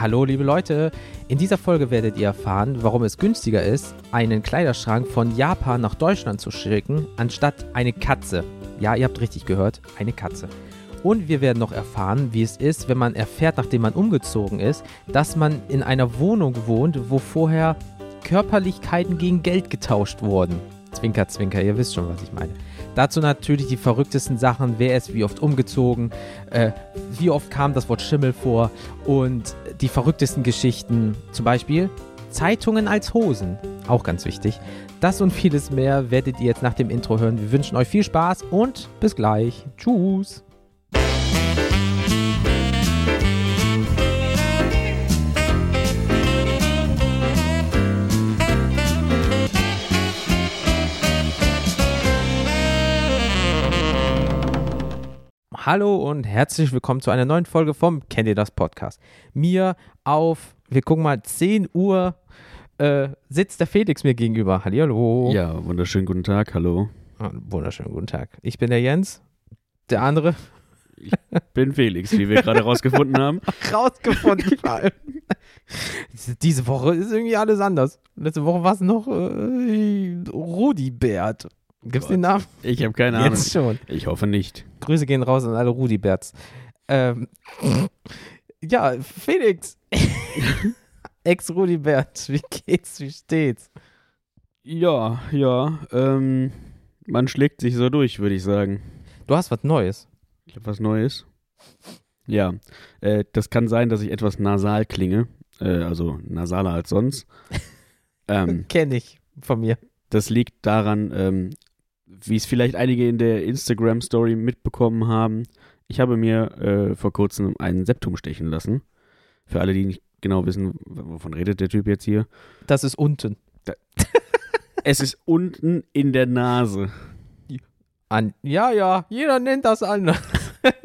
Hallo liebe Leute, in dieser Folge werdet ihr erfahren, warum es günstiger ist, einen Kleiderschrank von Japan nach Deutschland zu schicken, anstatt eine Katze. Ja, ihr habt richtig gehört, eine Katze. Und wir werden noch erfahren, wie es ist, wenn man erfährt, nachdem man umgezogen ist, dass man in einer Wohnung wohnt, wo vorher Körperlichkeiten gegen Geld getauscht wurden. Zwinker, zwinker, ihr wisst schon, was ich meine. Dazu natürlich die verrücktesten Sachen, wer ist wie oft umgezogen, äh, wie oft kam das Wort Schimmel vor und die verrücktesten Geschichten, zum Beispiel Zeitungen als Hosen, auch ganz wichtig. Das und vieles mehr werdet ihr jetzt nach dem Intro hören. Wir wünschen euch viel Spaß und bis gleich. Tschüss. Hallo und herzlich willkommen zu einer neuen Folge vom Kennt ihr das Podcast. Mir auf, wir gucken mal, 10 Uhr äh, sitzt der Felix mir gegenüber. Hallihallo. Ja, wunderschönen guten Tag, hallo. Ah, Wunderschönen guten Tag. Ich bin der Jens. Der andere Ich bin Felix, wie wir gerade rausgefunden haben. rausgefunden. vor allem. Diese Woche ist irgendwie alles anders. Letzte Woche war es noch äh, Rudi Bert. Gibt's den Namen? Ich habe keine Ahnung. Jetzt schon. Ich hoffe nicht. Grüße gehen raus an alle Rudi Berts. Ähm, ja, Felix. Ex-Rudi Bert. Wie geht's? Wie steht's? Ja, ja, ähm, man schlägt sich so durch, würde ich sagen. Du hast was Neues. Ich habe was Neues. Ja, äh, das kann sein, dass ich etwas nasal klinge, äh, also nasaler als sonst. ähm, Kenn ich von mir. das liegt daran, ähm, wie es vielleicht einige in der Instagram-Story mitbekommen haben. Ich habe mir äh, vor kurzem einen Septum stechen lassen. Für alle, die nicht genau wissen, wovon redet der Typ jetzt hier. Das ist unten. Es ist unten in der Nase. An ja, ja, jeder nennt das anders.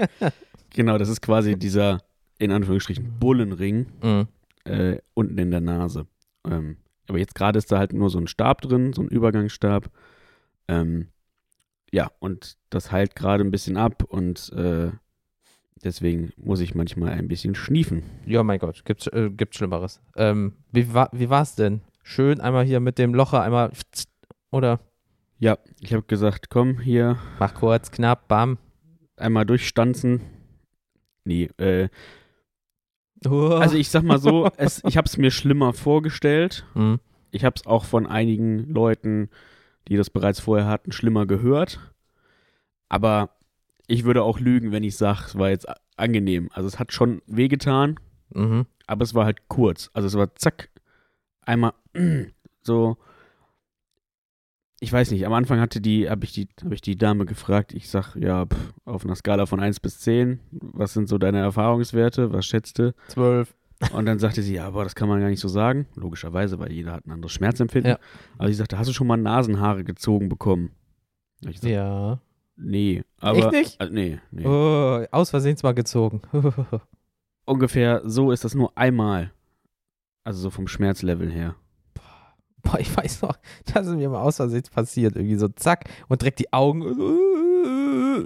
Genau, das ist quasi dieser, in Anführungsstrichen, Bullenring Mhm. äh, unten in der Nase. Ähm, aber jetzt gerade ist da halt nur so ein Stab drin, so ein Übergangsstab. Ähm, ja, und das heilt gerade ein bisschen ab und äh, deswegen muss ich manchmal ein bisschen schniefen. Ja, mein Gott, gibt's, äh, gibt's Schlimmeres. Ähm, wie, war, wie war's denn? Schön einmal hier mit dem Locher, einmal oder Ja, ich habe gesagt, komm hier, mach kurz, knapp, bam. einmal durchstanzen. Nee, äh, Also also ich sag mal so, es, ich habe es mir schlimmer vorgestellt. Mhm. Ich habe es auch von einigen Leuten, die das bereits vorher hatten, schlimmer gehört. Aber ich würde auch lügen, wenn ich sage, es war jetzt angenehm. Also es hat schon wehgetan, mhm. aber es war halt kurz. Also es war zack, einmal so. Ich weiß nicht, am Anfang hatte die, habe ich die, habe ich die Dame gefragt, ich sag, ja, pff, auf einer Skala von 1 bis 10, was sind so deine Erfahrungswerte? Was schätzte? 12. Und dann sagte sie, ja, aber das kann man gar nicht so sagen. Logischerweise, weil jeder hat ein anderes Schmerzempfinden. Ja. Aber sie sagte, hast du schon mal Nasenhaare gezogen bekommen? Gesagt, Ja. nee. Aber, Echt nicht? Äh, nee, nee. Oh, aus Versehen mal gezogen. Ungefähr so ist das nur einmal. Also so vom Schmerzlevel her. Boah, ich weiß noch, das ist mir mal aus Versehen passiert. Irgendwie so zack und direkt die Augen.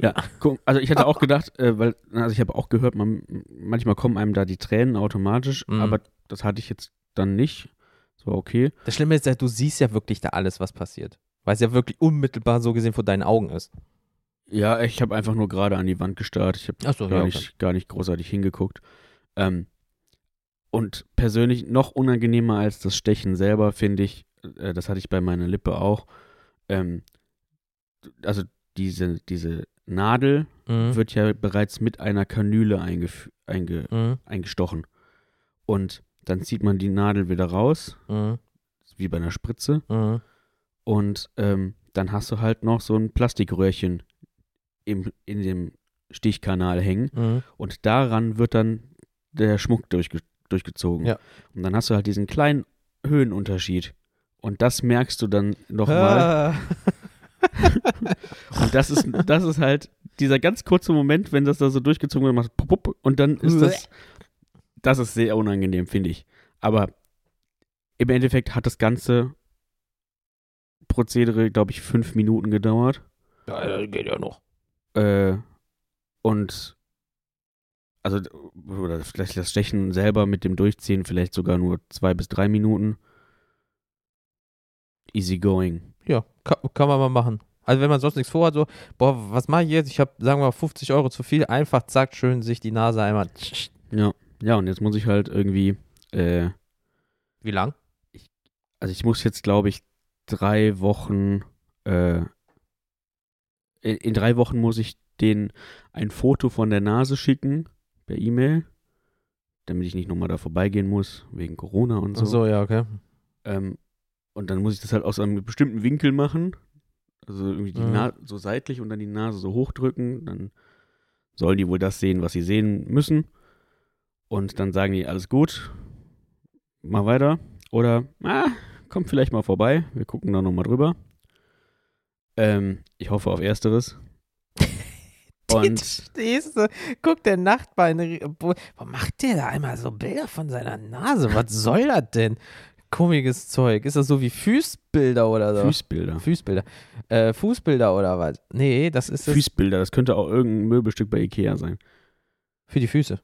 Ja, guck, also ich hatte auch gedacht, äh, weil, also ich habe auch gehört, man, manchmal kommen einem da die Tränen automatisch, Mhm. aber das hatte ich jetzt dann nicht. Das war okay. Das Schlimme ist ja, du siehst ja wirklich da alles, was passiert. Weil es ja wirklich unmittelbar so gesehen vor deinen Augen ist. Ja, ich habe einfach nur gerade an die Wand gestarrt. Ich habe so, gar, ja, nicht, gar nicht großartig hingeguckt. Ähm, und persönlich noch unangenehmer als das Stechen selber finde ich, äh, das hatte ich bei meiner Lippe auch, ähm, also diese, diese Nadel Mhm. wird ja bereits mit einer Kanüle einge Mhm. eingestochen. Und dann zieht man die Nadel wieder raus, Mhm. wie bei einer Spritze, Mhm. und ähm, dann hast du halt noch so ein Plastikröhrchen im, in dem Stichkanal hängen. Mhm. Und daran wird dann der Schmuck durchge durchgezogen. Ja. Und dann hast du halt diesen kleinen Höhenunterschied. Und das merkst du dann nochmal. Ah. Und das ist, das ist halt dieser ganz kurze Moment, wenn das da so durchgezogen wird, macht pup, pup, und dann ist das, das ist sehr unangenehm, finde ich. Aber im Endeffekt hat das ganze Prozedere, glaube ich, fünf Minuten gedauert. Ja, geht ja noch. Äh, und also, oder vielleicht das Stechen selber mit dem Durchziehen vielleicht sogar nur zwei bis drei Minuten. Easy going. Ja, kann, kann man mal machen. Also wenn man sonst nichts vorhat, so, boah, was mache ich jetzt? Ich habe, sagen wir mal, 50 Euro zu viel. Einfach, zack, schön sich die Nase einmal. Ja. Ja, und jetzt muss ich halt irgendwie, äh, Wie lang? also ich muss jetzt, glaube ich, drei Wochen, äh, in, in drei Wochen muss ich den ein Foto von der Nase schicken per E-Mail, damit ich nicht nochmal da vorbeigehen muss, wegen Corona und so. So, ja, okay. Ähm, und dann muss ich das halt aus einem bestimmten Winkel machen. Also irgendwie die Mhm. Na so seitlich und dann die Nase so hochdrücken. Dann sollen die wohl das sehen, was sie sehen müssen. Und dann sagen die, alles gut, mal weiter. Oder, ah, kommt vielleicht mal vorbei. Wir gucken da nochmal drüber. Ähm, ich hoffe auf Ersteres. Und Stehst du, guck der Nachbar in Warum macht der da einmal so Bilder von seiner Nase? Was soll das denn? Komisches Zeug. Ist das so wie Fußbilder oder so? Fußbilder. Fußbilder. Äh, Fußbilder oder was? Nee, das ist es Fußbilder, das könnte auch irgendein Möbelstück bei Ikea sein. für die Füße.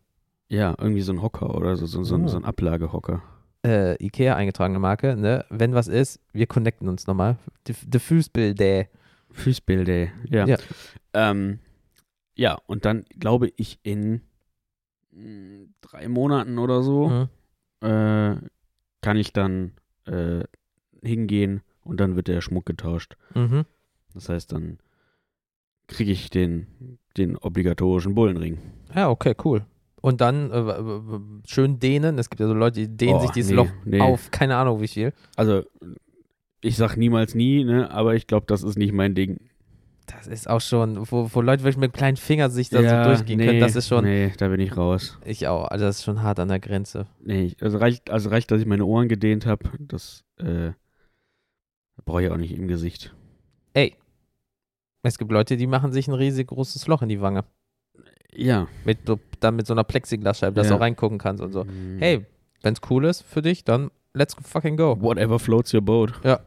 Ja, irgendwie so ein Hocker oder so, so, so, ein- Oh. so ein Ablagehocker. Äh, Ikea eingetragene Marke, ne? Wenn was ist, wir connecten uns nochmal. Die Fußbilder. Fußbilder, ja. Ja. Ähm, ja, und dann glaube ich in mh, drei Monaten oder so Mhm. äh, kann ich dann äh, hingehen und dann wird der Schmuck getauscht. Mhm. Das heißt, dann kriege ich den, den obligatorischen Bullenring. Ja, okay, cool. Und dann äh, schön dehnen. Es gibt ja so Leute, die dehnen Oh, sich dieses nee, Loch nee. auf, keine Ahnung wie viel. Also, ich sag niemals nie, ne, aber ich glaube, das ist nicht mein Ding. Das ist auch schon, wo, wo Leute wirklich mit kleinen Fingern sich da so durchgehen nee, können, das ist schon, Nee, da bin ich raus. ich auch, also das ist schon hart an der Grenze. Nee, also reicht, also reicht, dass ich meine Ohren gedehnt habe. Das äh, brauche ich auch nicht im Gesicht. Ey, es gibt Leute, die machen sich ein riesig großes Loch in die Wange. Ja. Mit so, dann mit so einer Plexiglasscheibe, dass Ja. du auch reingucken kannst und so. Hm. Hey, wenn's cool ist für dich, dann let's fucking go. Whatever floats your boat. Ja.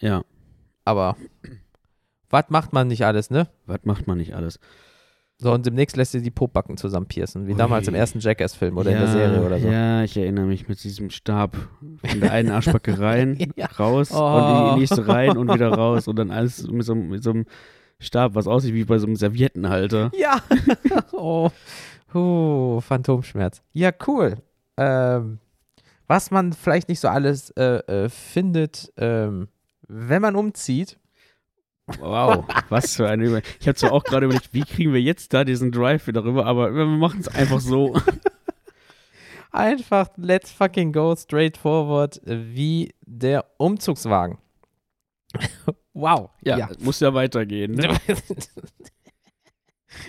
Ja. Aber was macht man nicht alles, ne? Was macht man nicht alles? So, und demnächst lässt sie die Popbacken zusammenpiercen, wie damals im Ui. ersten Jackass-Film oder in ja, der Serie oder so. Ja, ich erinnere mich mit diesem Stab von der einen Arschbacke rein, Ja. raus Oh. und in die nächste rein und wieder raus und dann alles mit so, mit so einem Stab, was aussieht wie bei so einem Serviettenhalter. Ja. oh. Huh, Phantomschmerz. Ja, cool. Ähm, was man vielleicht nicht so alles äh, äh, findet, ähm, wenn man umzieht. Wow, was für eine Über Ich habe zwar auch gerade überlegt, wie kriegen wir jetzt da diesen Drive wieder rüber, aber wir machen es einfach so. Einfach let's fucking go straight forward wie der Umzugswagen. wow. Ja, muss ja weitergehen. Ne?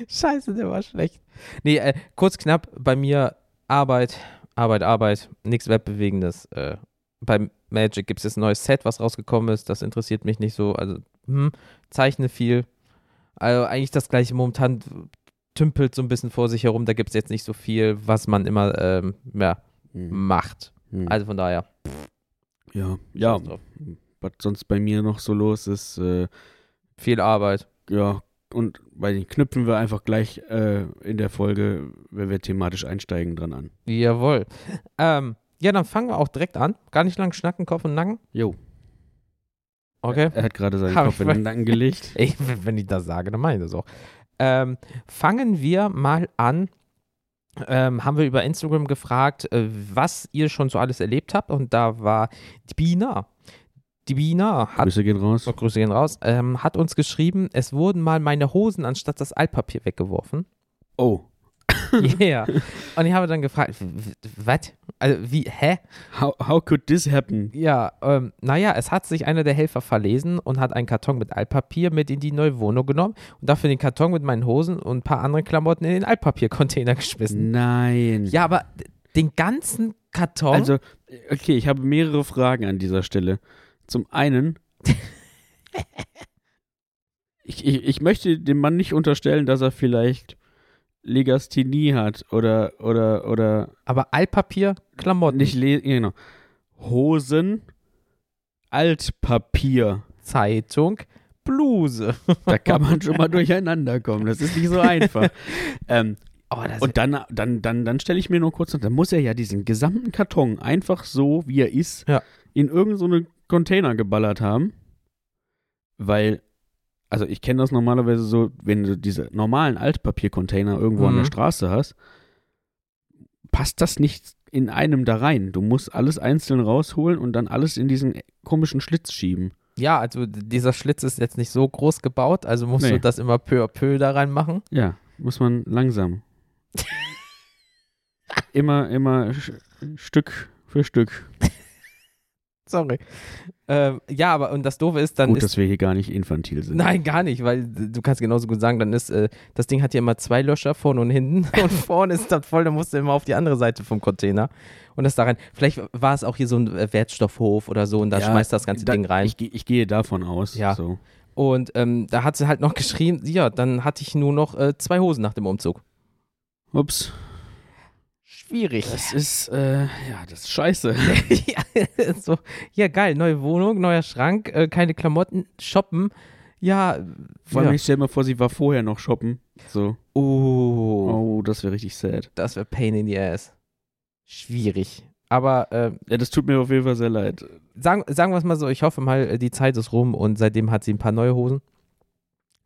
Scheiße, der war schlecht. Nee, äh, kurz knapp, bei mir Arbeit, Arbeit, Arbeit, nichts Webbewegendes. Äh, bei Magic gibt es jetzt ein neues Set, was rausgekommen ist. Das interessiert mich nicht so. Also, hm, zeichne viel. Also eigentlich das gleiche momentan tümpelt so ein bisschen vor sich herum. Da gibt es jetzt nicht so viel, was man immer ähm, ja, Hm. macht. Hm. Also von daher. ja, ja. Was sonst bei mir noch so los ist, äh, Viel Arbeit. ja, und bei den knüpfen wir einfach gleich äh, in der Folge, wenn wir thematisch einsteigen, dran an. Jawohl. Ähm, ja, dann fangen wir auch direkt an. Gar nicht lang schnacken, Kopf und Nacken. Jo. Okay. Er hat gerade seinen Hab Kopf in den Nacken gelegt. Ich, wenn ich das sage, dann meine ich das auch. Ähm, fangen wir mal an. Ähm, haben wir über Instagram gefragt, äh, was ihr schon so alles erlebt habt. Und da war die Bina. Die Bina hat, Grüße gehen raus. oh, Grüße gehen raus, ähm, hat uns geschrieben, es wurden mal meine Hosen anstatt das Altpapier weggeworfen. Oh, Yeah. Und ich habe dann gefragt, was? Also wie, hä? how, how could this happen? Ja, ähm, naja, es hat sich einer der Helfer verlesen und hat einen Karton mit Altpapier mit in die neue Wohnung genommen und dafür den Karton mit meinen Hosen und ein paar anderen Klamotten in den Altpapiercontainer geschmissen. Nein. Ja, aber den ganzen Karton. Also, okay, ich habe mehrere Fragen an dieser Stelle. Zum einen, ich, ich, ich möchte dem Mann nicht unterstellen, dass er vielleicht Legasthenie hat oder, oder, oder aber Altpapier, Klamotten, nicht le genau. Hosen, Altpapier. Zeitung, Bluse. Da kann man schon mal durcheinander kommen. Das ist nicht so einfach. ähm, Oh, Und dann, dann, dann, dann stelle ich mir nur kurz, dann muss er ja diesen gesamten Karton einfach so, wie er ist, Ja. in irgendeine so Container geballert haben. Weil, also ich kenne das normalerweise so, wenn du diese normalen Altpapiercontainer irgendwo an der Mhm. Straße hast, passt das nicht in einem da rein. Du musst alles einzeln rausholen und dann alles in diesen komischen Schlitz schieben. ja, also dieser Schlitz ist jetzt nicht so groß gebaut, also musst Nee. du das immer peu à peu da reinmachen. Ja, muss man langsam. immer, immer Stück für Stück. Sorry. Ähm, ja, aber und das Doofe ist, dann Gut, ist dass wir hier gar nicht infantil sind. Nein, gar nicht, weil du kannst genauso gut sagen, dann ist, äh, das Ding hat ja immer zwei Löcher, vorne und hinten. Und vorne ist das voll, dann musst du immer auf die andere Seite vom Container. Und das da rein. Vielleicht war es auch hier so ein äh, Wertstoffhof oder so und da Ja, schmeißt das ganze da- Ding rein. Ich, ich gehe davon aus. Ja. So. und ähm, da hat sie halt noch geschrieben, ja, dann hatte ich nur noch äh, zwei Hosen nach dem Umzug. Ups. Schwierig. Das ist, äh, ja, das ist scheiße. ja, so, ja, geil, neue Wohnung, neuer Schrank, äh, keine Klamotten, shoppen. Ja, Vor allem, ja. ich stell mir vor, sie war vorher noch shoppen. So. Oh, Oh, das wäre richtig sad. das wäre Pain in the Ass. Schwierig. Aber äh, Ja, das tut mir auf jeden Fall sehr leid. sagen, sagen wir es mal so, ich hoffe mal, äh, die Zeit ist rum und seitdem hat sie ein paar neue Hosen.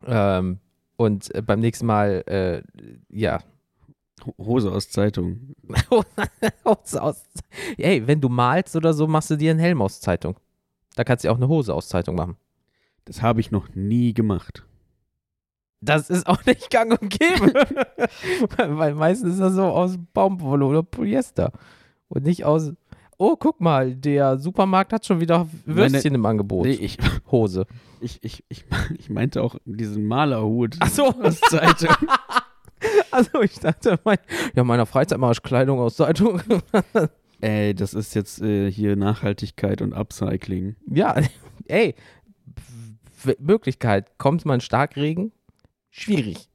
Ähm, und äh, beim nächsten Mal, äh, ja. Ho- Hose aus Zeitung. Hose aus. Ey, wenn du malst oder so, machst du dir einen Helm aus Zeitung. Da kannst du auch eine Hose aus Zeitung machen. Das habe ich noch nie gemacht. Das ist auch nicht gang und gäbe. weil, meistens ist das so aus Baumwolle oder Polyester. Und nicht aus. Oh, guck mal, der Supermarkt hat schon wieder Würstchen im Angebot. Nee, ich, Hose. ich, ich, ich, ich meinte auch diesen Malerhut Ach so. aus Zeitung. Also ich dachte, mein, ja, meiner Freizeit mache ich Kleidung aus Zeitung. Ey, das ist jetzt äh, hier Nachhaltigkeit und Upcycling. ja, ey, Möglichkeit. Kommt mal ein Starkregen? Schwierig.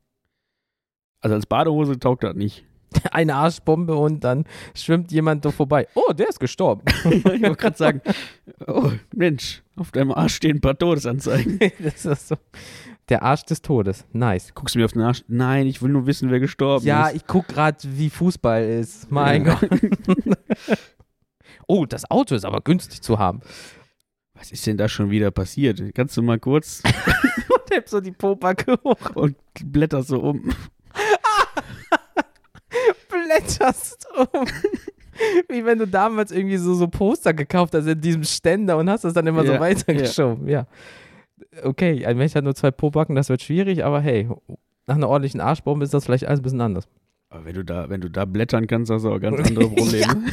Also als Badehose taugt das nicht. Eine Arschbombe und dann schwimmt jemand da vorbei. Oh, der ist gestorben. ich wollte gerade sagen, oh Mensch, auf deinem Arsch stehen ein paar Todesanzeigen. das ist so. Der Arsch des Todes. Nice. Guckst du mir auf den Arsch? Nein, ich will nur wissen, wer gestorben Ja, ist. ich guck gerade, wie Fußball ist. Mein Ja. Gott. oh, das Auto ist aber günstig zu haben. Was ist denn da schon wieder passiert? Kannst du mal kurz Und heb so die Popacke hoch. und blätter so um. blätterst um. Wie wenn du damals irgendwie so, so Poster gekauft hast in diesem Ständer und hast das dann immer so Ja, weitergeschoben. Ja. Okay, ein Mensch hat nur zwei Pobacken, das wird schwierig, aber hey, nach einer ordentlichen Arschbombe ist das vielleicht alles ein bisschen anders. Aber wenn du da, wenn du da blättern kannst, hast du auch ganz andere Probleme.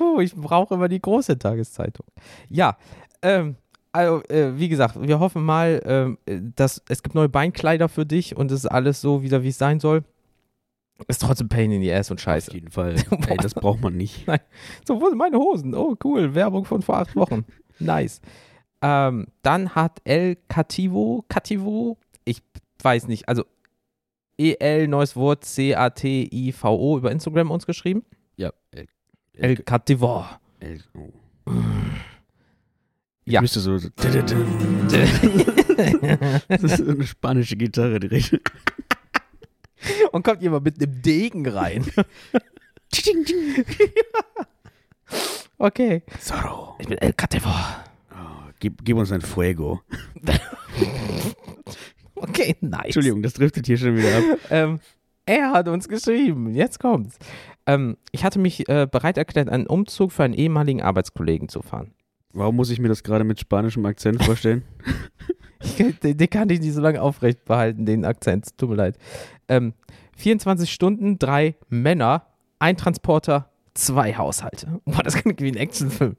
Oh, ich brauche immer die große Tageszeitung. Ja, ähm, also, äh, wie gesagt, wir hoffen mal, ähm, dass es gibt neue Beinkleider für dich und es ist alles so wieder, wie es sein soll. Ist trotzdem Pain in the Ass und Auf Scheiße. jeden Fall. Ey, das braucht man nicht. So, wo sind meine Hosen? Oh, cool. Werbung von vor acht Wochen. Nice. Ähm, dann hat El Cativo, Cativo, ich weiß nicht, also EL, neues Wort, C-A-T-I-V-O über Instagram uns geschrieben. Ja. El, El Cativo. El, oh. Ich Ja. müsste so. so das ist so eine spanische Gitarre direkt. Und kommt jemand mit einem Degen rein. okay. Zorro. Ich bin El Cativo. Gib, gib uns ein Fuego. Okay, nice. Entschuldigung, das driftet hier schon wieder ab. Ähm, er hat uns geschrieben. Jetzt kommt's. Ähm, ich hatte mich äh, bereit erklärt, einen Umzug für einen ehemaligen Arbeitskollegen zu fahren. Warum muss ich mir das gerade mit spanischem Akzent vorstellen? Ich, den, den kann ich nicht so lange aufrecht behalten, den Akzent. Tut mir leid. Ähm, 24 Stunden, drei Männer, ein Transporter, zwei Haushalte. Boah, das klingt wie ein Actionfilm.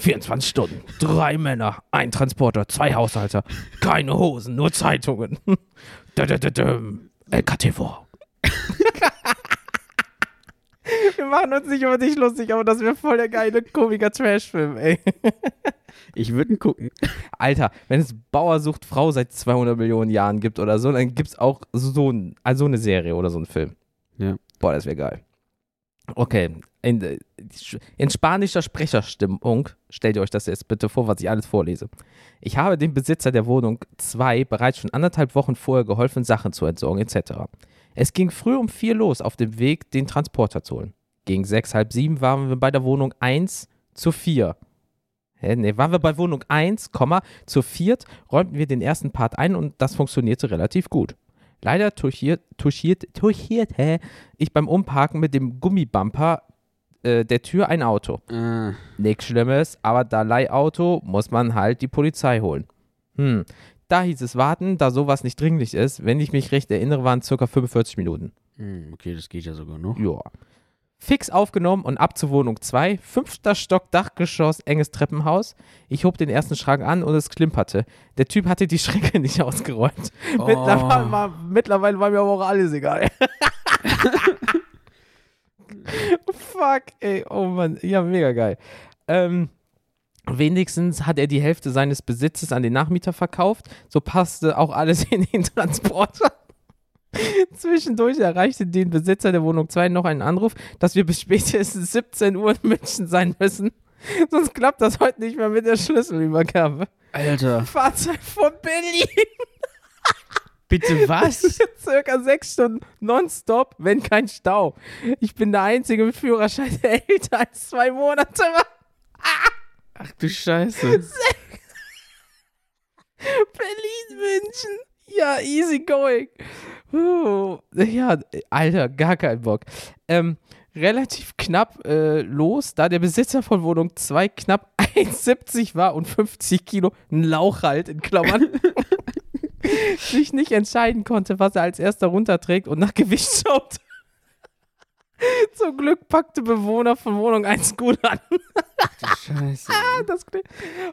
24 Stunden, drei Männer, ein Transporter, zwei Haushalte, keine Hosen, nur Zeitungen. Da, da, da, da. El Cativo. Wir machen uns nicht über dich lustig, aber das wäre voll der geile komischer Trashfilm, ey. Ich würde ihn gucken. Alter, wenn es Bauer sucht Frau seit 200 Millionen Jahren gibt oder so, dann gibt es auch so, ein, also eine Serie oder so einen Film. Ja. Boah, das wäre geil. Okay, in, in spanischer Sprecherstimmung stellt ihr euch das jetzt bitte vor, was ich alles vorlese. Ich habe dem Besitzer der Wohnung 2 bereits schon anderthalb Wochen vorher geholfen, Sachen zu entsorgen etc. Es ging früh um vier los auf dem Weg, den Transporter zu holen. Gegen sechs, halb sieben waren wir bei der Wohnung 1 zu 4. Hä, nee, waren wir bei Wohnung 1, Komma, zu viert räumten wir den ersten Part ein und das funktionierte relativ gut. Leider touchiert, touchiert, touchiert, hä, ich beim Umparken mit dem Gummibumper äh, der Tür ein Auto. Äh, Nichts Schlimmes, aber da Leihauto muss man halt die Polizei holen. Hm, da hieß es warten, da sowas nicht dringlich ist. Wenn ich mich recht erinnere, waren circa 45 Minuten. hm, okay, das geht ja sogar noch. Ja. Fix aufgenommen und ab zur Wohnung 2. Fünfter Stock, Dachgeschoss, enges Treppenhaus. Ich hob den ersten Schrank an und es klimperte. Der Typ hatte die Schränke nicht ausgeräumt. Oh. Mittlerweile, war, mittlerweile war mir aber auch alles egal. Fuck, ey, oh Mann, ja, mega geil. Ähm, wenigstens hat er die Hälfte seines Besitzes an den Nachmieter verkauft. So passte auch alles in den Transporter. Zwischendurch erreichte den Besitzer der Wohnung 2 noch einen Anruf, dass wir bis spätestens 17 Uhr in München sein müssen. Sonst klappt das heute nicht mehr mit der Schlüsselübergabe. Alter. Fahrzeug von Berlin. Bitte was? Circa sechs Stunden nonstop, wenn kein Stau. Ich bin der Einzige mit Führerschein, der älter als zwei Monate war. Ach du Scheiße. Berlin, München. Ja, easy going. Uh, ja, Alter, gar kein Bock. Ähm, relativ knapp äh, los, da der Besitzer von Wohnung 2 knapp 1,70 war und 50 Kilo ein Lauch halt in Klammern. sich nicht entscheiden konnte, was er als erster runterträgt und nach Gewicht schaut. Zum Glück packte Bewohner von Wohnung 1 gut an. Scheiße. Das klingt,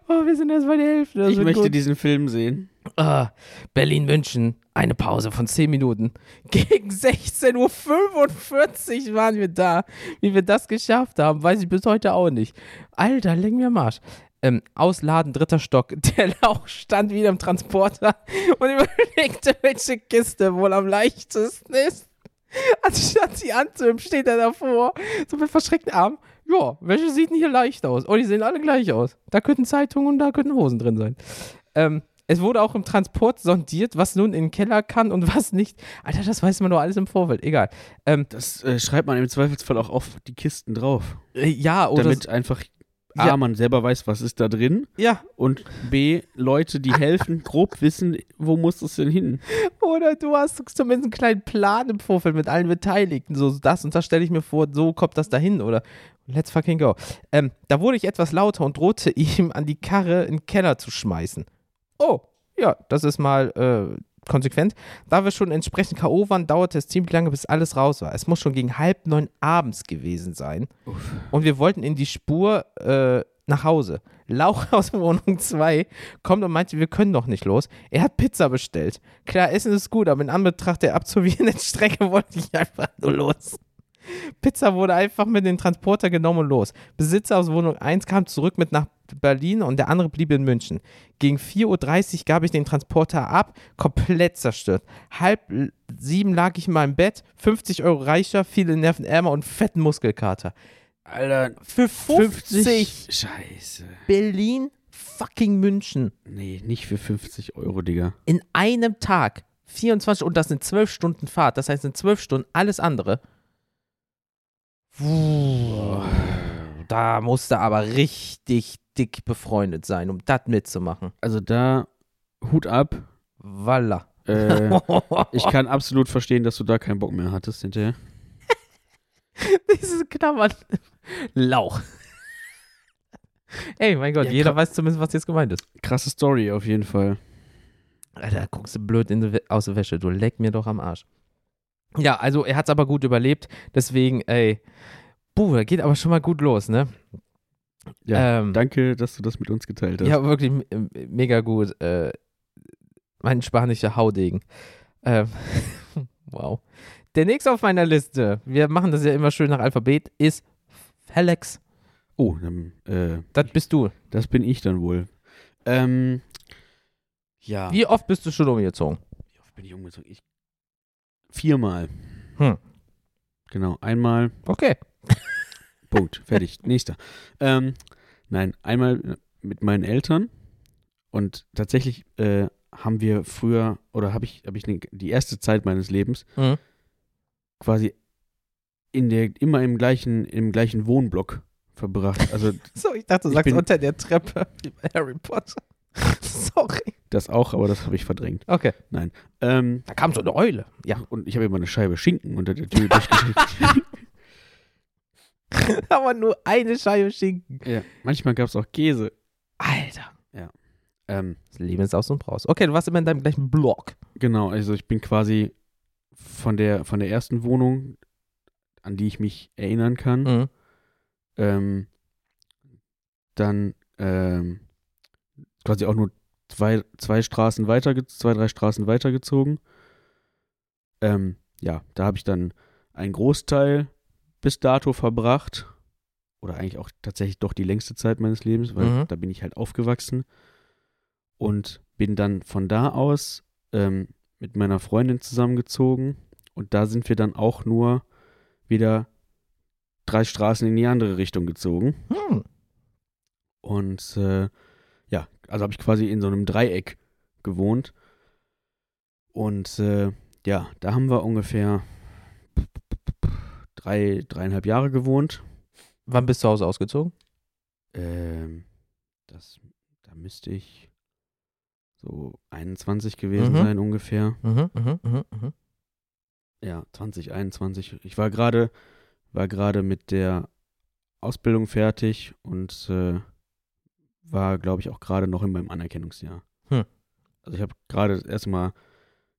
oh, wir sind erst bei der Hälfte. Das Ich möchte gut. diesen Film sehen. Ah, Berlin-München, eine Pause von 10 Minuten. Gegen 16.45 Uhr waren wir da. Wie wir das geschafft haben, weiß ich bis heute auch nicht. Alter, leck mir am Arsch. Ähm, ausladen, dritter Stock. Der Lauch stand wieder im Transporter und überlegte, welche Kiste wohl am leichtesten ist. Anstatt sie anzuheben, steht er davor, so mit verschreckten Armen. Ja, welche sieht denn hier leicht aus? Oh, die sehen alle gleich aus. Da könnten Zeitungen und da könnten Hosen drin sein. Ähm, es wurde auch im Transport sondiert, was nun in den Keller kann und was nicht. Alter, das weiß man doch alles im Vorfeld. Egal. Ähm, Das äh, schreibt man im Zweifelsfall auch auf die Kisten drauf. äh, ja, oder. damit einfach A, Ja. man selber weiß, was ist da drin ja, und B, Leute, die helfen, grob wissen, wo muss es denn hin. oder du hast zumindest einen kleinen Plan im Vorfeld mit allen Beteiligten. So, das und das stelle ich mir vor, so kommt das dahin oder let's fucking go. Ähm, da wurde ich etwas lauter und drohte ihm an die Karre in den Keller zu schmeißen. Oh, ja, das ist mal äh, konsequent. Da wir schon entsprechend K.O. waren, dauerte es ziemlich lange, bis alles raus war. Es muss schon gegen halb neun abends gewesen sein. Und wir wollten in die Spur äh, nach Hause. Lauch aus Wohnung 2 kommt und meinte, wir können doch nicht los. Er hat Pizza bestellt. Klar, Essen ist gut, aber in Anbetracht der absolvierenden Strecke wollte ich einfach nur los. Pizza wurde einfach mit dem Transporter genommen und los. Besitzer aus Wohnung 1 kam zurück mit nach Berlin und der andere blieb in München. Gegen 4.30 Uhr gab ich den Transporter ab, komplett zerstört. Halb sieben lag ich in meinem Bett, 50 Euro reicher, viele Nervenärmer und fetten Muskelkater. Alter, Für 50 Scheiße. Berlin, fucking München. Nee, nicht für 50 Euro, Digga. In einem Tag. 24 und das sind 12 Stunden Fahrt. Das heißt, in 12 Stunden alles andere. Puh, da musste aber richtig dick befreundet sein, um das mitzumachen. Also da, Hut ab. Voila. Äh, ich kann absolut verstehen, dass du da keinen Bock mehr hattest hinterher. Diese Klammern. Lauch. Ey, mein Gott, Ja, jeder weiß zumindest, was jetzt gemeint ist. Krasse Story auf jeden Fall. Alter, guckst du blöd in die, aus der Wäsche. Du leck mir doch am Arsch. Ja, also er hat es aber gut überlebt. Deswegen, ey, Buh, geht aber schon mal gut los, ne? Ja, Ähm, danke, dass du das mit uns geteilt hast. Ja, wirklich mega gut. Äh, mein spanischer Haudegen. Ähm, wow. Der nächste auf meiner Liste, wir machen das ja immer schön nach Alphabet, ist Felix. Oh, dann, äh, Das bist du. das bin ich dann wohl. Ähm, ja. Wie oft bist du schon umgezogen? Wie oft bin ich umgezogen? Ich, viermal. Hm. Genau, einmal, Okay. Punkt, fertig, nächster. Ähm, nein, einmal mit meinen Eltern und tatsächlich äh, haben wir früher, oder habe ich, habe ich ne, die erste Zeit meines Lebens Mhm. quasi in der, immer im gleichen, im gleichen Wohnblock verbracht. Also So, ich dachte, du Ich sagst bin- unter der Treppe wie bei Harry Potter. Sorry. das auch, aber das habe ich verdrängt. Okay. Ähm, Da kam so eine Eule. Ja. und ich habe immer eine Scheibe Schinken unter der Tür durchgeschickt. Aber nur eine Scheibe Schinken. ja. Manchmal gab es auch Käse. Alter. Ähm, Das Leben ist aus und raus. Okay, du warst immer in deinem gleichen Block. genau, also ich bin quasi von der, von der ersten Wohnung, an die ich mich erinnern kann, Mhm. ähm, dann ähm, quasi auch nur zwei, zwei Straßen weiter, zwei, drei Straßen weitergezogen. Ähm, ja, da habe ich dann einen Großteil bis dato verbracht. Oder eigentlich auch tatsächlich doch die längste Zeit meines Lebens, weil Mhm. da bin ich halt aufgewachsen. Und bin dann von da aus ähm, mit meiner Freundin zusammengezogen. Und da sind wir dann auch nur wieder drei Straßen in die andere Richtung gezogen. Hm. Und äh, ja, also habe ich quasi in so einem Dreieck gewohnt. Und äh, ja, da haben wir ungefähr drei, dreieinhalb Jahre gewohnt. Wann bist du zu Hause ausgezogen? Ähm, das, da müsste ich so 21 gewesen Mhm. sein ungefähr. Mhm, mhm, mhm, mhm. Ja, 2021. Ich war gerade war gerade mit der Ausbildung fertig und äh, war, glaube ich, auch gerade noch in meinem Anerkennungsjahr. Hm. Also ich habe gerade erstmal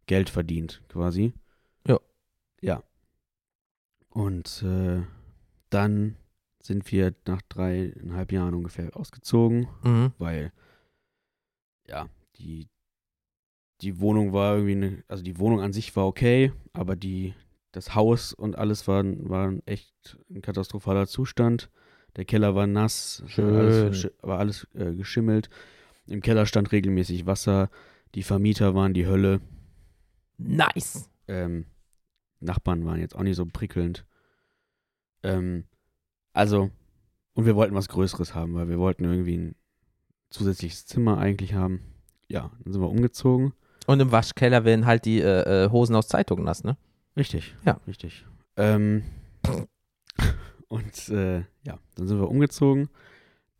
Geld verdient, quasi. Ja. Ja. Und äh, dann sind wir nach dreieinhalb Jahren ungefähr ausgezogen, Mhm. weil ja, die, die Wohnung war irgendwie eine, also die Wohnung an sich war okay, aber die, das Haus und alles waren, waren echt ein katastrophaler Zustand. Der Keller war nass, Schön. alles, war alles äh, geschimmelt. Im Keller stand regelmäßig Wasser. Die Vermieter waren die Hölle. Nice. Ähm, Nachbarn waren jetzt auch nicht so prickelnd. Ähm, also, und wir wollten was Größeres haben, weil wir wollten irgendwie ein zusätzliches Zimmer eigentlich haben. Ja, dann sind wir umgezogen. Und im Waschkeller werden halt die äh, äh, Hosen aus Zeitungen nass, ne? Richtig. Ja. Richtig. Ähm, und äh, ja, dann sind wir umgezogen.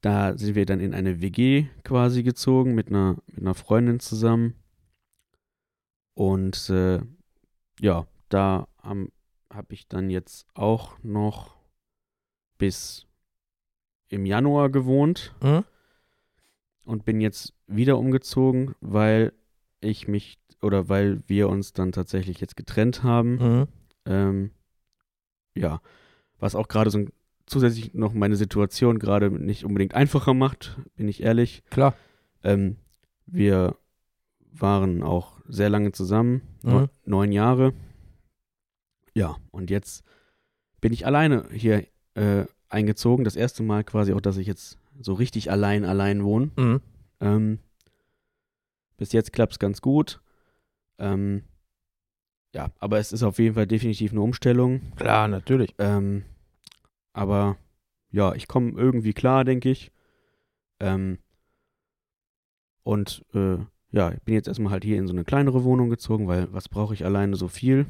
Da sind wir dann in eine WG quasi gezogen mit einer, mit einer Freundin zusammen. Und äh, ja, da habe hab ich dann jetzt auch noch bis im Januar gewohnt Mhm. und bin jetzt wieder umgezogen, weil ich mich oder weil wir uns dann tatsächlich jetzt getrennt haben. Mhm. Ähm, ja, was auch gerade so ein, zusätzlich noch meine Situation gerade nicht unbedingt einfacher macht, bin ich ehrlich. Klar. Ähm, wir waren auch sehr lange zusammen, Mhm. neun Jahre. Ja, und jetzt bin ich alleine hier äh, eingezogen. Das erste Mal quasi auch, dass ich jetzt so richtig allein, allein wohne. Mhm. Ähm, bis jetzt klappt es ganz gut. Ähm, ja, aber es ist auf jeden Fall definitiv eine Umstellung. Klar, natürlich. Ähm, aber ja, ich komme irgendwie klar, denke ich. Ähm, und äh, ja, ich bin jetzt erstmal halt hier in so eine kleinere Wohnung gezogen, weil was brauche ich alleine so viel?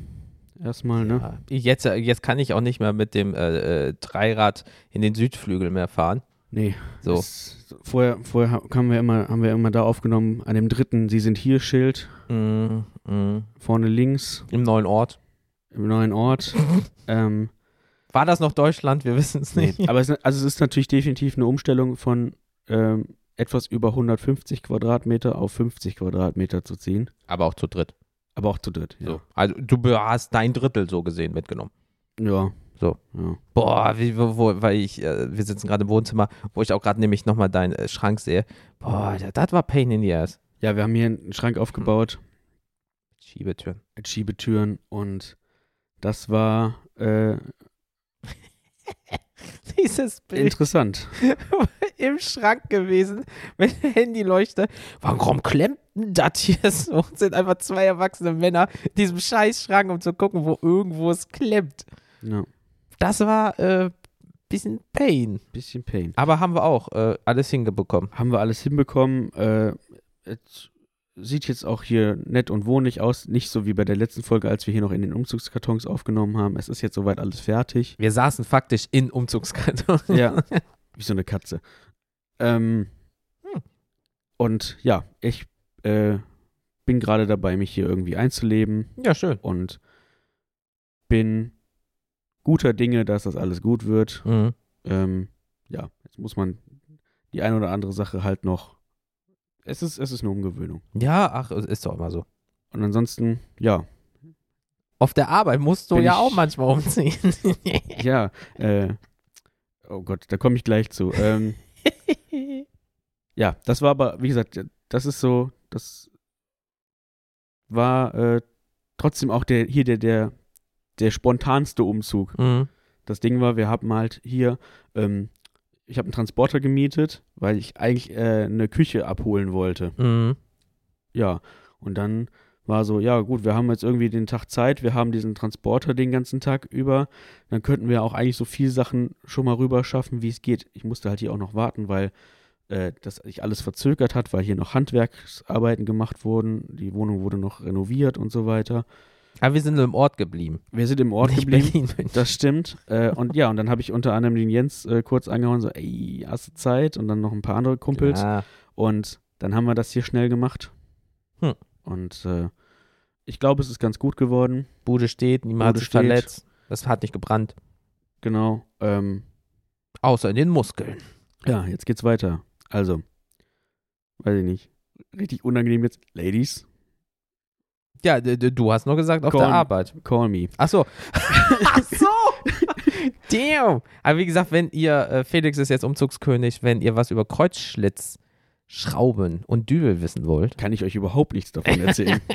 Erstmal, ne? Ja. Jetzt, äh, jetzt kann ich auch nicht mehr mit dem äh, äh, Dreirad in den Südflügel mehr fahren. Nee. So. Es, vorher vorher ha- haben wir, immer, haben wir immer da aufgenommen, an dem dritten, Sie sind hier Schild, Mhm. Mhm. vorne links, Im neuen Ort. im neuen Ort. ähm, War das noch Deutschland? Wir wissen es Nee, nicht. aber es, also es ist natürlich definitiv eine Umstellung von ähm, etwas über 150 Quadratmeter auf 50 Quadratmeter zu ziehen. Aber auch zu dritt. Aber auch zu dritt. Ja. So. Also du hast dein Drittel so gesehen mitgenommen. Ja. So. Ja. Boah, wie, wo, wo, weil ich, äh, wir sitzen gerade im Wohnzimmer, wo ich auch gerade nämlich nochmal deinen äh, Schrank sehe. Boah, das, das war Pain in the ass. ja, wir haben hier einen Schrank aufgebaut Schiebetüren. mit Schiebetüren und das war äh, Dieses Bild interessant. im Schrank gewesen mit Handyleuchte. Warum klemmt denn das hier so? Es sind einfach zwei erwachsene Männer in diesem scheiß Schrank, um zu gucken, wo irgendwo es klemmt. Ja, Das war äh, bisschen Pain. bisschen Pain. Aber haben wir auch äh, alles hingebekommen. Haben wir alles hinbekommen. Äh, es sieht jetzt auch hier nett und wohnlich aus. Nicht so wie bei der letzten Folge, als wir hier noch in den Umzugskartons aufgenommen haben. Es ist jetzt soweit alles fertig. Wir saßen faktisch in Umzugskarton. Ja, wie so eine Katze. Ähm, Hm. Und ja, ich äh, bin gerade dabei, mich hier irgendwie einzuleben Ja, schön. und bin guter Dinge, dass das alles gut wird. Mhm. Ähm, ja, jetzt muss man die eine oder andere Sache halt noch. Es ist, es ist eine Umgewöhnung. Ja, ach, es ist doch immer so. Und ansonsten, ja, Auf der Arbeit musst du Bin ja ich- auch manchmal umziehen. ja, äh, oh Gott, da komme ich gleich zu. Ähm, ja, das war aber, wie gesagt, das ist so, das war äh, trotzdem auch der, hier der, der, der spontanste Umzug. mhm. Das Ding war, wir haben halt hier, ähm, ich habe einen Transporter gemietet, weil ich eigentlich äh, eine Küche abholen wollte. Mhm. Ja, und dann war so, ja gut, wir haben jetzt irgendwie den Tag Zeit, wir haben diesen Transporter den ganzen Tag über, dann könnten wir auch eigentlich so viel Sachen schon mal rüber schaffen, wie es geht. Ich musste halt hier auch noch warten, weil äh, das sich alles verzögert hat, weil hier noch Handwerksarbeiten gemacht wurden, die Wohnung wurde noch renoviert und so weiter. Aber wir sind nur im Ort geblieben. Wir sind im Ort Nicht geblieben. Berlin. Das stimmt. Äh, und ja, und dann habe ich unter anderem den Jens äh, kurz angehauen, so, ey, hast du Zeit? Und dann noch ein paar andere Kumpels. Ja. Und dann haben wir das hier schnell gemacht. Hm. Und äh, ich glaube, es ist ganz gut geworden. Bude steht, niemand hat Bude sich steht. verletzt. Das hat nicht gebrannt. Genau. Ähm, Außer in den Muskeln. ja, jetzt geht's weiter. Also, weiß ich nicht. Richtig unangenehm jetzt. Ladies, Ja, du hast nur gesagt auf der Korn. Arbeit. call me. Ach so. Ach so. Damn. Aber wie gesagt, wenn ihr, äh, Felix ist jetzt Umzugskönig, wenn ihr was über Kreuzschlitz, Schrauben und Dübel wissen wollt. Kann ich euch überhaupt nichts davon erzählen.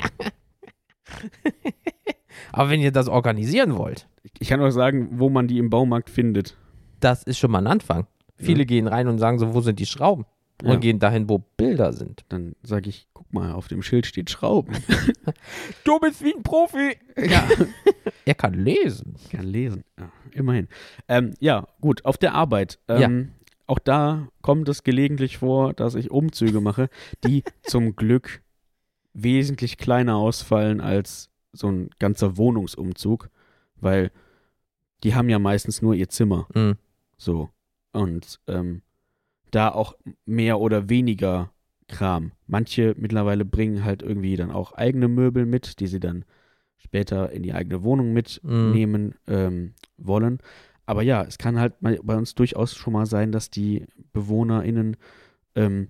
Aber wenn ihr das organisieren wollt, ich kann euch sagen, wo man die im Baumarkt findet. das ist schon mal ein Anfang. Viele Ja. gehen rein und sagen so, wo sind die Schrauben? Und Ja. gehen dahin, wo Bilder sind. Dann sage ich, guck mal, auf dem Schild steht Schrauben. Du bist wie ein Profi. ja. Er kann lesen. Ich kann lesen. Ja, immerhin. Ähm, ja, gut, auf der Arbeit. Ähm, Auch da kommt es gelegentlich vor, dass ich Umzüge mache, die zum Glück wesentlich kleiner ausfallen als so ein ganzer Wohnungsumzug, weil die haben ja meistens nur ihr Zimmer. Mhm. So. Und ähm, da auch mehr oder weniger Kram. Manche mittlerweile bringen halt irgendwie dann auch eigene Möbel mit, die sie dann später in die eigene Wohnung mitnehmen ähm, wollen. Aber ja, es kann halt bei uns durchaus schon mal sein, dass die BewohnerInnen ähm,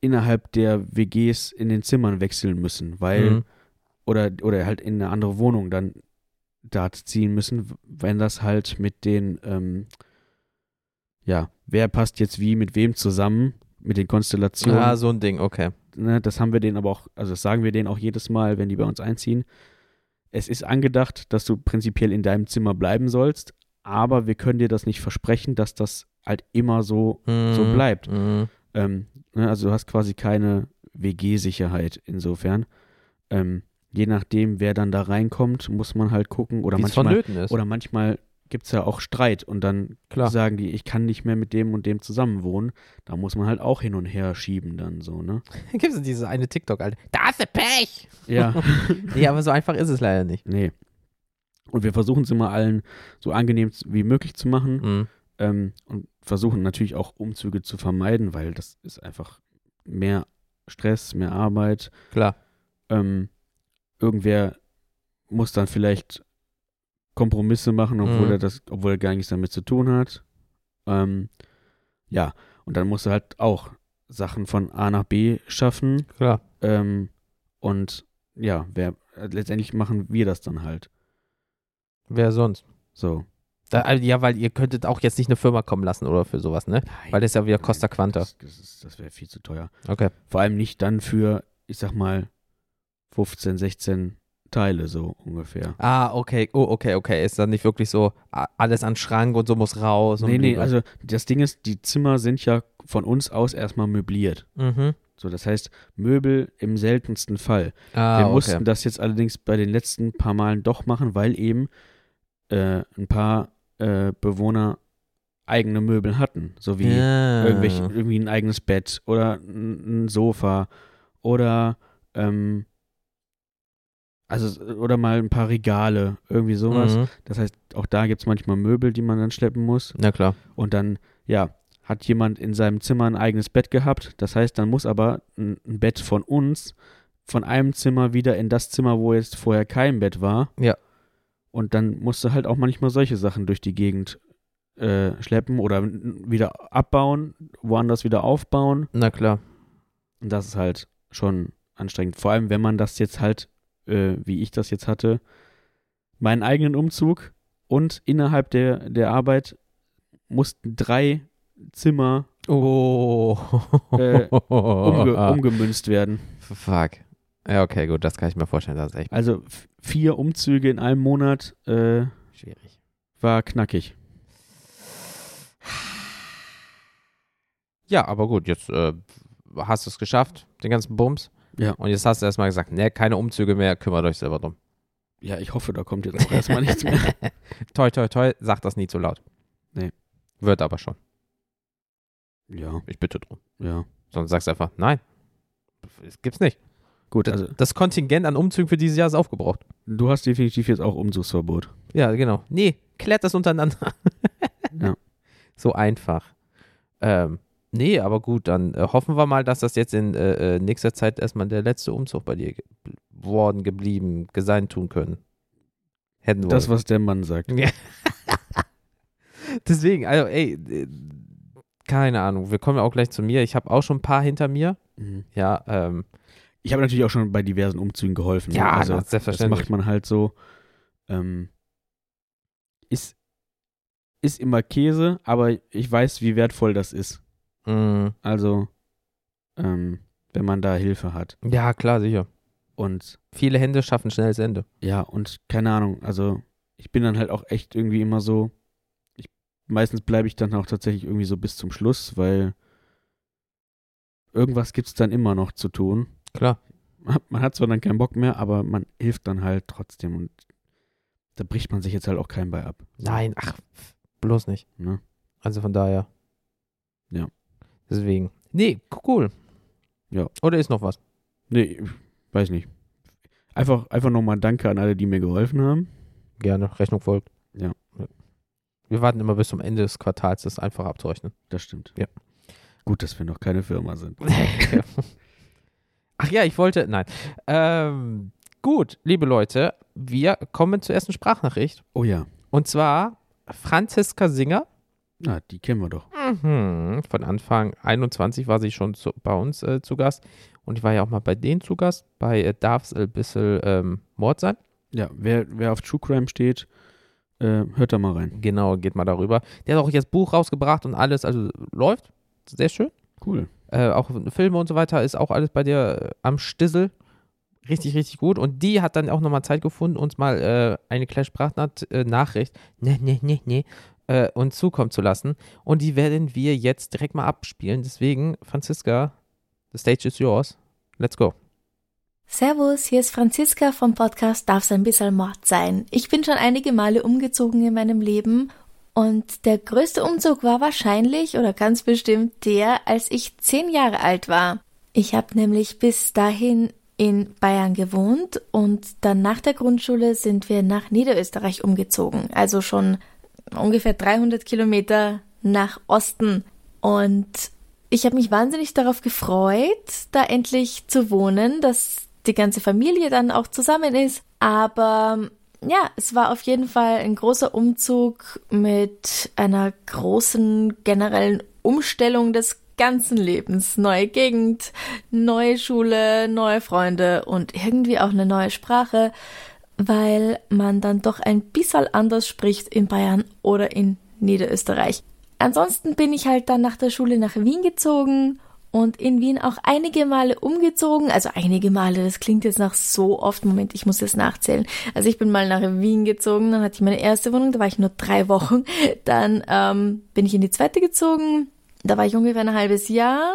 innerhalb der WGs in den Zimmern wechseln müssen, weil Mhm. oder, oder halt in eine andere Wohnung dann da ziehen müssen, wenn das halt mit den, ähm, ja, wer passt jetzt wie mit wem zusammen, mit den Konstellationen. Ah, so ein Ding, okay. ne, das haben wir denen aber auch, also das sagen wir denen auch jedes Mal, wenn die bei uns einziehen. Es ist angedacht, dass du prinzipiell in deinem Zimmer bleiben sollst, aber wir können dir das nicht versprechen, dass das halt immer so so Mhm. bleibt. Mhm. ähm, ne, also du hast quasi keine WG-Sicherheit insofern. Ähm, je nachdem, wer dann da reinkommt, muss man halt gucken. Oder Wie es manchmal, oder manchmal gibt es ja auch Streit und dann Klar. sagen die, ich kann nicht mehr mit dem und dem zusammen wohnen. Da muss man halt auch hin und her schieben dann so, ne? Gibt es diese eine TikTok, Alter. Da hast du Pech. Ja, Nee, aber so einfach ist es leider nicht. nee. Und wir versuchen es immer allen so angenehm wie möglich zu machen Mhm. ähm, und versuchen natürlich auch Umzüge zu vermeiden, weil das ist einfach mehr Stress, mehr Arbeit. Klar. ähm, irgendwer muss dann vielleicht Kompromisse machen, obwohl Mhm. er das, obwohl er gar nichts damit zu tun hat. Ähm, ja, und dann muss er halt auch Sachen von A nach B schaffen. Klar. Ähm, und ja, wer äh, letztendlich machen wir das dann halt. Wer sonst? So. Da, also, ja, weil ihr könntet auch jetzt nicht eine Firma kommen lassen oder für sowas, ne? Weil das ist ja wieder Costa Quanta. Das, das, das wäre viel zu teuer. Okay. Vor allem nicht dann für, ich sag mal, 15, 16 Teile so ungefähr. Ah, okay. Oh, okay, okay. Ist dann nicht wirklich so, alles an Schrank und so muss raus Nee, nee, also das Ding ist, die Zimmer sind ja von uns aus erstmal möbliert. Mhm. So, das heißt, Möbel im seltensten Fall. Ah, Wir okay. mussten das jetzt allerdings bei den letzten paar Malen doch machen, weil eben äh, ein paar äh, Bewohner eigene Möbel hatten. So wie ja. irgendwelche, irgendwie ein eigenes Bett oder ein, ein Sofa oder ähm, also oder mal ein paar Regale, irgendwie sowas. Mhm. Das heißt, auch da gibt es manchmal Möbel, die man dann schleppen muss. Na klar. Und dann, ja, hat jemand in seinem Zimmer ein eigenes Bett gehabt. Das heißt, dann muss aber ein, ein Bett von uns von einem Zimmer wieder in das Zimmer, wo jetzt vorher kein Bett war. Ja. Und dann musst du halt auch manchmal solche Sachen durch die Gegend äh, schleppen oder wieder abbauen, woanders wieder aufbauen. Na klar. Und das ist halt schon anstrengend. Vor allem, wenn man das jetzt halt, äh, wie ich das jetzt hatte, meinen eigenen Umzug und innerhalb der, der Arbeit mussten drei Zimmer Oh. Äh, umge umgemünzt werden. Fuck. Ja, okay, gut, das kann ich mir vorstellen. Das echt Also vier Umzüge in einem Monat äh, schwierig. war knackig. Ja, aber gut, jetzt äh, hast du es geschafft, den ganzen Bums. Ja. Und jetzt hast du erstmal gesagt, ne, keine Umzüge mehr, kümmert euch selber drum. Ja, ich hoffe, da kommt jetzt auch erstmal nichts mehr. toi, toi, toi, sag das nie zu laut. Nee. Wird aber schon. Ja, Ich bitte drum. ja. Sonst sagst du einfach, nein. Das gibt's nicht. Gut, Das, also das Kontingent an Umzügen für dieses Jahr ist aufgebraucht. du hast definitiv jetzt auch Umzugsverbot. Ja, genau. Nee, klärt das untereinander. Ja. So einfach. Ähm, nee, aber gut, dann äh, hoffen wir mal, dass das jetzt in äh, äh, nächster Zeit erstmal der letzte Umzug bei dir ge worden, geblieben, sein tun können. Hätten wir. Das, was der Mann sagt. Ja. Deswegen, also, ey, keine Ahnung. Wir kommen ja auch gleich zu mir. Ich habe auch schon ein paar hinter mir. Mhm. Ja, ähm, Ich habe natürlich auch schon bei diversen Umzügen geholfen. ne? ja, also das das macht man halt so. Ähm, ist, ist immer Käse, aber ich weiß, wie wertvoll das ist. Mhm. Also, ähm, wenn man da Hilfe hat. Ja, klar, sicher. Und Viele Hände schaffen schnelles Ende. ja, und keine Ahnung, also ich bin dann halt auch echt irgendwie immer so. Ich, meistens bleibe ich dann auch tatsächlich irgendwie so bis zum Schluss, weil irgendwas gibt es dann immer noch zu tun. Klar. Man hat zwar dann keinen Bock mehr, aber man hilft dann halt trotzdem und da bricht man sich jetzt halt auch kein bei ab. Nein, ach, bloß nicht. Ne? Also von daher. Deswegen. Nee, cool. Ja. Oder ist noch was? Nee, weiß nicht. Einfach, einfach nochmal Danke an alle, die mir geholfen haben. Gerne. Rechnung folgt. Ja. Wir warten immer bis zum Ende des Quartals, das einfach abzurechnen. Das stimmt. Ja. Gut, dass wir noch keine Firma sind. Ach ja, ich wollte. Nein. Ähm, gut, liebe Leute, wir kommen zur ersten Sprachnachricht. Oh ja. Und zwar Franziska Singer. Na, die kennen wir doch. Mhm. Von Anfang 21 war sie schon zu, bei uns äh, zu Gast. Und ich war ja auch mal bei denen zu Gast. Bei äh, Darf es ein bisschen ähm, Mord sein? Ja, wer, wer auf True Crime steht, äh, hört da mal rein. Genau, geht mal darüber. Der hat auch jetzt Buch rausgebracht und alles, also läuft. Sehr schön. Cool. Äh, auch Filme und so weiter ist auch alles bei dir äh, am Stissel. Richtig, richtig gut. Und die hat dann auch nochmal Zeit gefunden, uns mal äh, eine kleine Sprachnachricht, ne, ne, ne, ne, äh, uns zukommen zu lassen. Und die werden wir jetzt direkt mal abspielen. Deswegen, Franziska, the stage is yours. Let's go. Servus, hier ist Franziska vom Podcast Darf's ein bisschen Mord sein. Ich bin schon einige Male umgezogen in meinem Leben und der größte Umzug war wahrscheinlich oder ganz bestimmt der, als ich zehn Jahre alt war. Ich habe nämlich bis dahin in Bayern gewohnt und dann nach der Grundschule sind wir nach Niederösterreich umgezogen, also schon ungefähr 300 Kilometer nach Osten und ich habe mich wahnsinnig darauf gefreut, da endlich zu wohnen, dass die ganze Familie dann auch zusammen ist. Aber ja, es war auf jeden Fall ein großer Umzug mit einer großen generellen Umstellung des ganzen Lebens. Neue Gegend, neue Schule, neue Freunde und irgendwie auch eine neue Sprache, weil man dann doch ein bisschen anders spricht in Bayern oder in Niederösterreich. Ansonsten bin ich halt dann nach der Schule nach Wien gezogen und in Wien auch einige Male umgezogen. Also einige Male, das klingt jetzt nach so oft. Moment, ich muss jetzt nachzählen. Also ich bin mal nach Wien gezogen, dann hatte ich meine erste Wohnung, da war ich nur drei Wochen. Dann ähm, bin ich in die zweite gezogen, da war ich ungefähr ein halbes Jahr.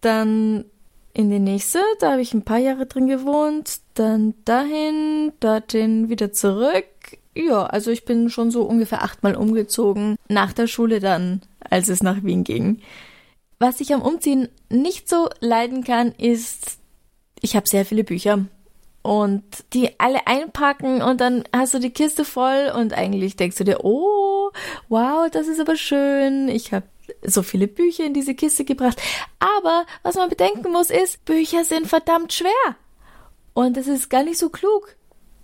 Dann in die nächste, da habe ich ein paar Jahre drin gewohnt. Dann dahin, dorthin, wieder zurück. Ja, also ich bin schon so ungefähr achtmal umgezogen. Nach der Schule dann, als es nach Wien ging. Was ich am Umziehen nicht so leiden kann, ist ich habe sehr viele Bücher und die alle einpacken und dann hast du die Kiste voll und eigentlich denkst du dir, oh, wow, das ist aber schön. Ich habe so viele Bücher in diese Kiste gebracht. Aber was man bedenken muss ist, Bücher sind verdammt schwer. Und es ist gar nicht so klug,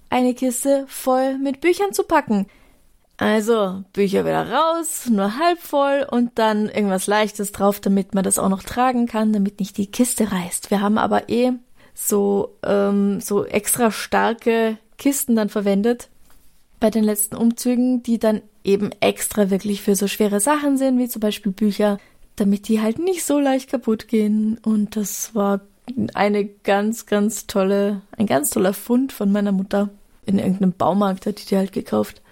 eine Kiste voll mit Büchern zu packen. Also Bücher wieder raus, nur halb voll und dann irgendwas Leichtes drauf, damit man das auch noch tragen kann, damit nicht die Kiste reißt. Wir haben aber eh so, ähm, so extra starke Kisten dann verwendet bei den letzten Umzügen, die dann eben extra wirklich für so schwere Sachen sind, wie zum Beispiel Bücher, damit die halt nicht so leicht kaputt gehen. Und das war eine ganz, ganz tolle, ein ganz toller Fund von meiner Mutter. In irgendeinem Baumarkt hat die die halt gekauft.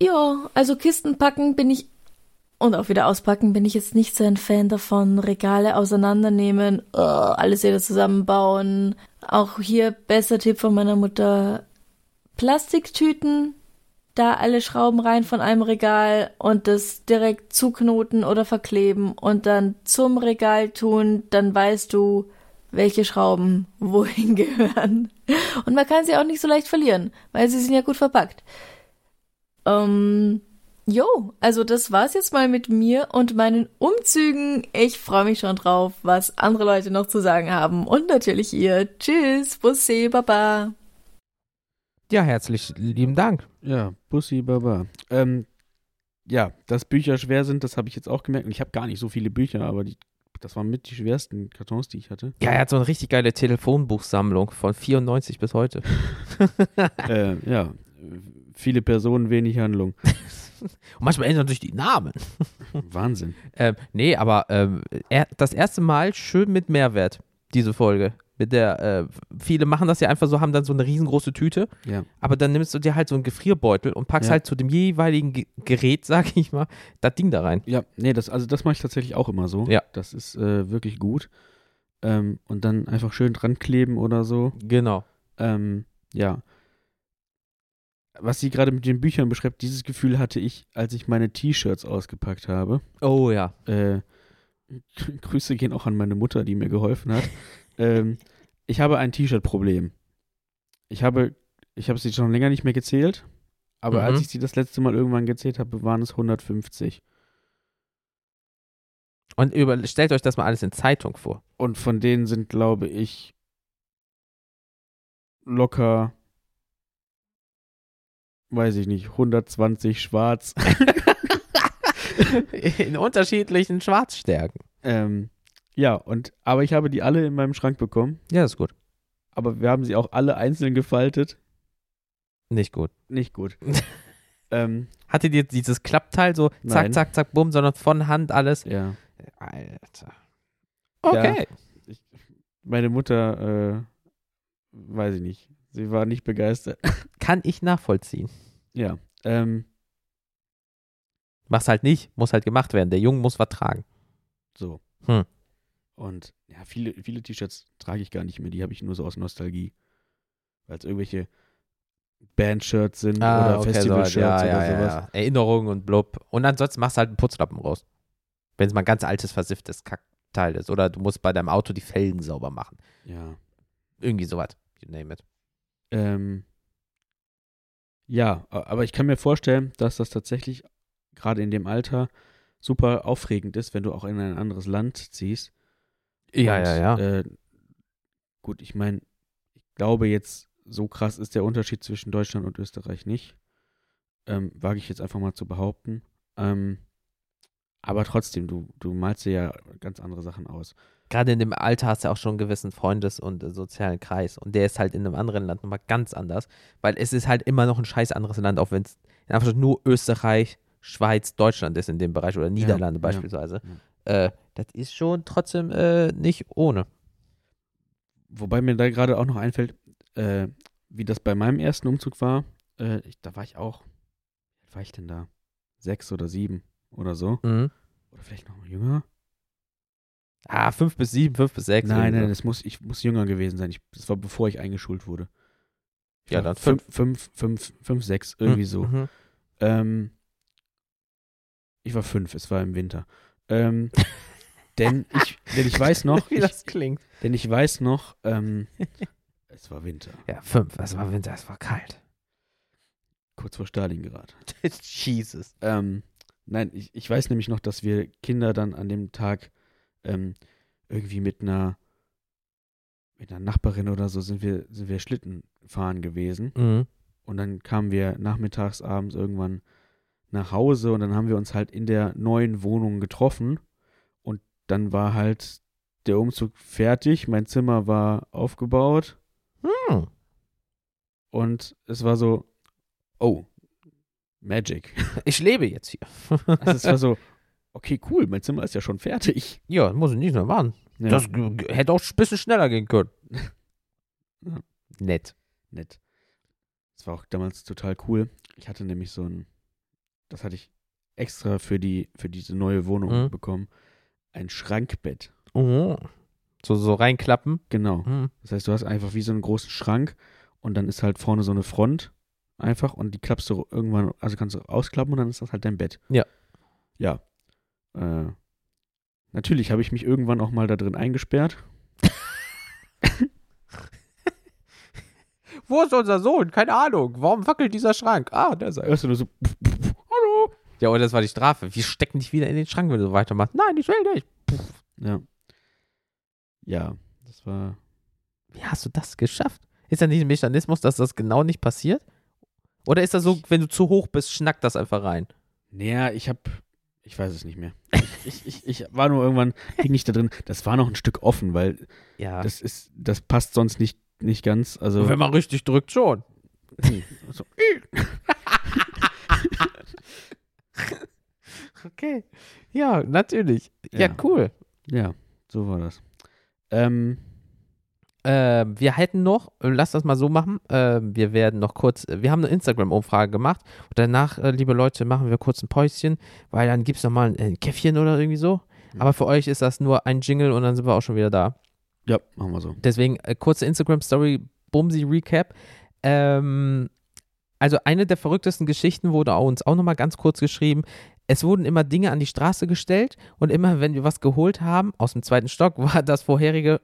Ja, also Kisten packen bin ich und auch wieder auspacken bin ich jetzt nicht so ein Fan davon. Regale auseinandernehmen, uh, alles wieder zusammenbauen. Auch hier besser Tipp von meiner Mutter. Plastiktüten, da alle Schrauben rein von einem Regal und das direkt zuknoten oder verkleben und dann zum Regal tun, dann weißt du, welche Schrauben wohin gehören. Und man kann sie auch nicht so leicht verlieren, weil sie sind ja gut verpackt. Ähm, Jo, also das war's jetzt mal mit mir und meinen Umzügen. Ich freue mich schon drauf, was andere Leute noch zu sagen haben. Und natürlich ihr. Tschüss, Bussi, Baba. Ja, herzlich lieben Dank. Ja, Bussi, Baba. Ähm, ja, dass Bücher schwer sind, das habe ich jetzt auch gemerkt. Und ich habe gar nicht so viele Bücher, aber die, das waren mit die schwersten Kartons, die ich hatte. Ja, er hat so eine richtig geile Telefonbuchsammlung von 94 bis heute. äh, ja, viele Personen, wenig Handlung. Und manchmal ändern sich die Namen. Wahnsinn. ähm, nee, aber ähm, er, das erste Mal schön mit Mehrwert, diese Folge. Mit der, äh, viele machen das ja einfach so, haben dann so eine riesengroße Tüte, Ja. aber dann nimmst du dir halt so einen Gefrierbeutel und packst Ja. halt zu dem jeweiligen Ge Gerät, sag ich mal, das Ding da rein. Ja, nee, das, also das mache ich tatsächlich auch immer so. Ja. Das ist äh, wirklich gut. Ähm, und dann einfach schön dran kleben oder so. Genau. Ähm, ja. Was sie gerade mit den Büchern beschreibt, dieses Gefühl hatte ich, als ich meine T-Shirts ausgepackt habe. Oh ja. Äh, Grüße gehen auch an meine Mutter, die mir geholfen hat. ähm, ich habe ein T-Shirt-Problem. Ich habe, ich habe sie schon länger nicht mehr gezählt, aber Mhm. als ich sie das letzte Mal irgendwann gezählt habe, waren es 150. Und über, stellt euch das mal alles in Zeitung vor. Und von denen sind, glaube ich, locker, weiß ich nicht, 120 schwarz. in unterschiedlichen Schwarzstärken. ähm, ja, und, aber ich habe die alle in meinem Schrank bekommen. Ja, ist gut. Aber wir haben sie auch alle einzeln gefaltet. Nicht gut. Nicht gut. ähm, Hattet ihr dieses Klappteil so zack, Nein. zack, zack, bumm, sondern von Hand alles? ja. Alter. Okay. Ich, meine Mutter, äh, weiß ich nicht. Sie war nicht begeistert. Kann ich nachvollziehen. ja. Ähm, Mach's halt nicht, muss halt gemacht werden. Der Junge muss was tragen. so. Hm. Und ja, viele, viele T-Shirts trage ich gar nicht mehr. Die habe ich nur so aus Nostalgie. Weil es irgendwelche Band-Shirts sind oder Festival-Shirts Ah, ja, oder ja, sowas. Ja. Erinnerungen und blub. Und ansonsten machst du halt einen Putzlappen raus. Wenn es mal ein ganz altes, versifftes Kackteil ist. Oder du musst bei deinem Auto die Felgen sauber machen. Ja. Irgendwie sowas. You name it. Ähm, ja, aber ich kann mir vorstellen, dass das tatsächlich gerade in dem Alter super aufregend ist, wenn du auch in ein anderes Land ziehst. Ja, Und, ja, ja. Äh, gut, ich meine, ich glaube jetzt, so krass ist der Unterschied zwischen Deutschland und Österreich nicht. Ähm, wage ich jetzt einfach mal zu behaupten. Ähm, aber trotzdem, du, du malst dir ja ganz andere Sachen aus. Gerade in dem Alter hast du auch schon einen gewissen Freundes- und äh, sozialen Kreis. Und der ist halt in einem anderen Land nochmal ganz anders. Weil es ist halt immer noch ein scheiß anderes Land, auch wenn es einfach nur Österreich, Schweiz, Deutschland ist in dem Bereich oder Niederlande ja, beispielsweise. Äh, das ist schon trotzdem äh, nicht ohne. Wobei mir da gerade auch noch einfällt, äh, wie das bei meinem ersten Umzug war. Äh, ich, da war ich auch, wie war ich denn da? Sechs oder sieben oder so. Mhm. Oder vielleicht noch jünger? Ah, fünf bis sieben, fünf bis sechs. Nein, nein, so. das muss, ich muss jünger gewesen sein. Ich, das war bevor ich eingeschult wurde. Ich Ja, dann fünf, fünf, fünf, fünf, sechs, irgendwie so. Mhm. Ähm, ich war fünf, es war im Winter. Ähm, Denn ich, denn ich weiß noch, Wie ich, das klingt. denn ich weiß noch, ähm, es war Winter, Ja, fünf. Es war Winter, es war kalt. kurz vor Stalingrad. Jesus. Ähm, nein, ich, ich weiß nämlich noch, dass wir Kinder dann an dem Tag ähm, irgendwie mit einer mit einer Nachbarin oder so sind wir sind wir Schlitten fahren gewesen Mhm. und dann kamen wir nachmittags abends irgendwann nach Hause und dann haben wir uns halt in der neuen Wohnung getroffen dann war halt der Umzug fertig, mein Zimmer war aufgebaut Hm. und es war so oh Magic. Ich lebe jetzt hier. Also es war so okay, cool, mein Zimmer ist ja schon fertig. ja, muss ich nicht mehr machen. Ja. Das hätte auch ein bisschen schneller gehen können. Ja. Nett. nett. Das war auch damals total cool. Ich hatte nämlich so ein, das hatte ich extra für die, für diese neue Wohnung Mhm. bekommen, ein Schrankbett. Oh. So, so reinklappen. Genau. Hm. Das heißt, du hast einfach wie so einen großen Schrank und dann ist halt vorne so eine Front einfach und die klappst du irgendwann, also kannst du ausklappen und dann ist das halt dein Bett. Ja. Ja. Äh, natürlich habe ich mich irgendwann auch mal da drin eingesperrt. Wo ist unser Sohn? Keine Ahnung. Warum wackelt dieser Schrank? Ah, der ist er. Hörst du nur so, Hallo. Ja, und das war die Strafe. Wir stecken dich wieder in den Schrank, wenn du weitermachst. Nein, ich will nicht. ja. Ja, das war, Wie hast du das geschafft? Ist da nicht ein Mechanismus, dass das genau nicht passiert? Oder ist das so, wenn du zu hoch bist, schnackt das einfach rein? Naja, ich hab, ich weiß es nicht mehr. Ich, ich, ich war nur irgendwann, hing ich da drin. Das war noch ein Stück offen, weil Ja. das ist, das passt sonst nicht, nicht ganz. Also, wenn man richtig drückt, schon. Hm, so, Okay. Ja, natürlich. Ja, Ja. cool. ja, so war das. Ähm, Ähm, wir hätten noch, äh, lass das mal so machen, ähm, wir werden noch kurz, äh, wir haben eine Instagram-Umfrage gemacht und danach, äh, liebe Leute, machen wir kurz ein Päuschen, weil dann gibt es nochmal ein, ein Käffchen oder irgendwie so. Aber für euch ist das nur ein Jingle und dann sind wir auch schon wieder da. ja, machen wir so. Deswegen äh, kurze Instagram-Story, Bumsi-Recap. Ähm, also eine der verrücktesten Geschichten wurde uns auch nochmal ganz kurz geschrieben. Es wurden immer Dinge an die Straße gestellt und immer, wenn wir was geholt haben, aus dem zweiten Stock, war das vorherige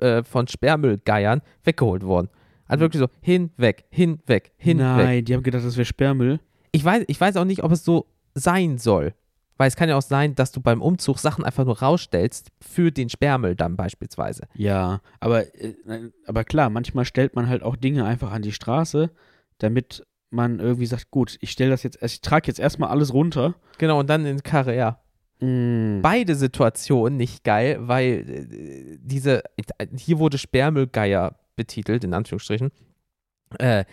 äh, von Sperrmüllgeiern weggeholt worden. Also wirklich so hinweg, hinweg, hinweg. Nein, die haben gedacht, das wäre Sperrmüll. Ich weiß, ich weiß auch nicht, ob es so sein soll. Weil es kann ja auch sein, dass du beim Umzug Sachen einfach nur rausstellst für den Sperrmüll dann beispielsweise. Ja, aber, äh, aber klar, manchmal stellt man halt auch Dinge einfach an die Straße, damit man irgendwie sagt, gut, ich stelle das jetzt, ich trage jetzt erstmal alles runter. Genau, und dann in Karre, ja. Mm, beide Situationen nicht geil, weil äh, diese, hier wurde Sperrmüllgeier betitelt, in Anführungsstrichen. Äh,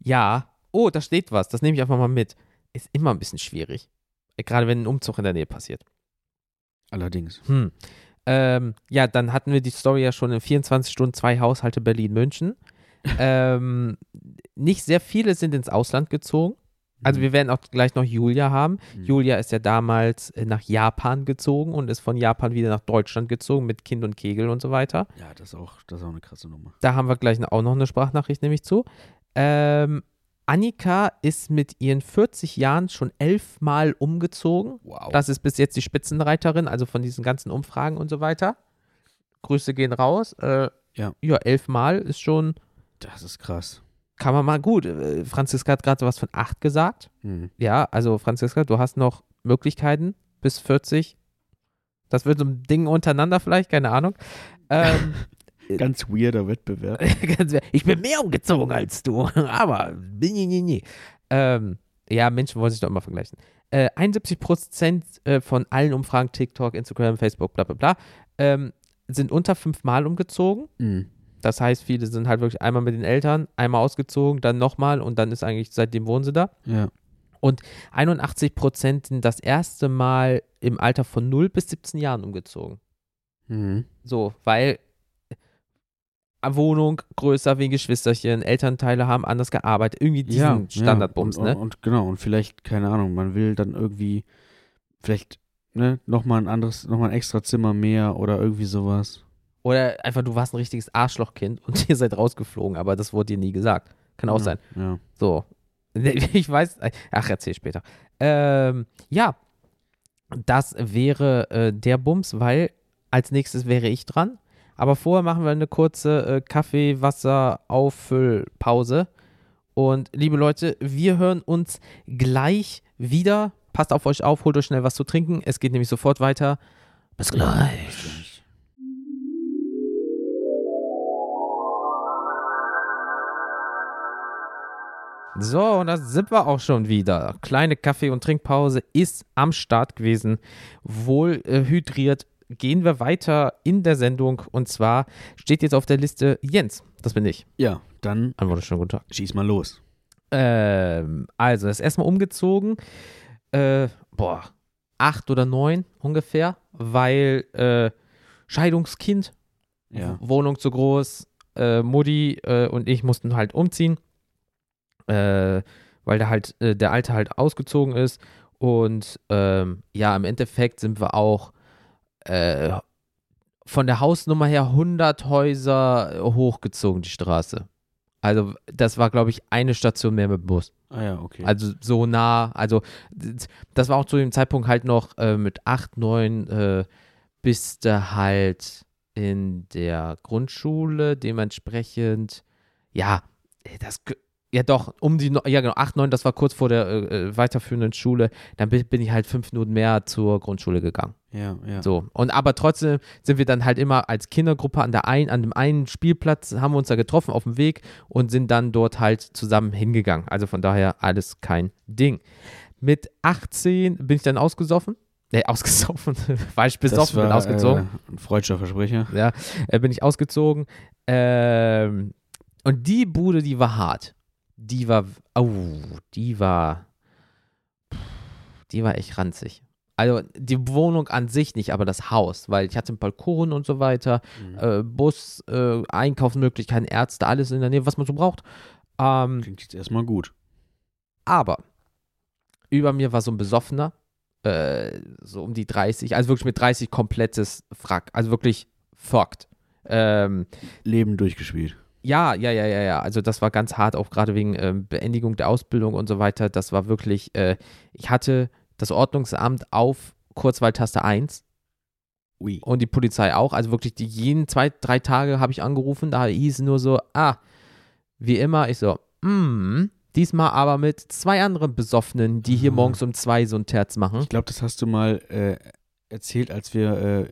ja, oh, da steht was, das nehme ich einfach mal mit. Ist immer ein bisschen schwierig. Gerade wenn ein Umzug in der Nähe passiert. Allerdings. Hm. Ähm, ja, dann hatten wir die Story ja schon in 24 Stunden zwei Haushalte Berlin-München. Ähm, nicht sehr viele sind ins Ausland gezogen. Also wir werden auch gleich noch Julia haben. Mhm. Julia ist ja damals äh, nach Japan gezogen und ist von Japan wieder nach Deutschland gezogen mit Kind und Kegel und so weiter. Ja, das ist auch, das ist auch eine krasse Nummer. Da haben wir gleich auch noch eine Sprachnachricht nämlich zu. Ähm, Annika ist mit ihren 40 Jahren schon elfmal umgezogen. Wow. Das ist bis jetzt die Spitzenreiterin, also von diesen ganzen Umfragen und so weiter. Grüße gehen raus. Äh, Ja. Ja, elfmal ist schon, das ist krass. kann man mal gut. Äh, Franziska hat gerade was von acht gesagt. Mhm. Ja, also Franziska, du hast noch Möglichkeiten bis 40. Das wird so ein Ding untereinander vielleicht, keine Ahnung. Ähm, Ganz weirder Wettbewerb. ich bin mehr umgezogen als du, aber nee, nee, nee. Ähm, ja, Menschen wollen sich doch immer vergleichen. Äh, 71 Prozent äh, von allen Umfragen, TikTok, Instagram, Facebook, bla bla bla, ähm, sind unter fünfmal umgezogen. Mhm. Das heißt, viele sind halt wirklich einmal mit den Eltern, einmal ausgezogen, dann nochmal und dann ist eigentlich, seitdem wohnen sie da. Ja. 81 Prozent sind das erste Mal im Alter von 0 bis 17 Jahren umgezogen. Mhm. So, weil Wohnung größer wegen Geschwisterchen, Elternteile haben anders gearbeitet, irgendwie diesen Standardbums, und, ne? Und, und genau, und vielleicht, keine Ahnung, man will dann irgendwie, vielleicht, ne, nochmal ein anderes, nochmal ein extra Zimmer mehr oder irgendwie sowas. Oder einfach, du warst ein richtiges Arschlochkind und ihr seid rausgeflogen, aber das wurde dir nie gesagt. Kann auch ja, sein. Ja. So. Ich weiß, ach, erzähl später. Ähm, ja, das wäre äh, der Bums, weil als nächstes wäre ich dran. Aber vorher machen wir eine kurze äh, Kaffee, Wasser, Auffüllpause. Und liebe Leute, wir hören uns gleich wieder. Passt auf euch auf, holt euch schnell was zu trinken. Es geht nämlich sofort weiter. Bis gleich. So, und da sind wir auch schon wieder. Kleine Kaffee- und Trinkpause ist am Start gewesen. Wohl äh, hydriert. Gehen wir weiter in der Sendung. Und zwar steht jetzt auf der Liste Jens. Das bin ich. Ja, dann Ein wunderschönen guten Tag. schieß mal los. Ähm, also, ist erstmal umgezogen. Äh, boah, acht oder neun ungefähr, weil äh, Scheidungskind, Ja. Wohnung zu groß, äh, Mutti äh, und ich mussten halt umziehen, äh, weil da halt äh, der Alte halt ausgezogen ist. Und ähm, ja, im Endeffekt sind wir auch äh, von der Hausnummer her 100 Häuser hochgezogen, die Straße. Also, das war, glaube ich, eine Station mehr mit Bus. Ah ja, okay. Also so nah, also das war auch zu dem Zeitpunkt halt noch äh, mit 8, 9 äh, bist du halt in der Grundschule, dementsprechend, ja, das, ja doch, um die, ja genau, 8, 9, das war kurz vor der äh, äh, weiterführenden Schule, dann bin, bin ich halt fünf Minuten mehr zur Grundschule gegangen. ja, ja. So, und aber trotzdem sind wir dann halt immer als Kindergruppe an, der ein, an dem einen Spielplatz, haben wir uns da getroffen auf dem Weg und sind dann dort halt zusammen hingegangen. Also von daher alles kein Ding. Mit 18 bin ich dann ausgesoffen. Ne, ausgesoffen. War ich besoffen, bin ausgezogen. Äh, ein freudscher Versprecher. Ja, äh, bin ich ausgezogen. Ähm, und die Bude, die war hart. Die war, oh, die war, die war echt ranzig. Also die Wohnung an sich nicht, aber das Haus, weil ich hatte einen Balkon und so weiter, Mhm. äh, Bus, äh, Einkaufsmöglichkeiten, Ärzte, alles in der Nähe, was man so braucht. Ähm, Klingt jetzt erstmal gut. aber über mir war so ein Besoffener, äh, so um die 30, also wirklich mit 30 komplettes Frack, also wirklich fucked. Ähm, Leben durchgespielt. Ja, ja, ja, ja, ja. Also das war ganz hart, auch gerade wegen ähm, Beendigung der Ausbildung und so weiter. Das war wirklich, äh, ich hatte das Ordnungsamt auf Kurzwahltaste 1 Ui. und die Polizei auch. Also wirklich die jeden zwei, drei Tage habe ich angerufen. Da hieß es nur so, ah, wie immer. Ich so, hm, diesmal aber mit zwei anderen Besoffenen, die hier Mhm. morgens um zwei so ein Terz machen. Ich glaube, das hast du mal äh, erzählt, als wir äh,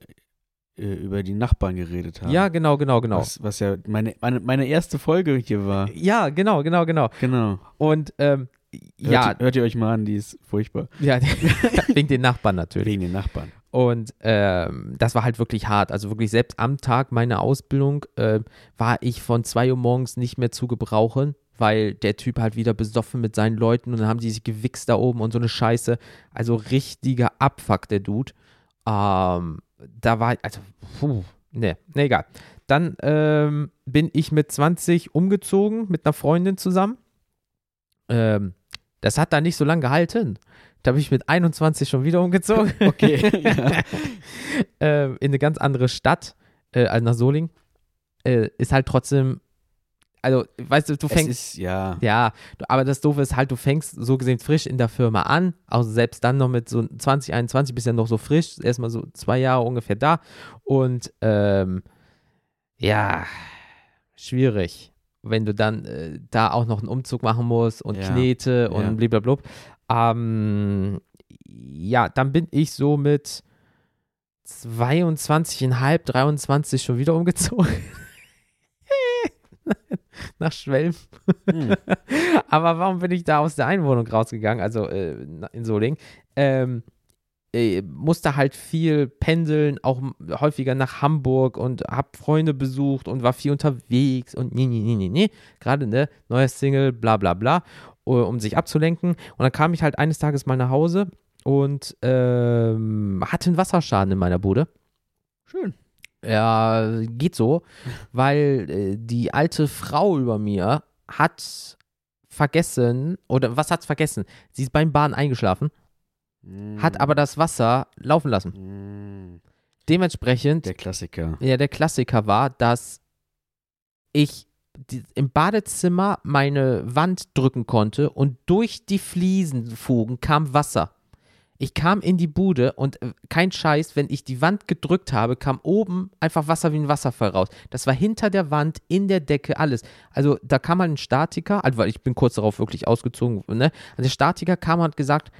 über die Nachbarn geredet haben. Ja, genau, genau, genau. Was, was ja meine, meine, meine erste Folge hier war. Ja, genau, genau, genau. Genau. Und ähm, Hört, ja, ihr- hört ihr euch mal an, die ist furchtbar. ja, wegen den Nachbarn natürlich. Wegen den Nachbarn. Und ähm, das war halt wirklich hart. Also wirklich selbst am Tag meiner Ausbildung äh, war ich von 2 Uhr morgens nicht mehr zu gebrauchen, weil der Typ halt wieder besoffen mit seinen Leuten und dann haben die sich gewichst da oben und so eine Scheiße. Also richtiger Abfuck, der Dude. Ähm, da war, also, puh, ne, ne, egal. Dann ähm, bin ich mit 20 umgezogen mit einer Freundin zusammen. Ähm, das hat da nicht so lange gehalten. Da bin ich mit 21 schon wieder umgezogen. Okay. ja. äh, in eine ganz andere Stadt, äh, als nach Solingen, äh, ist halt trotzdem, also, weißt du, du fängst, ist, ja. ja, aber das Doofe ist halt, du fängst so gesehen frisch in der Firma an, also selbst dann noch mit so 20, 21 bist ja noch so frisch, erstmal so zwei Jahre ungefähr da und, ähm, ja, schwierig, wenn du dann äh, da auch noch einen Umzug machen musst und Ja, Knete ja. und blablabla. Ähm, ja, dann bin ich so mit 22,5, 23 schon wieder umgezogen. Nach Schwelm. Hm. Aber warum bin ich da aus der Einwohnung rausgegangen, also äh, in Solingen? Ähm, äh, musste halt viel pendeln, auch häufiger nach Hamburg und hab Freunde besucht und war viel unterwegs und nee, nee, nee, nee, nee. Gerade, ne, neuer Single, bla, bla, bla, um sich abzulenken. Und dann kam ich halt eines Tages mal nach Hause und ähm, hatte einen Wasserschaden in meiner Bude. Schön. Ja, geht so, weil äh, die alte Frau über mir hat vergessen, oder was hat's vergessen? Sie ist beim Bahn eingeschlafen, hat aber das Wasser laufen lassen. Hm. Dementsprechend, Der Klassiker. ja, der Klassiker war, dass ich die, im Badezimmer meine Wand drücken konnte und durch die Fliesenfugen kam Wasser. Ich kam in die Bude und äh, kein Scheiß, wenn ich die Wand gedrückt habe, kam oben einfach Wasser wie ein Wasserfall raus. Das war hinter der Wand, in der Decke, alles. Also da kam mal ein Statiker, also weil ich bin kurz darauf wirklich ausgezogen, ne? Also der Statiker kam und hat gesagt,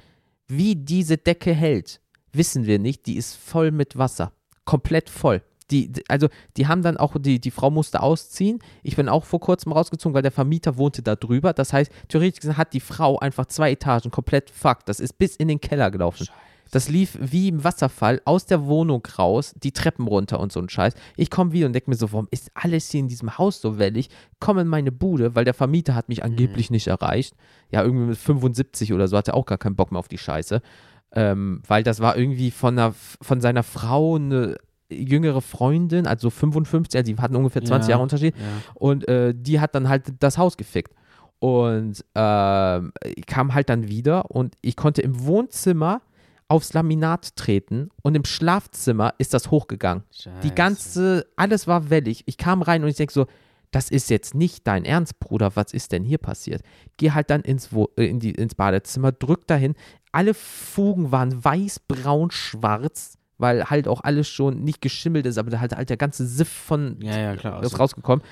wie diese Decke hält, wissen wir nicht. Die ist voll mit Wasser. Komplett voll. Die, also die haben dann auch, die, die Frau musste ausziehen. Ich bin auch vor kurzem rausgezogen, weil der Vermieter wohnte da drüber. Das heißt, theoretisch gesehen hat die Frau einfach zwei Etagen komplett fucked. Das ist bis in den Keller gelaufen. Das lief wie im Wasserfall aus der Wohnung raus, die Treppen runter und so ein Scheiß. Ich komme wieder und denke mir so, warum ist alles hier in diesem Haus so wellig? Komme in meine Bude, weil der Vermieter hat mich angeblich nicht erreicht. Ja, irgendwie mit 75 oder so, hatte auch gar keinen Bock mehr auf die Scheiße. Ähm, weil das war irgendwie von, einer, von seiner Frau eine jüngere Freundin, also 55, also die hatten ungefähr 20 Ja. Jahre Unterschied. Ja. Und äh, die hat dann halt das Haus gefickt. Und ich kam halt dann wieder und ich konnte im Wohnzimmer aufs Laminat treten und im Schlafzimmer ist das hochgegangen. Die Scheiße. ganze, alles war wellig. Ich kam rein und ich denke so, das ist jetzt nicht dein Ernst, Bruder, was ist denn hier passiert? Geh halt dann ins, Wo äh, in die, ins Badezimmer, drück dahin. Alle Fugen waren weiß, braun, schwarz, weil halt auch alles schon nicht geschimmelt ist, aber da halt, halt der ganze Siff von Ja, ja, klar. ist rausgekommen.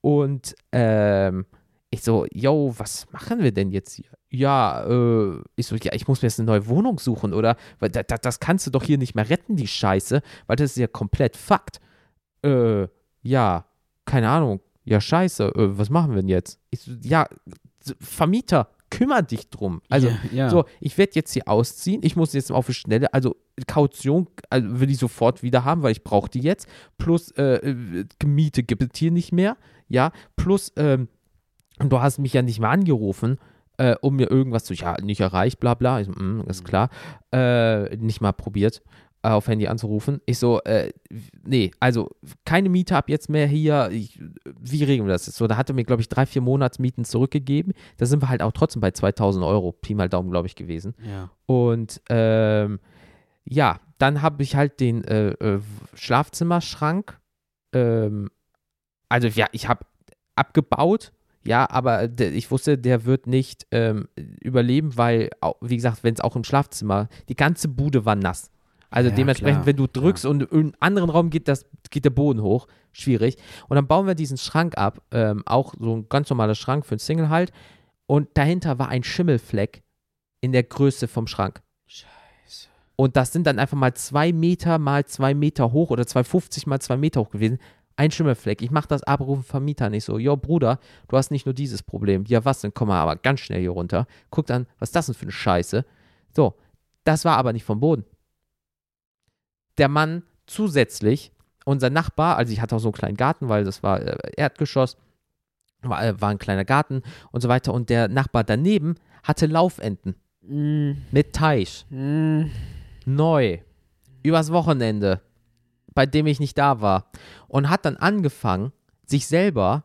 Und ähm, ich so, yo, was machen wir denn jetzt hier? Ja, äh, ich so, ja, ich muss mir jetzt eine neue Wohnung suchen, oder? Weil da, da, das kannst du doch hier nicht mehr retten, die Scheiße, weil das ist ja komplett Fakt. Äh, ja, keine Ahnung. Ja, scheiße, äh, was machen wir denn jetzt? Ich so, ja, Vermieter, kümmer dich drum. Also, ja, ja. so, ich werde jetzt hier ausziehen. Ich muss jetzt auf die Schnelle, also Kaution also will ich sofort wieder haben, weil ich brauche die jetzt. Plus äh, äh, Miete gibt es hier nicht mehr. Ja, plus ähm, du hast mich ja nicht mal angerufen, äh, um mir irgendwas zu, ja, nicht erreicht, bla bla. Ich so, mm, ist klar. Äh, nicht mal probiert, auf Handy anzurufen. Ich so, äh, nee, also keine Miete ab jetzt mehr hier. Ich, wie regeln wir das jetzt? So, da hat er mir, glaube ich, drei, vier Monatsmieten zurückgegeben. Da sind wir halt auch trotzdem bei 2000 Euro, Pi mal Daumen, glaube ich, gewesen. ja. Und ähm, ja, dann habe ich halt den äh, äh, Schlafzimmerschrank. Ähm, also ja, ich habe abgebaut. Ja, aber ich wusste, der wird nicht ähm, überleben, weil, wie gesagt, wenn es auch im Schlafzimmer, die ganze Bude war nass. Also Ja, dementsprechend, klar, wenn du drückst und in einen anderen Raum geht, das, geht der Boden hoch. Schwierig. Und dann bauen wir diesen Schrank ab. Ähm, auch so ein ganz normaler Schrank für einen Single halt. Und dahinter war ein Schimmelfleck in der Größe vom Schrank. Scheiße. Und das sind dann einfach mal zwei Meter mal zwei Meter hoch oder 2,50 mal zwei Meter hoch gewesen. Ein Schimmelfleck. Ich mache das aber rufen Vermieter nicht so. Jo, Bruder, du hast nicht nur dieses Problem. Ja, was denn? Komm mal aber ganz schnell hier runter. Guck dann, was ist das denn für eine Scheiße? So, das war aber nicht vom Boden. Der Mann zusätzlich, unser Nachbar, also ich hatte auch so einen kleinen Garten, weil das war äh, Erdgeschoss, war, äh, war ein kleiner Garten und so weiter. Und der Nachbar daneben hatte Laufenten Mm, mit Teich mm. neu übers Wochenende, bei dem ich nicht da war und hat dann angefangen, sich selber,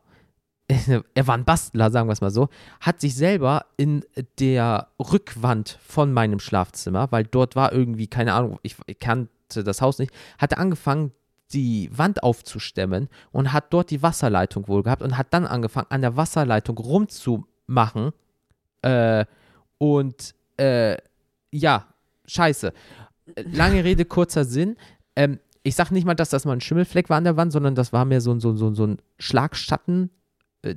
er war ein Bastler, sagen wir es mal so, hat sich selber in der Rückwand von meinem Schlafzimmer, weil dort war irgendwie, keine Ahnung, ich, ich kannte das Haus nicht, hat er angefangen, die Wand aufzustemmen und hat dort die Wasserleitung wohl gehabt und hat dann angefangen, an der Wasserleitung rumzumachen. Äh, und äh, ja, scheiße. Lange Rede, kurzer Sinn. Ähm, ich sag nicht mal, dass das mal ein Schimmelfleck war an der Wand, sondern das war mehr so, ein- so, so, so ein Schlagschatten. Äh,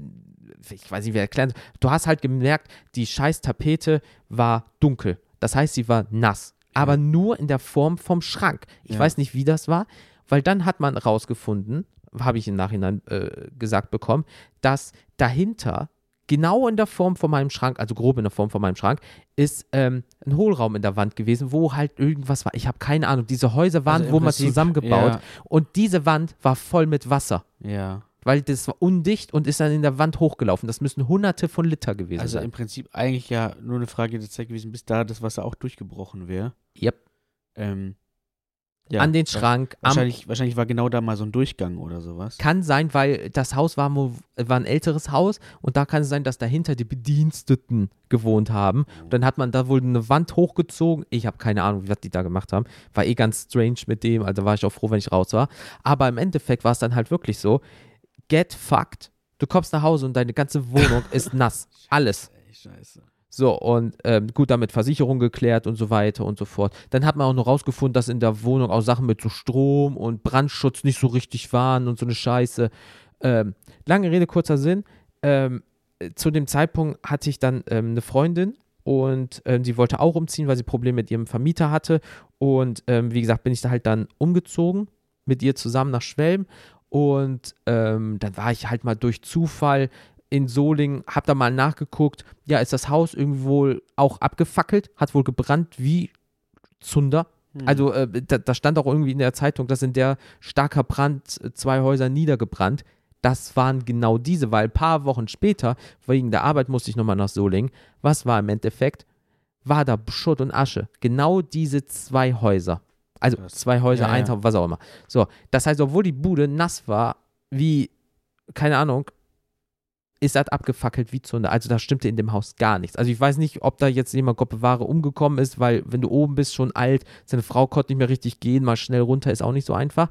ich weiß nicht, wie erklären. Du hast halt gemerkt, die scheiß Tapete war dunkel. Das heißt, sie war nass. Aber nur in der Form vom Schrank. Ich Ja. weiß nicht, wie das war, weil dann hat man rausgefunden, habe ich im Nachhinein äh, gesagt bekommen, dass dahinter, genau in der Form von meinem Schrank, also grob in der Form von meinem Schrank, ist ähm, ein Hohlraum in der Wand gewesen, wo halt irgendwas war. Ich habe keine Ahnung. Diese Häuser waren Also wo man zusammengebaut ja. und diese Wand war voll mit Wasser. Ja. Weil das war undicht und ist dann in der Wand hochgelaufen. Das müssen hunderte von Liter gewesen Also sein. im Prinzip eigentlich ja nur eine Frage der Zeit gewesen, bis da das Wasser auch durchgebrochen wäre. Yep. Ähm, ja, An den Schrank, am Wahrscheinlich, wahrscheinlich war genau da mal so ein Durchgang oder sowas. Kann sein, weil das Haus war, war ein älteres Haus und da kann es sein, dass dahinter die Bediensteten gewohnt haben. Und dann hat man da wohl eine Wand hochgezogen. Ich habe keine Ahnung, was die da gemacht haben. War eh ganz strange mit dem, also war ich auch froh, wenn ich raus war. Aber im Endeffekt war es dann halt wirklich so: get fucked. Du kommst nach Hause und deine ganze Wohnung ist nass. Alles. Ey, scheiße. So, und ähm, gut, damit Versicherung geklärt und so weiter und so fort. Dann hat man auch noch rausgefunden, dass in der Wohnung auch Sachen mit so Strom und Brandschutz nicht so richtig waren und so eine Scheiße. Ähm, lange Rede, kurzer Sinn. Ähm, zu dem Zeitpunkt hatte ich dann ähm, eine Freundin und ähm, sie wollte auch umziehen, weil sie Probleme mit ihrem Vermieter hatte. Und ähm, wie gesagt, bin ich da halt dann umgezogen mit ihr zusammen nach Schwelm. Und ähm, dann war ich halt mal durch Zufall in Solingen, hab da mal nachgeguckt. Ja, ist das Haus irgendwie wohl auch abgefackelt, hat wohl gebrannt wie Zunder. Hm. Also äh, da, da stand auch irgendwie in der Zeitung, dass in der starker Brand zwei Häuser niedergebrannt. Das waren genau diese, weil ein paar Wochen später, wegen der Arbeit musste ich nochmal nach Solingen. Was war im Endeffekt? War da Schutt und Asche. Genau diese zwei Häuser. Also zwei Häuser, Ja, eins was auch immer. So, das heißt, obwohl die Bude nass war, wie, keine Ahnung, ist das abgefackelt wie Zunder. Also da stimmte in dem Haus gar nichts. Also ich weiß nicht, ob da jetzt jemand Gott bewahre umgekommen ist, weil wenn du oben bist, schon alt, seine Frau konnte nicht mehr richtig gehen, mal schnell runter ist auch nicht so einfach.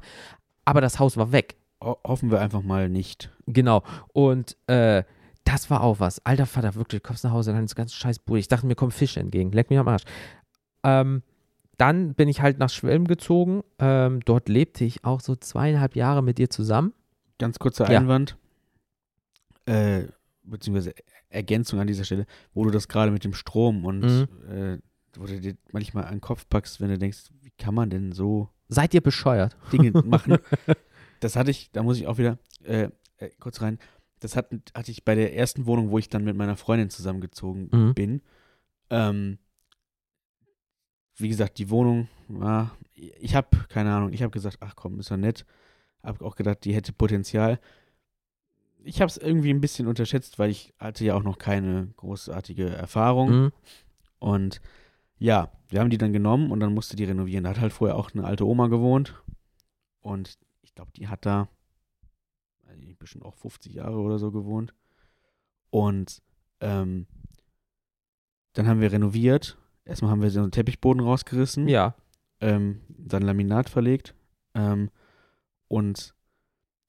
Aber das Haus war weg. Ho hoffen wir einfach mal nicht. Genau. Und äh, das war auch was. Alter Vater, wirklich, du kommst nach Hause, dann ist ganz scheiß Bude. Ich dachte, mir kommen Fische entgegen. Leck mich am Arsch. Ähm, dann bin ich halt nach Schwelm gezogen. Ähm, dort lebte ich auch so zweieinhalb Jahre mit dir zusammen. Ganz kurzer Ja. Einwand, äh, beziehungsweise Ergänzung an dieser Stelle, wo du das gerade mit dem Strom und Mhm. äh, wo du dir manchmal an den Kopf packst, wenn du denkst, wie kann man denn so Seid ihr bescheuert? Dinge machen? Das hatte ich, da muss ich auch wieder äh, äh, kurz rein. Das hat, hatte ich bei der ersten Wohnung, wo ich dann mit meiner Freundin zusammengezogen Mhm. bin. Ähm, wie gesagt, die Wohnung war, ich habe, keine Ahnung, ich habe gesagt, ach komm, ist ja nett. Habe auch gedacht, die hätte Potenzial. Ich habe es irgendwie ein bisschen unterschätzt, weil ich hatte ja auch noch keine großartige Erfahrung. Mhm. Und ja, wir haben die dann genommen und dann musste die renovieren. Da hat halt vorher auch eine alte Oma gewohnt. Und ich glaube, die hat da bestimmt auch 50 Jahre oder so gewohnt. Und ähm, dann haben wir renoviert. Erstmal haben wir so einen Teppichboden rausgerissen, Ja. ähm, dann Laminat verlegt ähm, und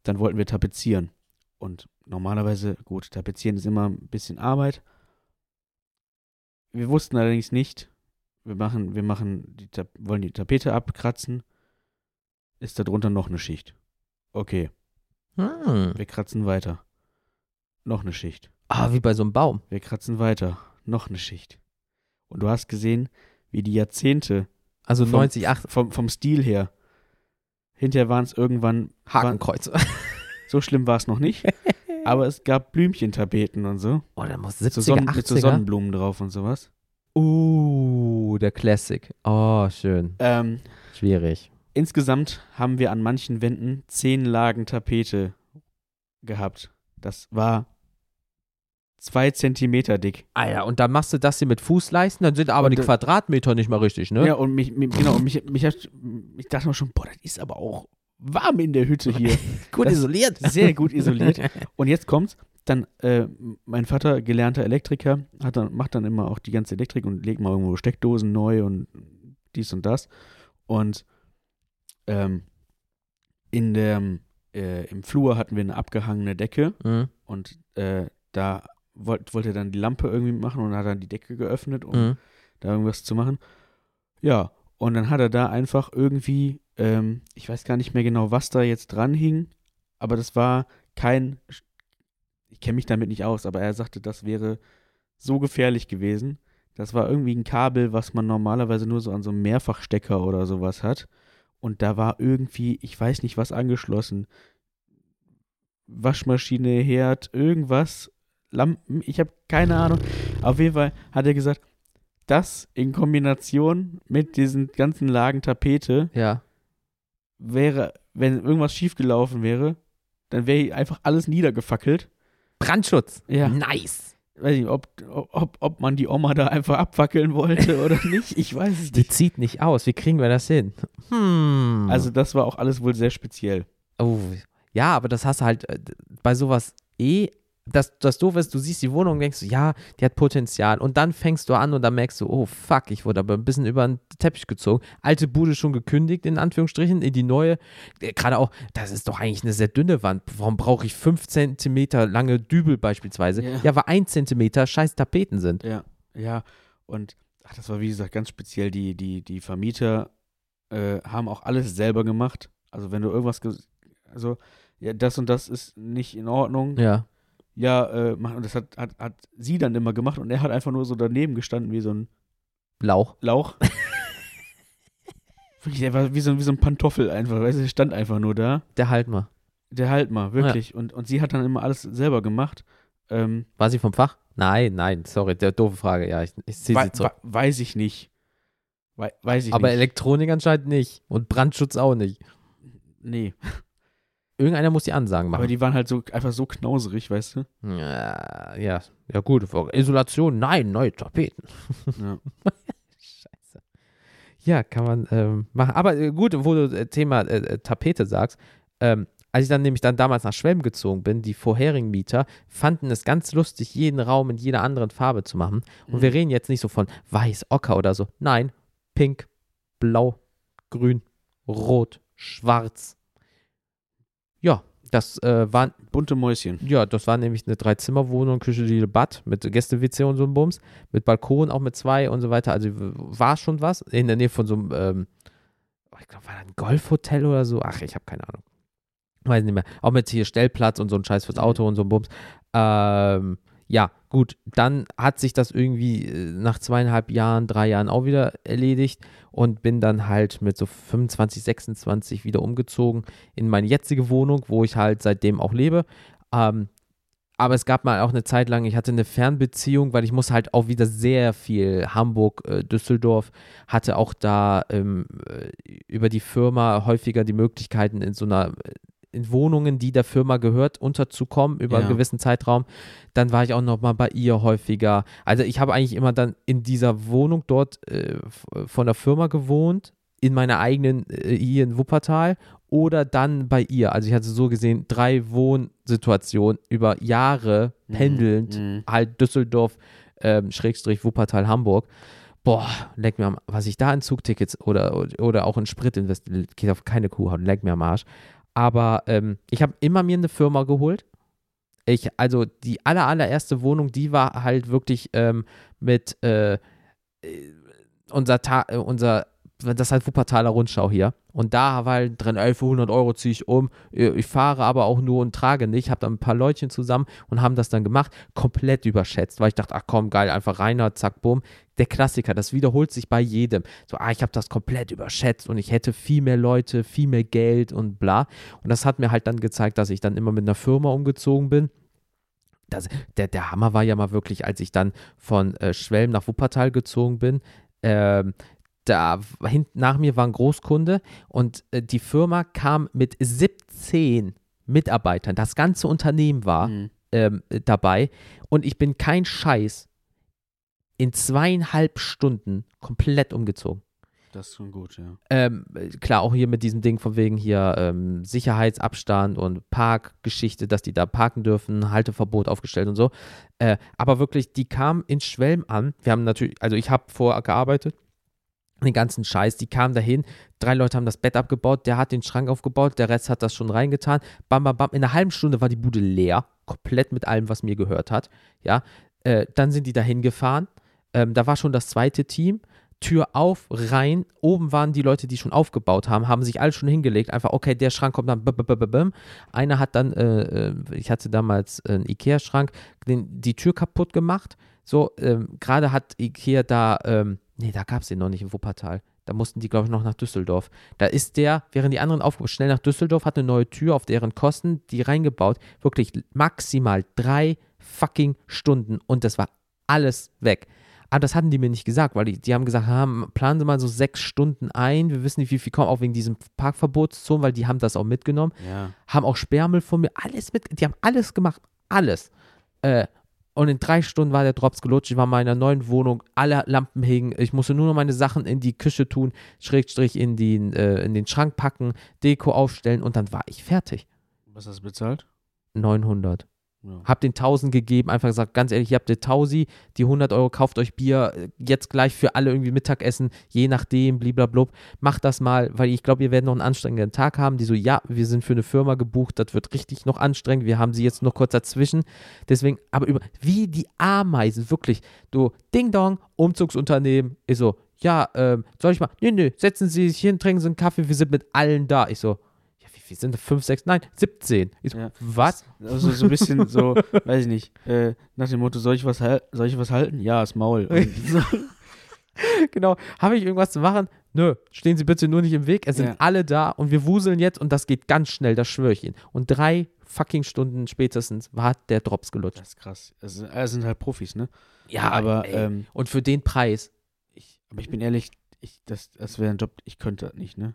dann wollten wir tapezieren. Und normalerweise, gut, tapezieren ist immer ein bisschen Arbeit. Wir wussten allerdings nicht, wir machen, wir machen die, wollen die Tapete abkratzen, ist da drunter noch eine Schicht. Okay, Hm. wir kratzen weiter. Noch eine Schicht. Ah, wie bei so einem Baum. Wir kratzen weiter. Noch eine Schicht. Und du hast gesehen, wie die Jahrzehnte Also Vom- 90, 8 vom, vom Stil her. Hinterher waren es irgendwann, Hakenkreuze. so schlimm war es noch nicht, aber es gab Blümchentapeten und so. Oh, der muss so 70er, Sonnen, mit so 80er. Sonnenblumen drauf und sowas. Uh, der Classic. Oh, schön. Ähm, Schwierig. insgesamt haben wir an manchen Wänden zehn Lagen Tapete gehabt. Das war zwei Zentimeter dick. Ah ja, und dann machst du das hier mit Fußleisten, dann sind aber Und die Quadratmeter nicht mal richtig, ne? Ja, und mich, mich genau, und mich, mich hat, ich dachte mir schon, boah, das ist aber auch warm in der Hütte hier. Gut das- isoliert. Sehr gut isoliert. Und jetzt kommt's, dann, äh, mein Vater, gelernter Elektriker, hat dann, macht dann immer auch die ganze Elektrik und legt mal irgendwo Steckdosen neu und dies und das. Und ähm, in der, äh, im Flur hatten wir eine abgehangene Decke Mhm. und äh, da wollt, wollte er dann die Lampe irgendwie machen und hat dann die Decke geöffnet, um Mhm. da irgendwas zu machen. Ja, und dann hat er da einfach irgendwie, ähm, ich weiß gar nicht mehr genau, was da jetzt dran hing, aber das war kein, ich kenne mich damit nicht aus, aber er sagte, das wäre so gefährlich gewesen. Das war irgendwie ein Kabel, was man normalerweise nur so an so einem Mehrfachstecker oder sowas hat. Und da war irgendwie, ich weiß nicht, was angeschlossen. Waschmaschine, Herd, irgendwas, Lampen, ich habe keine Ahnung. Auf jeden Fall hat er gesagt, das in Kombination mit diesen ganzen Lagen Tapete Ja. wäre, wenn irgendwas schiefgelaufen wäre, dann wäre einfach alles niedergefackelt. Brandschutz. Ja. Nice. Weiß nicht, ob, ob, ob man die Oma da einfach abfackeln wollte oder nicht. Ich weiß es Die nicht. zieht nicht aus. Wie kriegen wir das hin? Hm. Also, das war auch alles wohl sehr speziell. Oh, ja, aber das hast du halt äh, bei sowas eh. Das, das doof ist, du siehst die Wohnung und denkst, du, ja, die hat Potenzial. Und dann fängst du an und dann merkst du, oh fuck, ich wurde aber ein bisschen über den Teppich gezogen. Alte Bude schon gekündigt, in Anführungsstrichen, in die neue. Äh, Gerade auch, das ist doch eigentlich eine sehr dünne Wand. Warum brauche ich fünf Zentimeter lange Dübel beispielsweise? Ja. Ja, weil ein Zentimeter scheiß Tapeten sind. Ja. Ja, und ach, das war wie gesagt ganz speziell. Die, die, die Vermieter äh, haben auch alles selber gemacht. Also wenn du irgendwas, also ja, das und das ist nicht in Ordnung. Ja. Ja, äh, machen. Und das hat, hat, hat sie dann immer gemacht und er hat einfach nur so daneben gestanden wie so ein Lauch. Lauch. Wirklich, der war wie so, wie so ein Pantoffel einfach, weißt du, der stand einfach nur da. Der halt mal. Der halt mal, wirklich. Und, und sie hat dann immer alles selber gemacht. Ähm, War sie vom Fach? Nein, nein, sorry, der doofe Frage. Ja, ich, ich ziehe sie zurück. wei- weiß ich nicht. Wei weiß ich Aber nicht. Elektronik anscheinend nicht. Und Brandschutz auch nicht. nee. Irgendeiner muss die Ansagen Aber machen. die waren halt so einfach so knauserig, weißt du? ja, ja, ja gut. Isolation, nein, neue Tapeten. Ja. Scheiße. Ja, kann man ähm, machen. Aber äh, gut, wo du äh, Thema äh, äh, Tapete sagst, ähm, als ich dann nämlich dann damals nach Schwelm gezogen bin, die vorherigen Mieter fanden es ganz lustig, jeden Raum in jeder anderen Farbe zu machen. Und wir reden jetzt nicht so von weiß, ocker oder so. Nein, pink, blau, grün, rot, schwarz. Ja, das äh, war Bunte Mäuschen. ja, das war nämlich eine Dreizimmerwohnung, Küche, Diele, Bad mit Gäste-WC und so einem Bums, mit Balkon auch mit zwei und so weiter. Also war schon was in der Nähe von so einem, ähm, oh, ich glaube, war das ein Golfhotel oder so? Ach, ich habe keine Ahnung. Weiß nicht mehr. Auch mit hier Stellplatz und so ein Scheiß fürs Auto und so ein Bums. Ähm, ja, gut, dann hat sich das irgendwie äh, nach zweieinhalb Jahren, drei Jahren auch wieder erledigt und bin dann halt mit so 25, 26 wieder umgezogen in meine jetzige Wohnung, wo ich halt seitdem auch lebe. Ähm, aber es gab mal auch eine Zeit lang, ich hatte eine Fernbeziehung, weil ich muss halt auch wieder sehr viel Hamburg, äh, Düsseldorf, hatte auch da ähm, äh, über die Firma häufiger die Möglichkeiten in so einer in Wohnungen, die der Firma gehört, unterzukommen über einen Ja. gewissen Zeitraum. Dann war ich auch noch mal bei ihr häufiger. Also ich habe eigentlich immer dann in dieser Wohnung dort äh, von der Firma gewohnt, in meiner eigenen äh, hier in Wuppertal oder dann bei ihr. Also ich hatte so gesehen drei Wohnsituationen über Jahre pendelnd, Mhm. halt Düsseldorf, ähm, Schrägstrich Wuppertal, Hamburg. Boah, leck mir am, was ich da in Zugtickets oder, oder auch in Sprit investiert, geht auf keine Kuhhaut, leck mir am Arsch. Aber ähm, ich habe immer mir eine Firma geholt. Ich, also die aller, allererste Wohnung, die war halt wirklich ähm, mit äh, äh, unser, Ta äh, unser, das ist halt Wuppertaler Rundschau hier. Und da war halt drin, 1100 Euro ziehe ich um. Äh, Ich fahre aber auch nur und trage nicht. Habe dann ein paar Leutchen zusammen und haben das dann gemacht. Komplett überschätzt, weil ich dachte, ach komm, geil, einfach reiner, zack, bumm. Der Klassiker, das wiederholt sich bei jedem. So, ah, ich habe das komplett überschätzt und ich hätte viel mehr Leute, viel mehr Geld und bla. Und das hat mir halt dann gezeigt, dass ich dann immer mit einer Firma umgezogen bin. Das, der, der Hammer war ja mal wirklich, als ich dann von äh, Schwelm nach Wuppertal gezogen bin. Ähm, da hinten nach mir war ein Großkunde und äh, die Firma kam mit 17 Mitarbeitern. Das ganze Unternehmen war Mhm. ähm, äh, dabei und ich bin kein Scheiß in zweieinhalb Stunden komplett umgezogen. Das ist schon gut, ja. Ähm, äh, klar, auch hier mit diesem Ding von wegen hier ähm, Sicherheitsabstand und Parkgeschichte, dass die da parken dürfen, Halteverbot aufgestellt und so. Äh, aber wirklich, die kamen in Schwelm an. Wir haben natürlich, also ich habe vorher gearbeitet, den ganzen Scheiß, die kamen dahin, drei Leute haben das Bett abgebaut, der hat den Schrank aufgebaut, der Rest hat das schon reingetan. Bam, bam, bam. In einer halben Stunde war die Bude leer, komplett mit allem, was mir gehört hat. Ja, äh, dann sind die dahin gefahren. Ähm, da war schon das zweite Team. Tür auf, rein. Oben waren die Leute, die schon aufgebaut haben, haben sich alle schon hingelegt. Einfach, okay, der Schrank kommt dann. b- b- b- b- bim. Einer hat dann, äh, äh, ich hatte damals einen Ikea-Schrank, die Tür kaputt gemacht. So, ähm, gerade hat Ikea da, ähm, nee, da gab es den noch nicht in Wuppertal. Da mussten die, glaube ich, noch nach Düsseldorf. Da ist der, während die anderen aufgebaut, schnell nach Düsseldorf, hat eine neue Tür auf deren Kosten, die reingebaut. Wirklich maximal drei fucking Stunden und das war alles weg. Aber das hatten die mir nicht gesagt, weil die, die haben gesagt, ha, planen Sie mal so sechs Stunden ein. Wir wissen nicht, wie viel kommt, auch wegen diesem Parkverbotszone, weil die haben das auch mitgenommen. Ja. Haben auch Sperrmüll von mir, alles mit, die haben alles gemacht, alles. Äh, und in drei Stunden war der Drops gelutscht. Ich war in meiner neuen Wohnung, alle Lampen hingen. Ich musste nur noch meine Sachen in die Küche tun, Schrägstrich in den, äh, in den Schrank packen, Deko aufstellen und dann war ich fertig. Was hast du bezahlt? 900. Ja. Hab den 1000 gegeben, einfach gesagt, ganz ehrlich, ihr habt den 1000, die 100 Euro, kauft euch Bier, äh, jetzt gleich für alle irgendwie Mittagessen, je nachdem, bliblablub. Macht das mal, weil ich glaube, wir werden noch einen anstrengenden Tag haben. Die so, ja, wir sind für eine Firma gebucht, das wird richtig noch anstrengend, wir haben sie jetzt noch kurz dazwischen. Deswegen, aber über, wie die Ameisen, wirklich, du, Ding Dong, Umzugsunternehmen, ich so, ja, ähm, soll ich mal, nee, nee, setzen Sie sich hin, trinken Sie einen Kaffee, wir sind mit allen da. Ich so, viel sind das? Fünf, sechs, nein, 17. Ich so, Ja. was? Also so ein bisschen so, weiß ich nicht, äh, nach dem Motto, soll ich was, soll ich was halten? Ja, das Maul. So, genau, habe ich irgendwas zu machen? Nö, stehen Sie bitte nur nicht im Weg. Es sind Ja. alle da und wir wuseln jetzt und das geht ganz schnell, das schwöre ich Ihnen. Und drei fucking Stunden spätestens war der Drops gelutscht. das ist krass. Es sind, es sind halt Profis, ne? Ja, aber, ähm, und für den Preis, Ich, aber ich bin ehrlich, ich, das, das wäre ein Job, ich könnte das nicht, ne?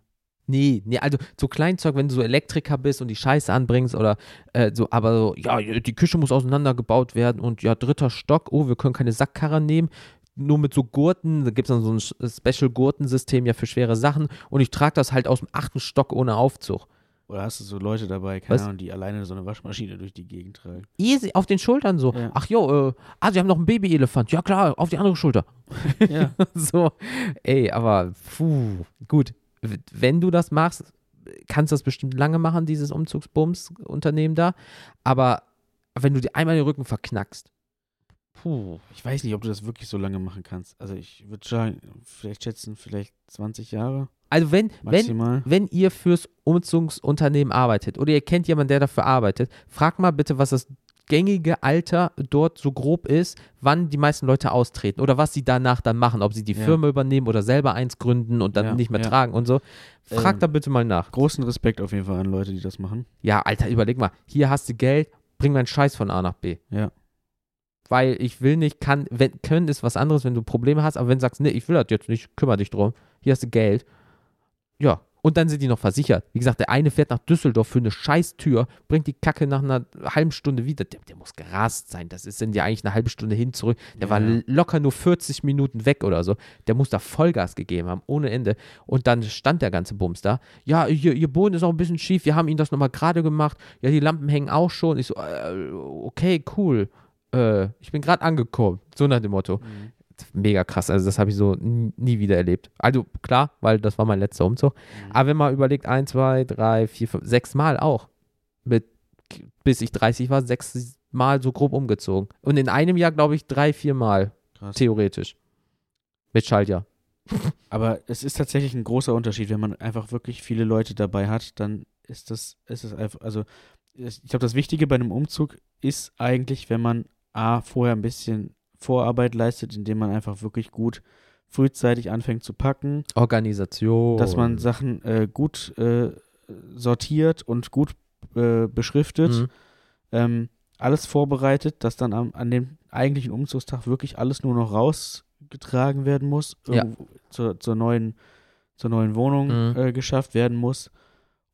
Nee, nee, also so Kleinzeug, wenn du so Elektriker bist und die Scheiße anbringst oder äh, so, aber so, ja, die Küche muss auseinandergebaut werden und ja, dritter Stock, oh, wir können keine Sackkarre nehmen. Nur mit so Gurten, da gibt es dann so ein Special-Gurtensystem ja für schwere Sachen und ich trage das halt aus dem achten Stock ohne Aufzug. Oder hast du so Leute dabei, keine Was? Ahnung, die alleine so eine Waschmaschine durch die Gegend tragen? Easy, auf den Schultern so. Ja. Ach jo, äh, ah, sie haben noch einen Babyelefant. Ja klar, auf die andere Schulter. Ja. so, ey, aber puh, gut. Wenn du das machst, kannst du das bestimmt lange machen, dieses Umzugsbums-Unternehmen da. Aber wenn du dir einmal den Rücken verknackst, puh. Ich weiß nicht, ob du das wirklich so lange machen kannst. Also ich würde sagen, vielleicht schätzen, vielleicht 20 Jahre Also wenn, wenn, maximal. wenn ihr fürs Umzugsunternehmen arbeitet oder ihr kennt jemanden, der dafür arbeitet, fragt mal bitte, was das gängige Alter dort so grob ist, wann die meisten Leute austreten oder was sie danach dann machen, ob sie die Ja. Firma übernehmen oder selber eins gründen und dann Ja, nicht mehr ja. tragen und so. Fragt Ähm, da bitte mal nach. Großen Respekt auf jeden Fall an Leute, die das machen. Ja, Alter, überleg mal, hier hast du Geld, bring meinen Scheiß von A nach B. Ja. Weil ich will nicht, kann, wenn, können ist was anderes, wenn du Probleme hast, aber wenn du sagst, nee, ich will das jetzt nicht, kümmere dich drum, hier hast du Geld. Ja, und dann sind die noch versichert. Wie gesagt, der eine fährt nach Düsseldorf für eine Scheißtür, bringt die Kacke nach einer halben Stunde wieder. Der, der muss gerast sein. Das ist, sind ja eigentlich eine halbe Stunde hin zurück. Der Ja. war locker nur 40 Minuten weg oder so. Der muss da Vollgas gegeben haben, ohne Ende. Und dann stand der ganze Bums da. Ja, hier, ihr Boden ist auch ein bisschen schief. Wir haben ihn das nochmal gerade gemacht. Ja, die Lampen hängen auch schon. Ich so, äh, okay, cool. Äh, ich bin gerade angekommen. So nach dem Motto. Mega krass. Also, das habe ich so nie, wieder erlebt. Also, klar, weil das war mein letzter Umzug. Aber wenn man überlegt, ein, zwei, drei, vier, fünf, sechs Mal auch. Mit, bis ich 30 war, sechs Mal so grob umgezogen. Und in einem Jahr, glaube ich, drei, vier Mal. Krass. Theoretisch. Mit Schaltjahr. Aber es ist tatsächlich ein großer Unterschied, wenn man einfach wirklich viele Leute dabei hat, dann ist das, ist es einfach, also ich glaube, das Wichtige bei einem Umzug ist eigentlich, wenn man A, vorher ein bisschen Vorarbeit leistet, indem man einfach wirklich gut frühzeitig anfängt zu packen, Organisation. dass man Sachen äh, gut äh, sortiert und gut äh, beschriftet, Mhm. ähm, alles vorbereitet, dass dann am, an dem eigentlichen Umzugstag wirklich alles nur noch rausgetragen werden muss, Ja. zur, zur, neuen, zur neuen Wohnung Mhm. äh, geschafft werden muss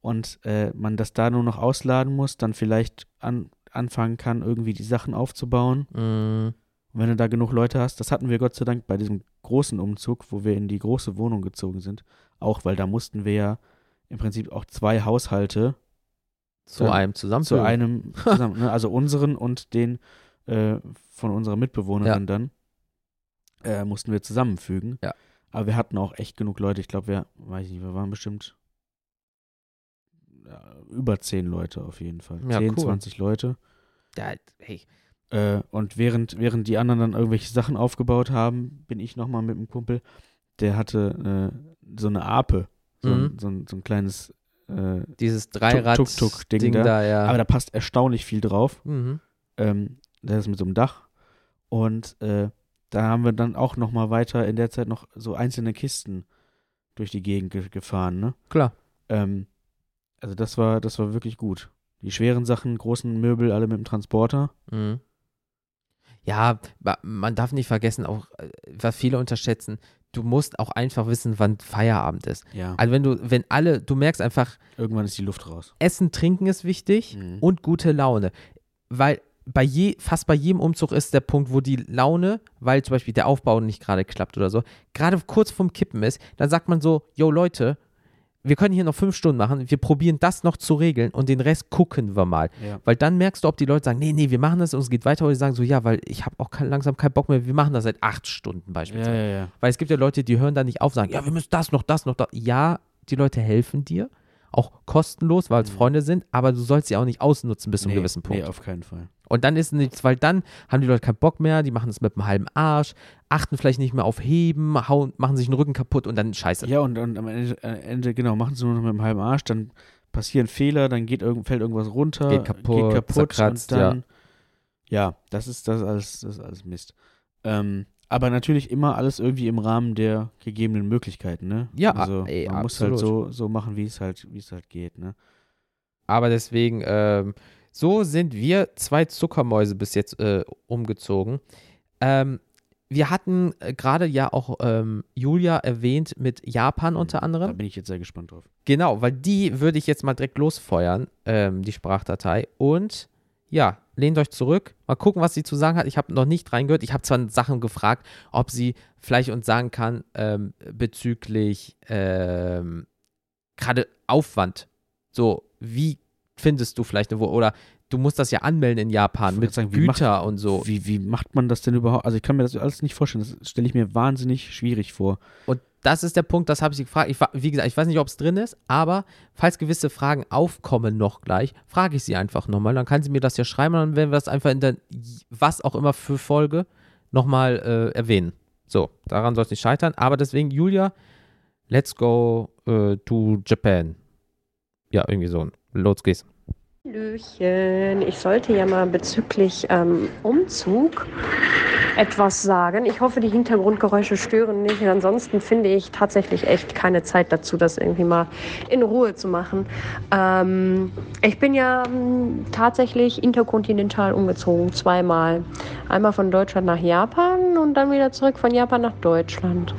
und äh, man das da nur noch ausladen muss, dann vielleicht an, anfangen kann, irgendwie die Sachen aufzubauen. Mhm. Und wenn du da genug Leute hast, das hatten wir Gott sei Dank bei diesem großen Umzug, wo wir in die große Wohnung gezogen sind, auch weil da mussten wir ja im Prinzip auch zwei Haushalte Zu Dann einem zusammen. zu einem zusammen, ne? also unseren und den äh, von unserer Mitbewohnerin Ja. dann äh, mussten wir zusammenfügen. Ja. Aber wir hatten auch echt genug Leute. Ich glaube, wir, weiß ich nicht, wir waren bestimmt ja, über zehn Leute auf jeden Fall. Ja, zehn, cool. 20 Leute. Ja, hey. Äh, und während, während die anderen dann irgendwelche Sachen aufgebaut haben, bin ich nochmal mit einem Kumpel, der hatte äh, so eine Ape, so, Mhm. ein, so, ein, so ein kleines, äh, Dieses Dreirad-Ding Tuk-Tuk-Ding da, da. ja. aber da passt erstaunlich viel drauf. mhm. Ähm, der ist mit so einem Dach. Und äh, da haben wir dann auch noch mal weiter in der Zeit noch so einzelne Kisten durch die Gegend ge gefahren, ne? Klar. Ähm, also das war, das war wirklich gut. Die schweren Sachen, großen Möbel, alle mit dem Transporter. Mhm. Ja, ma- man darf nicht vergessen, auch äh, was viele unterschätzen, du musst auch einfach wissen, wann Feierabend ist. Ja. Also wenn du, wenn alle, du merkst einfach, Irgendwann ist die Luft raus. Essen, Trinken ist wichtig Mhm. und gute Laune. Weil bei je, fast bei jedem Umzug ist der Punkt, wo die Laune, weil zum Beispiel der Aufbau nicht gerade klappt oder so, gerade kurz vorm Kippen ist, dann sagt man so, yo Leute, wir können hier noch fünf Stunden machen, wir probieren das noch zu regeln und den Rest gucken wir mal. Ja. Weil dann merkst du, ob die Leute sagen, nee, nee, wir machen das und es geht weiter oder die sagen so, ja, weil ich habe auch kein, langsam keinen Bock mehr, wir machen das seit acht Stunden beispielsweise. ja, ja. Weil es gibt ja Leute, die hören da nicht auf, sagen, ja, wir müssen das noch, das noch, das. Ja, die Leute helfen dir, auch kostenlos, weil es Mhm. Freunde sind, aber du sollst sie auch nicht ausnutzen bis zu einem nee, gewissen Punkt. Nee, auf keinen Fall. Und dann ist nichts, weil dann haben die Leute keinen Bock mehr, die machen es mit einem halben Arsch, achten vielleicht nicht mehr auf Heben, hauen, machen sich den Rücken kaputt und dann scheiße. Ja, und, und am Ende, Ende, genau, machen sie nur noch mit dem halben Arsch, dann passieren Fehler, dann geht irgend, fällt irgendwas runter, Geht kaputt, geht kaputt zerkratzt, und dann, ja. das ist das alles, das ist alles Mist. Ähm, aber natürlich immer alles irgendwie im Rahmen der gegebenen Möglichkeiten, ne? Ja, also ey, man muss halt absolut. so, so machen, wie es halt, wie es halt geht, ne? Aber deswegen, ähm, so sind wir zwei Zuckermäuse bis jetzt äh, umgezogen. Ähm, wir hatten äh, gerade ja auch ähm, Julia erwähnt mit Japan unter Da anderem. bin ich jetzt sehr gespannt drauf. Genau, weil die würde ich jetzt mal direkt losfeuern, ähm, die Sprachdatei. Und ja, lehnt euch zurück. Mal gucken, was sie zu sagen hat. Ich habe noch nicht reingehört. Ich habe zwar Sachen gefragt, ob sie vielleicht uns sagen kann ähm, bezüglich ähm, gerade Aufwand. So, wie findest du vielleicht eine Wo oder du musst das ja anmelden in Japan mit sagen, Güter und so. Wie, wie macht man das denn überhaupt? Also ich kann mir das alles nicht vorstellen. Das stelle ich mir wahnsinnig schwierig vor. Und das ist der Punkt, das habe ich sie gefragt. Ich, wie gesagt, ich weiß nicht, ob es drin ist, aber falls gewisse Fragen aufkommen noch gleich, frage ich sie einfach nochmal. Dann kann sie mir das ja schreiben und dann werden wir das einfach in der, was auch immer für Folge, nochmal äh, erwähnen. So, daran soll es nicht scheitern. Aber deswegen, Julia, let's go äh, to Japan. Ja, irgendwie so. Los geht's. Hallöchen, ich sollte ja mal bezüglich ähm, Umzug etwas sagen. Ich hoffe, die Hintergrundgeräusche stören nicht. Und ansonsten finde ich tatsächlich echt keine Zeit dazu, das irgendwie mal in Ruhe zu machen. Ähm, ich bin ja ähm, tatsächlich interkontinental umgezogen, zweimal. Einmal von Deutschland nach Japan und dann wieder zurück von Japan nach Deutschland.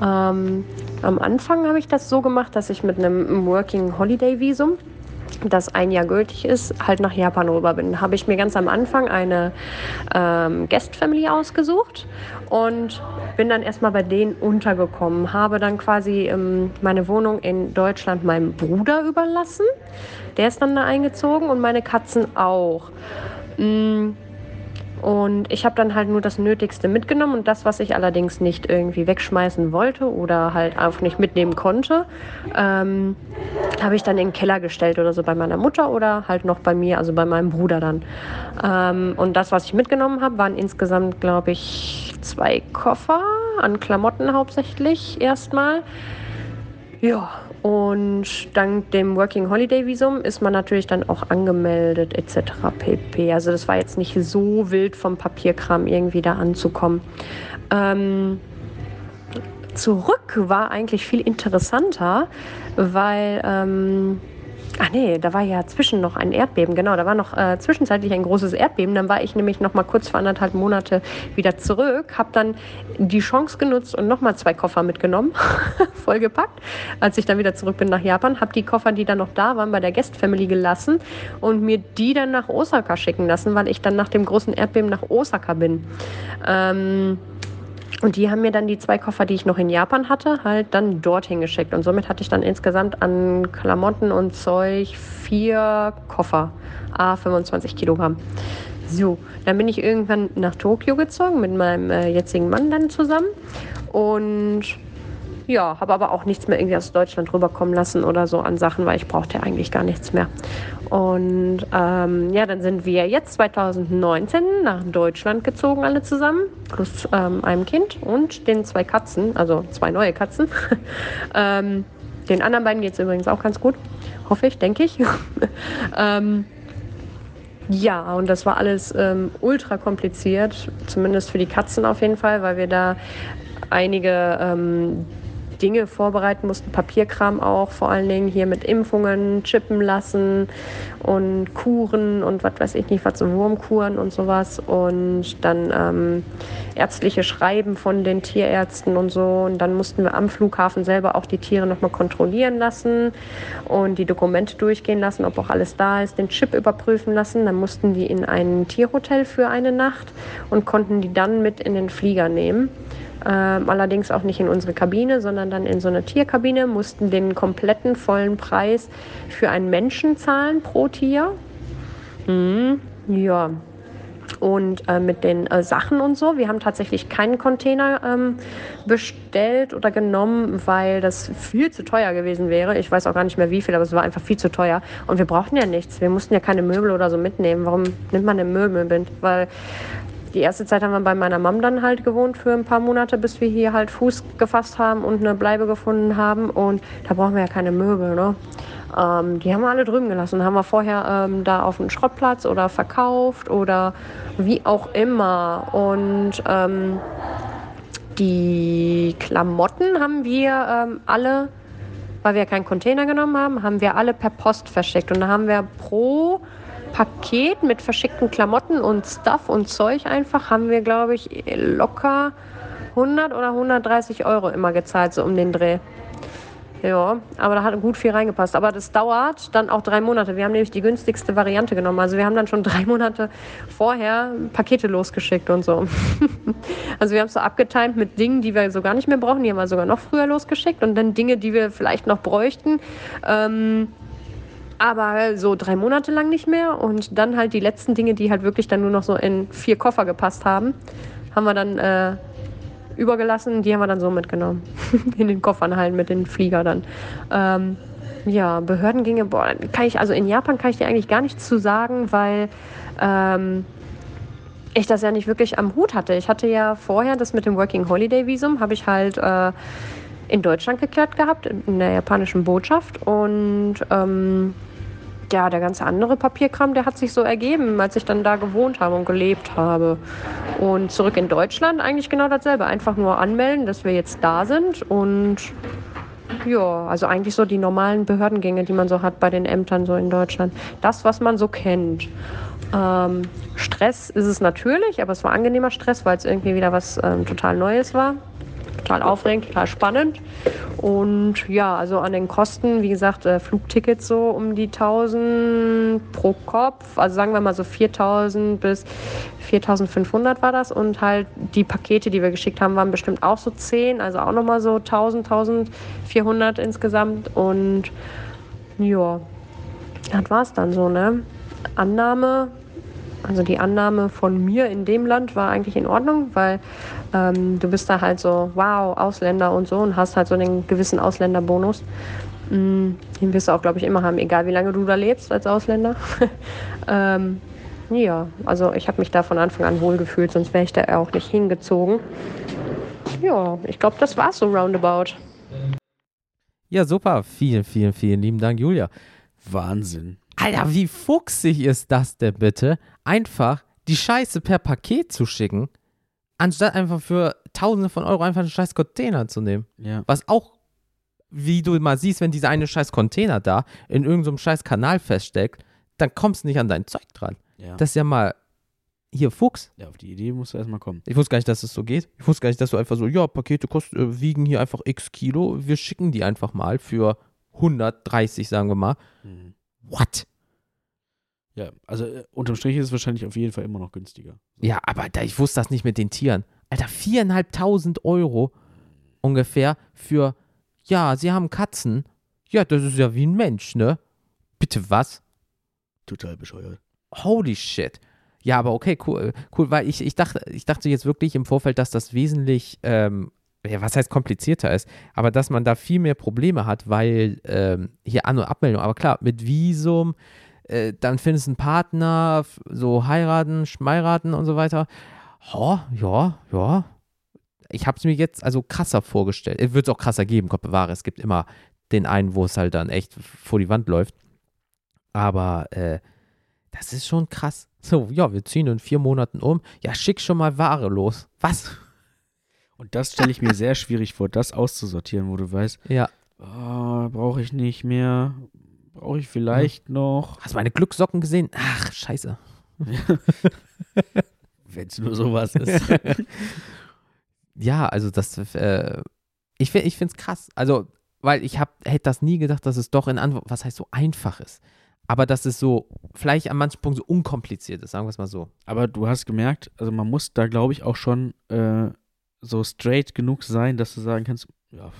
Ähm, am Anfang habe ich das so gemacht, dass ich mit einem Working Holiday Visum das ein Jahr gültig ist, halt nach Japan rüber bin. Habe ich mir ganz am Anfang eine ähm, Guest Family ausgesucht und bin dann erstmal bei denen untergekommen. Habe dann quasi ähm, meine Wohnung in Deutschland meinem Bruder überlassen. Der ist dann da eingezogen und meine Katzen auch. Mm, Und ich habe dann halt nur das Nötigste mitgenommen und das, was ich allerdings nicht irgendwie wegschmeißen wollte oder halt auch nicht mitnehmen konnte, ähm, habe ich dann in den Keller gestellt oder so bei meiner Mutter oder halt noch bei mir, also bei meinem Bruder dann. Ähm, und das, was ich mitgenommen habe, waren insgesamt, glaube ich, zwei Koffer an Klamotten hauptsächlich erstmal. Ja, und dank dem Working Holiday Visum ist man natürlich dann auch angemeldet etc. pp. Also das war jetzt nicht so wild vom Papierkram irgendwie da anzukommen. Ähm, zurück war eigentlich viel interessanter, weil ähm, Ach nee, da war ja zwischen noch ein Erdbeben, genau, da war noch äh, zwischenzeitlich ein großes Erdbeben. Dann war ich nämlich noch mal kurz vor anderthalb Monate wieder zurück, habe dann die Chance genutzt und noch mal zwei Koffer mitgenommen, vollgepackt. Als ich dann wieder zurück bin nach Japan, habe die Koffer, die dann noch da waren, bei der Guest Family gelassen und mir die dann nach Osaka schicken lassen, weil ich dann nach dem großen Erdbeben nach Osaka bin. Ähm, und die haben mir dann die zwei Koffer, die ich noch in Japan hatte, halt dann dorthin geschickt. Und somit hatte ich dann insgesamt an Klamotten und Zeug vier Koffer, a 25 Kilogramm. So, dann bin ich irgendwann nach Tokio gezogen mit meinem äh, jetzigen Mann dann zusammen. Und ja, habe aber auch nichts mehr irgendwie aus Deutschland rüberkommen lassen oder so an Sachen, weil ich brauchte eigentlich gar nichts mehr. Und ähm, ja, dann sind wir jetzt 2019 nach Deutschland gezogen, alle zusammen, plus ähm, einem Kind und den zwei Katzen, also zwei neue Katzen. ähm, den anderen beiden geht es übrigens auch ganz gut, hoffe ich, denke ich. ähm, ja, und das war alles ähm, ultra kompliziert, zumindest für die Katzen auf jeden Fall, weil wir da einige ähm, Dinge vorbereiten mussten, Papierkram auch, vor allen Dingen hier mit Impfungen, chippen lassen und Kuren und was weiß ich nicht, was so Wurmkuren und sowas und dann ähm, ärztliche Schreiben von den Tierärzten und so und dann mussten wir am Flughafen selber auch die Tiere nochmal kontrollieren lassen und die Dokumente durchgehen lassen, ob auch alles da ist, den Chip überprüfen lassen, dann mussten die in ein Tierhotel für eine Nacht und konnten die dann mit in den Flieger nehmen allerdings auch nicht in unsere Kabine, sondern dann in so eine Tierkabine, mussten den kompletten vollen Preis für einen Menschen zahlen pro Tier. Mhm. Ja, und äh, mit den äh, Sachen und so. Wir haben tatsächlich keinen Container ähm, bestellt oder genommen, weil das viel zu teuer gewesen wäre. Ich weiß auch gar nicht mehr wie viel, aber es war einfach viel zu teuer. Und wir brauchten ja nichts. Wir mussten ja keine Möbel oder so mitnehmen. Warum nimmt man denn Möbel mit? Weil die erste Zeit haben wir bei meiner Mom dann halt gewohnt für ein paar Monate, bis wir hier halt Fuß gefasst haben und eine Bleibe gefunden haben. Und da brauchen wir ja keine Möbel, ne? Ähm, die haben wir alle drüben gelassen. Haben wir vorher ähm, da auf dem Schrottplatz oder verkauft oder wie auch immer. Und ähm, die Klamotten haben wir ähm, alle, weil wir keinen Container genommen haben, haben wir alle per Post verschickt. Und da haben wir pro Paket mit verschickten Klamotten und Stuff und Zeug einfach, haben wir, glaube ich, locker 100 oder 130 Euro immer gezahlt, so um den Dreh. Ja, aber da hat gut viel reingepasst. Aber das dauert dann auch drei Monate. Wir haben nämlich die günstigste Variante genommen. Also wir haben dann schon drei Monate vorher Pakete losgeschickt und so. also wir haben es so abgetimt mit Dingen, die wir so gar nicht mehr brauchen. Die haben wir sogar noch früher losgeschickt. Und dann Dinge, die wir vielleicht noch bräuchten. Ähm, aber so drei Monate lang nicht mehr. Und dann halt die letzten Dinge, die halt wirklich dann nur noch so in vier Koffer gepasst haben, haben wir dann äh, übergelassen. Die haben wir dann so mitgenommen. in den Koffern halt mit den Flieger dann. Ähm, ja, Behördengänge, boah, kann ich, also in Japan kann ich dir eigentlich gar nichts zu sagen, weil ähm, ich das ja nicht wirklich am Hut hatte. Ich hatte ja vorher das mit dem Working Holiday Visum, habe ich halt äh, in Deutschland geklärt gehabt, in der japanischen Botschaft. Und ähm, ja, der ganze andere Papierkram, der hat sich so ergeben, als ich dann da gewohnt habe und gelebt habe. Und zurück in Deutschland eigentlich genau dasselbe. Einfach nur anmelden, dass wir jetzt da sind und ja, also eigentlich so die normalen Behördengänge, die man so hat bei den Ämtern so in Deutschland. Das, was man so kennt. Ähm, Stress ist es natürlich, aber es war angenehmer Stress, weil es irgendwie wieder was ähm, total Neues war total aufregend, total spannend. Und ja, also an den Kosten, wie gesagt, äh, Flugtickets so um die 1000 pro Kopf. Also sagen wir mal so 4000 bis 4500 war das. Und halt die Pakete, die wir geschickt haben, waren bestimmt auch so 10. Also auch nochmal so 1000, 1400 insgesamt. Und ja, das war es dann so, ne? Annahme also die Annahme von mir in dem Land war eigentlich in Ordnung, weil ähm, du bist da halt so, wow, Ausländer und so und hast halt so einen gewissen Ausländerbonus. Mm, den wirst du auch, glaube ich, immer haben, egal wie lange du da lebst als Ausländer. ähm, ja, also ich habe mich da von Anfang an wohlgefühlt, sonst wäre ich da auch nicht hingezogen. Ja, ich glaube, das war so roundabout. Ja, super. Vielen, vielen, vielen lieben Dank, Julia. Wahnsinn. Alter, wie fuchsig ist das denn bitte? Einfach die Scheiße per Paket zu schicken, anstatt einfach für Tausende von Euro einfach einen scheiß Container zu nehmen. Ja. Was auch, wie du mal siehst, wenn dieser eine scheiß Container da in irgendeinem scheiß Kanal feststeckt, dann kommst du nicht an dein Zeug dran. Ja. Das ist ja mal hier Fuchs. ja, auf die Idee musst du erstmal kommen. Ich wusste gar nicht, dass es so geht. Ich wusste gar nicht, dass du einfach so, ja, Pakete kosten, äh, wiegen hier einfach x Kilo. Wir schicken die einfach mal für 130, sagen wir mal. Mhm. What? Ja, also äh, unterm Strich ist es wahrscheinlich auf jeden Fall immer noch günstiger. Ja, aber da, ich wusste das nicht mit den Tieren. Alter, viereinhalbtausend Euro ungefähr für, ja, sie haben Katzen. Ja, das ist ja wie ein Mensch, ne? Bitte was? Total bescheuert. Holy shit. Ja, aber okay, cool, cool, weil ich, ich, dachte, ich dachte jetzt wirklich im Vorfeld, dass das wesentlich, ähm, ja, was heißt komplizierter ist, aber dass man da viel mehr Probleme hat, weil ähm, hier An- und Abmeldung, aber klar, mit Visum, äh, dann findest du einen Partner, so heiraten, schmeiraten und so weiter. Oh, ja, ja. Ich habe es mir jetzt also krasser vorgestellt. Es wird es auch krasser geben, Gott bewahre. Es gibt immer den einen, wo es halt dann echt vor die Wand läuft. Aber äh, das ist schon krass. So, ja, wir ziehen in vier Monaten um. Ja, schick schon mal Ware los. Was? Und das stelle ich mir sehr schwierig vor, das auszusortieren, wo du weißt, Ja. oh, brauche ich nicht mehr, brauche ich vielleicht noch. Hast du meine Glückssocken gesehen? Ach, scheiße. Wenn es nur sowas ist. Ja, also das, äh, ich, ich finde es krass. Also, weil ich hab, hätte das nie gedacht, dass es doch in Antwort, was heißt so einfach ist. Aber dass es so, vielleicht an manchen Punkten so unkompliziert ist, sagen wir es mal so. Aber du hast gemerkt, also man muss da, glaube ich, auch schon äh, so straight genug sein, dass du sagen kannst, ja,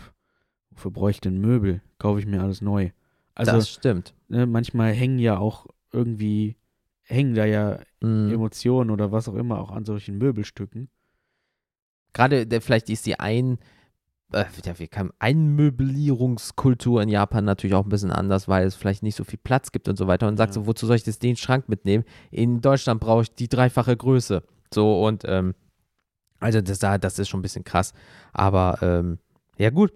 wofür brauche ich denn Möbel? Kaufe ich mir alles neu. Also das stimmt. ne, manchmal hängen ja auch irgendwie, hängen da ja Mhm. Emotionen oder was auch immer auch an solchen Möbelstücken. Gerade der, vielleicht ist die ein, äh, wie kann, Einmöblierungskultur in Japan natürlich auch ein bisschen anders, weil es vielleicht nicht so viel Platz gibt und so weiter. Und sagst Ja. so, wozu soll ich jetzt den Schrank mitnehmen? In Deutschland brauche ich die dreifache Größe. So und ähm, also das, da- das ist schon ein bisschen krass. Aber ähm, ja gut,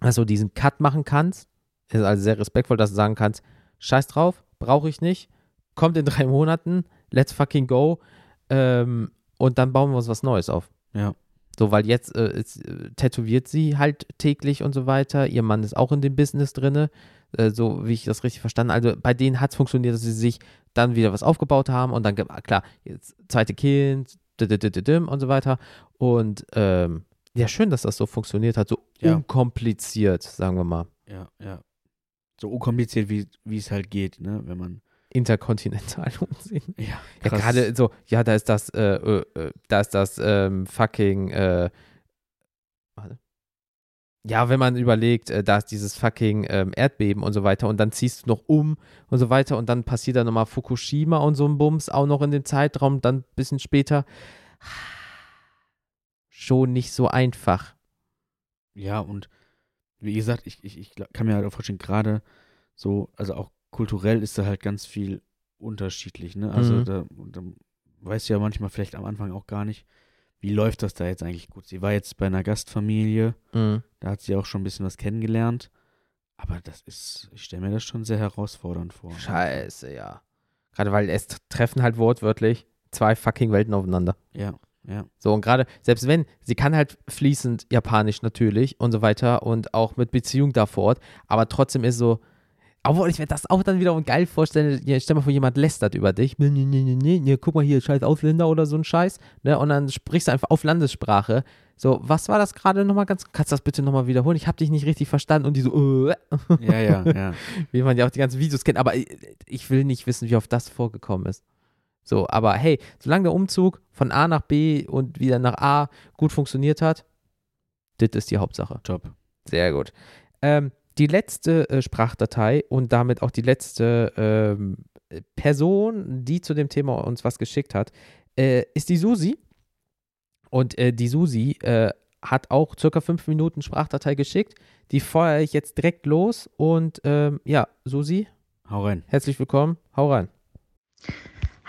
dass du diesen Cut machen kannst, ist also sehr respektvoll, dass du sagen kannst, scheiß drauf, brauche ich nicht, kommt in drei Monaten, let's fucking go ähm, und dann bauen wir uns was Neues auf. Ja. So, weil jetzt äh, ist, äh, tätowiert sie halt täglich und so weiter. Ihr Mann ist auch in dem Business drinne, äh, so wie ich das richtig verstanden. Also bei denen hat es funktioniert, dass sie sich dann wieder was aufgebaut haben und dann, ah, klar, jetzt zweite Kind, und so weiter. Und ähm, ja, schön, dass das so funktioniert hat, so Ja. unkompliziert, sagen wir mal. Ja, ja. So unkompliziert, wie wie es halt geht, ne, wenn man. Interkontinental umsehen. Ja, Ja, gerade so, ja, da ist das, äh, äh, äh, da ist das ähm, fucking, äh, warte. Ja, wenn man überlegt, äh, da ist dieses fucking ähm, Erdbeben und so weiter und dann ziehst du noch um und so weiter und dann passiert da nochmal Fukushima und so ein Bums auch noch in dem Zeitraum, dann ein bisschen später. Schon nicht so einfach. Ja, und wie gesagt, ich, ich, ich kann mir halt auch vorstellen, gerade so, also auch kulturell ist da halt ganz viel unterschiedlich, ne? Also Mhm. da, da weißt du ja manchmal vielleicht am Anfang auch gar nicht, wie läuft das da jetzt eigentlich gut. Sie war jetzt bei einer Gastfamilie, Mhm. da hat sie auch schon ein bisschen was kennengelernt, aber das ist, ich stelle mir das schon sehr herausfordernd vor. Scheiße, ja. Gerade weil es treffen halt wortwörtlich zwei fucking Welten aufeinander. Ja, ja. So, und gerade, selbst wenn, sie kann halt fließend Japanisch natürlich und so weiter und auch mit Beziehung da vor Ort, aber trotzdem ist so, obwohl ich mir das auch dann wiederum geil vorstelle, ja, stell mal vor, jemand lästert über dich, nee, nee, nee, nee, guck mal hier, scheiß Ausländer oder so ein Scheiß, ne, und dann sprichst du einfach auf Landessprache. So, was war das gerade nochmal ganz, kannst du das bitte nochmal wiederholen? Ich habe dich nicht richtig verstanden und die so, äh, Ja, ja, ja. wie man ja auch die ganzen Videos kennt, aber ich, ich will nicht wissen, wie oft das vorgekommen ist. So, aber hey, solange der Umzug von A nach B und wieder nach A gut funktioniert hat, das ist die Hauptsache. Top. Sehr gut. Ähm, die letzte äh, Sprachdatei und damit auch die letzte ähm, Person, die zu dem Thema uns was geschickt hat, äh, ist die Susi. Und äh, die Susi äh, hat auch circa fünf Minuten Sprachdatei geschickt. Die feuere ich jetzt direkt los. Und ähm, ja, Susi, Hau rein. herzlich willkommen. Hau rein.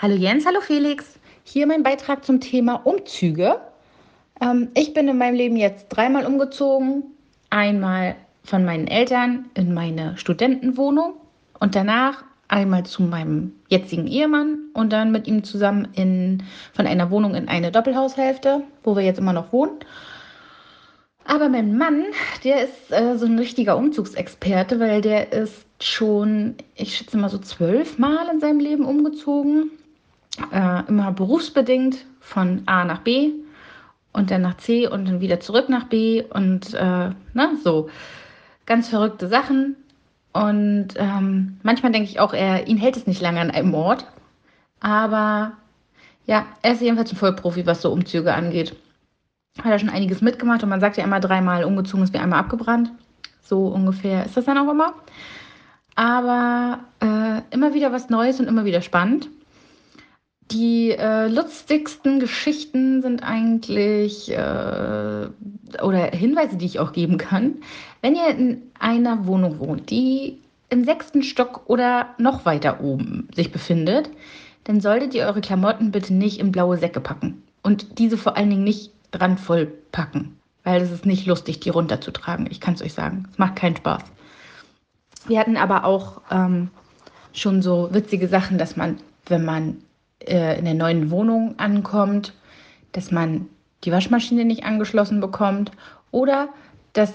Hallo Jens, hallo Felix. Hier mein Beitrag zum Thema Umzüge. Ähm, ich bin in meinem Leben jetzt dreimal umgezogen. Einmal von meinen Eltern in meine Studentenwohnung und danach einmal zu meinem jetzigen Ehemann und dann mit ihm zusammen in, von einer Wohnung in eine Doppelhaushälfte, wo wir jetzt immer noch wohnen. Aber mein Mann, der ist äh, so ein richtiger Umzugsexperte, weil der ist schon, ich schätze mal so zwölf Mal in seinem Leben umgezogen. Äh, immer berufsbedingt von A nach B und dann nach C und dann wieder zurück nach B und äh, ne, so ganz verrückte Sachen. Und ähm, manchmal denke ich auch, er, ihn hält es nicht lange an einem Ort. Aber ja, er ist jedenfalls ein Vollprofi, was so Umzüge angeht. Hat er schon einiges mitgemacht und man sagt ja immer dreimal umgezogen ist wie einmal abgebrannt. So ungefähr ist das dann auch immer. Aber äh, immer wieder was Neues und immer wieder spannend. Die äh, lustigsten Geschichten sind eigentlich äh, oder Hinweise, die ich auch geben kann. Wenn ihr in einer Wohnung wohnt, die im sechsten Stock oder noch weiter oben sich befindet, dann solltet ihr eure Klamotten bitte nicht in blaue Säcke packen. Und diese vor allen Dingen nicht dran voll packen. Weil es ist nicht lustig, die runterzutragen. Ich kann es euch sagen. Es macht keinen Spaß. Wir hatten aber auch ähm, schon so witzige Sachen, dass man, wenn man äh, in der neuen Wohnung ankommt, dass man die Waschmaschine nicht angeschlossen bekommt oder dass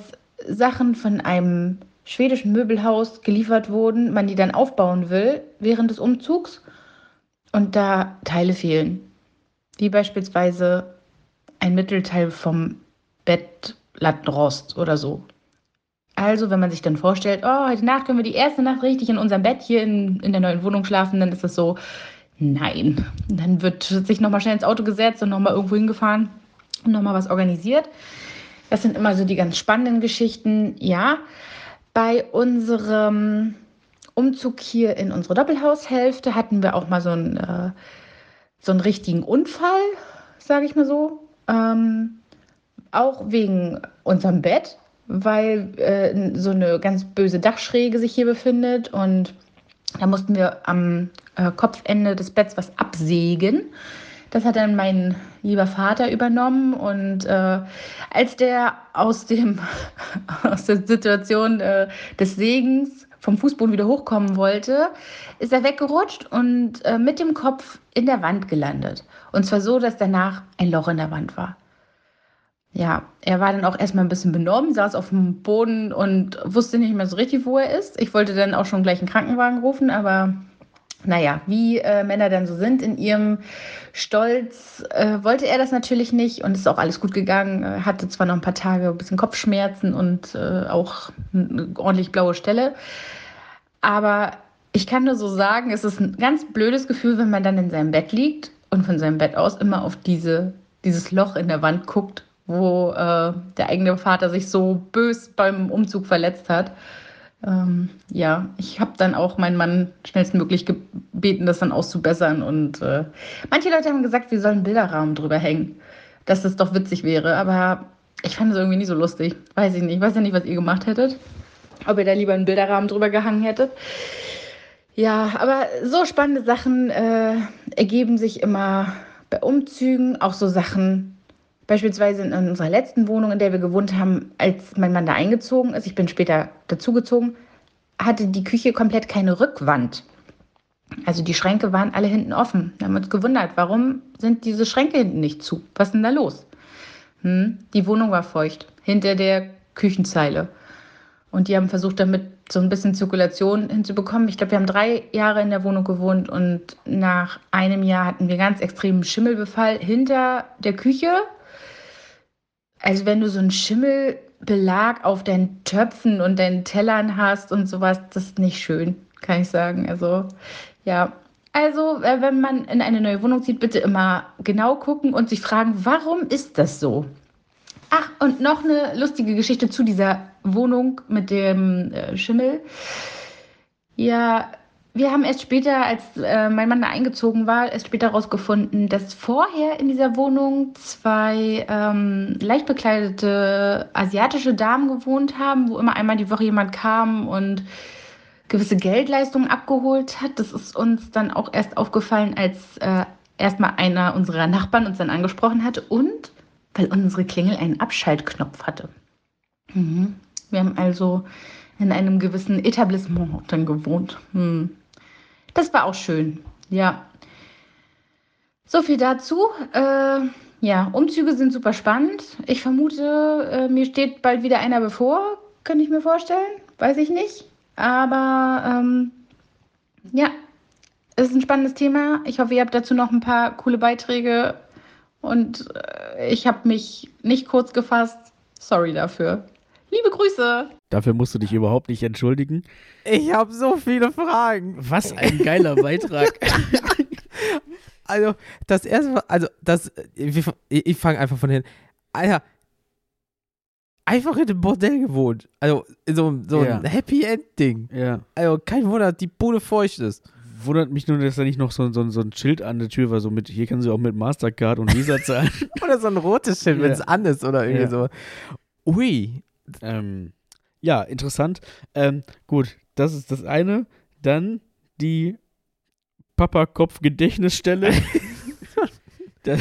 Sachen von einem schwedischen Möbelhaus geliefert wurden, man die dann aufbauen will während des Umzugs und da Teile fehlen. Wie beispielsweise ein Mittelteil vom Bettlattenrost oder so. Also, wenn man sich dann vorstellt, oh, heute Nacht können wir die erste Nacht richtig in unserem Bett hier in, in der neuen Wohnung schlafen, dann ist es so, nein. Dann wird sich nochmal schnell ins Auto gesetzt und nochmal irgendwo hingefahren und nochmal was organisiert. Das sind immer so die ganz spannenden Geschichten. Ja, bei unserem Umzug hier in unsere Doppelhaushälfte hatten wir auch mal so einen, äh, so einen richtigen Unfall, sage ich mal so. Ähm, auch wegen unserem Bett, weil äh, so eine ganz böse Dachschräge sich hier befindet und da mussten wir am äh, Kopfende des Betts was absägen. Das hat dann mein lieber Vater übernommen und äh, als der aus, dem, aus der Situation äh, des Segens vom Fußboden wieder hochkommen wollte, ist er weggerutscht und äh, mit dem Kopf in der Wand gelandet. Und zwar so, dass danach ein Loch in der Wand war. Ja, er war dann auch erstmal ein bisschen benommen, saß auf dem Boden und wusste nicht mehr so richtig, wo er ist. Ich wollte dann auch schon gleich einen Krankenwagen rufen, aber naja, wie äh, Männer dann so sind in ihrem Stolz, äh, wollte er das natürlich nicht und ist auch alles gut gegangen. Er hatte zwar noch ein paar Tage ein bisschen Kopfschmerzen und äh, auch eine ordentlich blaue Stelle, aber ich kann nur so sagen, es ist ein ganz blödes Gefühl, wenn man dann in seinem Bett liegt und von seinem Bett aus immer auf diese, dieses Loch in der Wand guckt, wo äh, der eigene Vater sich so bös beim Umzug verletzt hat. Ähm, ja, ich habe dann auch meinen Mann schnellstmöglich gebeten, das dann auszubessern. Und äh, manche Leute haben gesagt, wir sollen Bilderrahmen drüber hängen, dass das doch witzig wäre. Aber ich fand es irgendwie nicht so lustig. Weiß ich nicht. Ich weiß ja nicht, was ihr gemacht hättet. Ob ihr da lieber einen Bilderrahmen drüber gehangen hättet. Ja, aber so spannende Sachen äh, ergeben sich immer bei Umzügen. Auch so Sachen, Beispielsweise in unserer letzten Wohnung, in der wir gewohnt haben, als mein Mann da eingezogen ist, ich bin später dazugezogen, hatte die Küche komplett keine Rückwand. Also die Schränke waren alle hinten offen. Wir haben uns gewundert, warum sind diese Schränke hinten nicht zu? Was ist denn da los? Hm, die Wohnung war feucht, hinter der Küchenzeile. Und die haben versucht, damit so ein bisschen Zirkulation hinzubekommen. Ich glaube, wir haben drei Jahre in der Wohnung gewohnt und nach einem Jahr hatten wir ganz extremen Schimmelbefall hinter der Küche also wenn du so einen Schimmelbelag auf deinen Töpfen und deinen Tellern hast und sowas, das ist nicht schön, kann ich sagen. Also ja, also äh, wenn man in eine neue Wohnung zieht, bitte immer genau gucken und sich fragen, warum ist das so? Ach, und noch eine lustige Geschichte zu dieser Wohnung mit dem äh, Schimmel. Ja, wir haben erst später, als äh, mein Mann da eingezogen war, erst später herausgefunden, dass vorher in dieser Wohnung zwei ähm, leicht bekleidete asiatische Damen gewohnt haben, wo immer einmal die Woche jemand kam und gewisse Geldleistungen abgeholt hat. Das ist uns dann auch erst aufgefallen, als äh, erstmal einer unserer Nachbarn uns dann angesprochen hatte und weil unsere Klingel einen Abschaltknopf hatte. Mhm. Wir haben also in einem gewissen Etablissement dann gewohnt. Hm. Das war auch schön. Ja. So viel dazu. Äh, ja, Umzüge sind super spannend. Ich vermute, äh, mir steht bald wieder einer bevor. Könnte ich mir vorstellen. Weiß ich nicht. Aber ähm, ja, es ist ein spannendes Thema. Ich hoffe, ihr habt dazu noch ein paar coole Beiträge. Und äh, ich habe mich nicht kurz gefasst. Sorry dafür. Liebe Grüße. Dafür musst du dich überhaupt nicht entschuldigen. Ich habe so viele Fragen. Was ein geiler Beitrag. also, das erste Mal, also, das, ich, ich fange einfach von hin. Alter, einfach in einem Bordell gewohnt. Also, so, so ja. ein Happy End-Ding. Ja. Also, kein Wunder, dass die Bude feucht ist. Wundert mich nur, dass da nicht noch so, so, so ein Schild an der Tür war, so mit, hier können sie auch mit Mastercard und Visa zahlen. oder so ein rotes Schild, ja. wenn es an ist oder irgendwie so. Ui, ähm, ja, interessant. Ähm, gut, das ist das eine. Dann die Papa-Kopf-Gedächtnisstelle.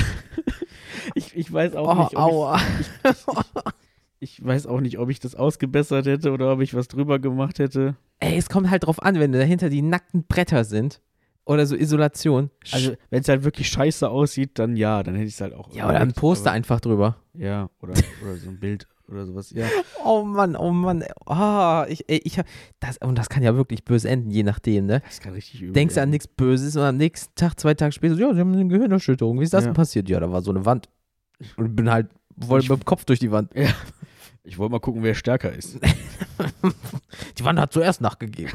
ich, ich weiß auch oh, nicht, ob ich, ich, ich, weiß auch nicht, ob ich das ausgebessert hätte oder ob ich was drüber gemacht hätte. Ey, es kommt halt drauf an, wenn dahinter die nackten Bretter sind oder so Isolation. Also, wenn es halt wirklich scheiße aussieht, dann ja, dann hätte ich es halt auch. Ja, oder ein Poster einfach drüber. Ja, oder, oder so ein Bild oder sowas, ja. Oh Mann, oh Mann. Oh, ich, ich, das, und das kann ja wirklich böse enden, je nachdem, ne? Das kann richtig übel Denkst du an nichts Böses und am nächsten Tag, zwei Tage später, ja, sie haben eine Gehirnerschütterung. Wie ist das ja. denn passiert? Ja, da war so eine Wand. Und bin halt voll mit dem Kopf durch die Wand. Ja. Ich wollte mal gucken, wer stärker ist. die Wand hat zuerst nachgegeben.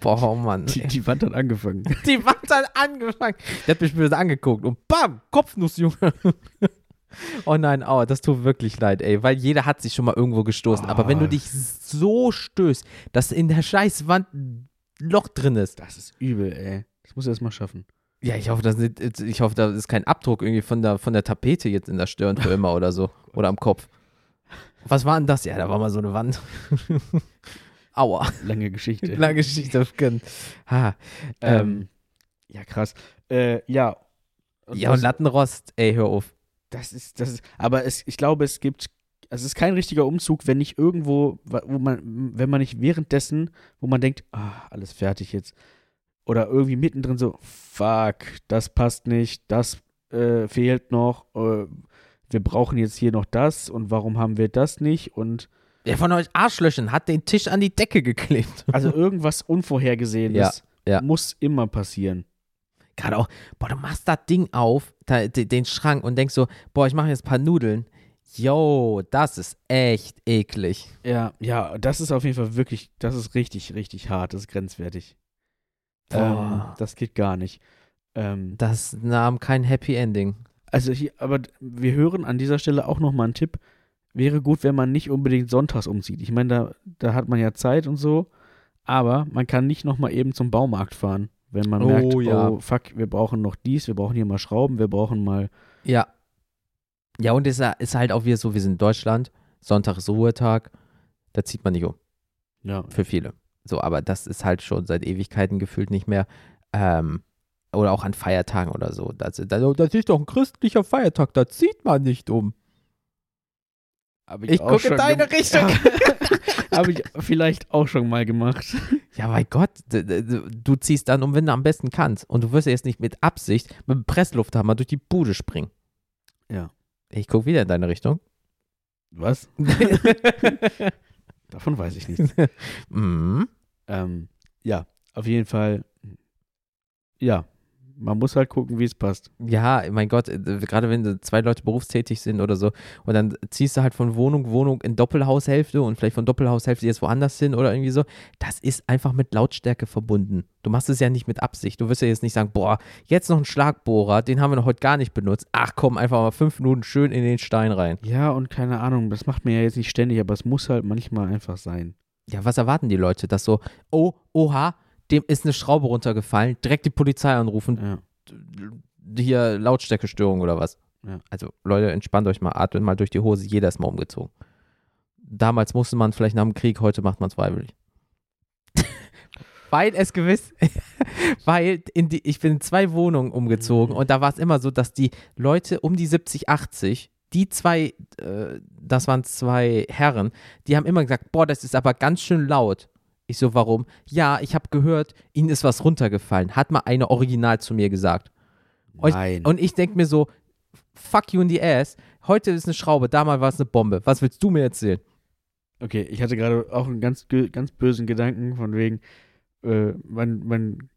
Boah, oh Mann. Die, die, Wand hat angefangen. Die Wand hat angefangen. Der hat mich böse angeguckt und bam, Kopfnuss, Junge. Oh nein, oh, das tut wirklich leid, ey, weil jeder hat sich schon mal irgendwo gestoßen. Aber wenn du Oh. dich so stößt, dass in der Scheißwand ein Loch drin ist. Das ist übel, ey. Das muss er erst mal schaffen. Ja, ich hoffe, das ist, ich hoffe, da ist kein Abdruck irgendwie von der, von der Tapete jetzt in der Stirn für immer oder so. Oder am Kopf. Was war denn das? Ja, da war mal so eine Wand. Aua. Lange Geschichte. Lange Geschichte. Ha. Ähm, Ähm, ja, krass. Äh, ja. ja, und Lattenrost, ey, hör auf. Das ist, das ist, aber es, ich glaube, es gibt, es ist kein richtiger Umzug, wenn nicht irgendwo, wo man, wenn man nicht währenddessen, wo man denkt, ah, alles fertig jetzt. Oder irgendwie mittendrin so, fuck, das passt nicht, das äh, fehlt noch, äh, wir brauchen jetzt hier noch das und warum haben wir das nicht? Und Wer von euch Arschlöchern hat den Tisch an die Decke geklebt? also irgendwas Unvorhergesehenes ja. muss immer passieren. Gerade auch, boah, du machst das Ding auf, da, de- den Schrank und denkst so, boah, ich mache jetzt ein paar Nudeln. Yo, das ist echt eklig. Ja, ja, das ist auf jeden Fall wirklich, das ist richtig, richtig hart, das ist grenzwertig. Ähm, das geht gar nicht. Ähm, Das nahm kein Happy Ending. also hier, aber wir hören an dieser Stelle auch nochmal einen Tipp. Wäre gut, wenn man nicht unbedingt sonntags umzieht. Ich meine, da, da hat man ja Zeit und so, aber man kann nicht nochmal eben zum Baumarkt fahren, wenn man Oh, merkt, ja. oh fuck, wir brauchen noch dies, wir brauchen hier mal Schrauben, wir brauchen mal. Ja. Ja, und es ist halt auch wieder so, wir sind in Deutschland, Sonntag ist Ruhetag, da zieht man nicht um. Ja, für viele. So, aber das ist halt schon seit Ewigkeiten gefühlt nicht mehr. Ähm, oder auch an Feiertagen oder so. Das, das, das ist doch ein christlicher Feiertag, da zieht man nicht um. Ich auch gucke in deine Richtung. Habe ich vielleicht auch schon mal gemacht. Ja, mein Gott, du ziehst dann um, wenn du am besten kannst. Und du wirst ja jetzt nicht mit Absicht mit dem Presslufthammer durch die Bude springen. Ja. Ich gucke wieder in deine Richtung. Was? Davon weiß ich nichts. mhm. Ähm, ja, auf jeden Fall. Ja, man muss halt gucken, wie es passt. Ja, mein Gott, äh, gerade wenn zwei Leute berufstätig sind oder so, und dann ziehst du halt von Wohnung Wohnung in Doppelhaushälfte und vielleicht von Doppelhaushälfte jetzt woanders hin oder irgendwie so. Das ist einfach mit Lautstärke verbunden. Du machst es ja nicht mit Absicht. Du wirst ja jetzt nicht sagen, boah, jetzt noch ein Schlagbohrer, den haben wir noch heute gar nicht benutzt. Ach komm, einfach mal fünf Minuten schön in den Stein rein. Ja, und keine Ahnung, das macht mir ja jetzt nicht ständig, aber es muss halt manchmal einfach sein. Ja, was erwarten die Leute? Dass so, oh, oha, dem ist eine Schraube runtergefallen, direkt die Polizei anrufen, Ja. hier Lautstärkestörung oder was. Ja. Also Leute, entspannt euch mal, atmet mal durch die Hose, jeder ist mal umgezogen. Damals musste man vielleicht nach dem Krieg, heute macht man es freiwillig. weil es gewiss, weil in die, ich bin in zwei Wohnungen umgezogen Mhm. und da war es immer so, dass die Leute um die 70, 80, die zwei, äh, das waren zwei Herren, die haben immer gesagt, boah, das ist aber ganz schön laut. Ich so, warum? Ja, ich habe gehört, ihnen ist was runtergefallen. Hat mal eine original zu mir gesagt. Und- Nein. Und ich denke mir so, fuck you in the ass. Heute ist eine Schraube, damals war es eine Bombe. Was willst du mir erzählen? okay, ich hatte gerade auch einen ganz, ganz bösen Gedanken von wegen, äh, man, man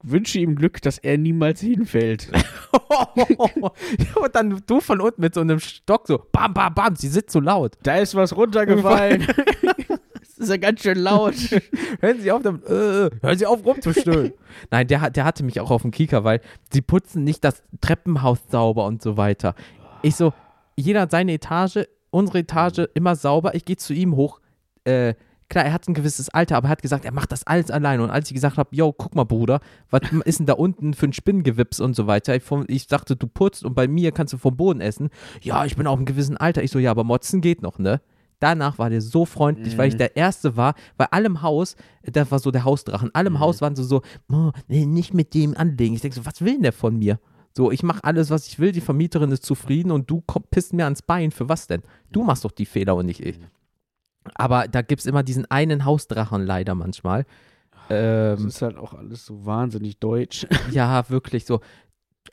wünsche ihm Glück, dass er niemals hinfällt. und dann du von unten mit so einem Stock so, bam, bam, bam, sie sitzt so laut. da ist was runtergefallen. das ist ja ganz schön laut. Hören Sie auf, damit, äh, hören Sie auf rumzustöhnen. Nein, der, der hatte mich auch auf dem Kieker, weil sie putzen nicht das Treppenhaus sauber und so weiter. Ich so, jeder hat seine Etage, unsere Etage immer sauber. Ich gehe zu ihm hoch. Äh, klar, er hat ein gewisses Alter, aber er hat gesagt, er macht das alles alleine. Und als ich gesagt habe, yo, guck mal, Bruder, was ist denn da unten für ein Spinnengewips und so weiter? Ich, vom, ich dachte, du putzt und bei mir kannst du vom Boden essen. Ja, ich bin auch im gewissen Alter. Ich so, ja, aber Motzen geht noch, ne? Danach war der so freundlich, weil ich Mhm. der Erste war, bei allem Haus, das war so der Hausdrachen, alle im Mhm. Haus waren so, so oh, nee, nicht mit dem anlegen. Ich denke so, was will denn der von mir? So, ich mache alles, was ich will, die Vermieterin ist zufrieden und du komm, pisst mir ans Bein. Für was denn? Du machst doch die Fehler und nicht ich. Aber da gibt es immer diesen einen Hausdrachen leider manchmal. Das Ähm, ist halt auch alles so wahnsinnig deutsch. ja, wirklich so.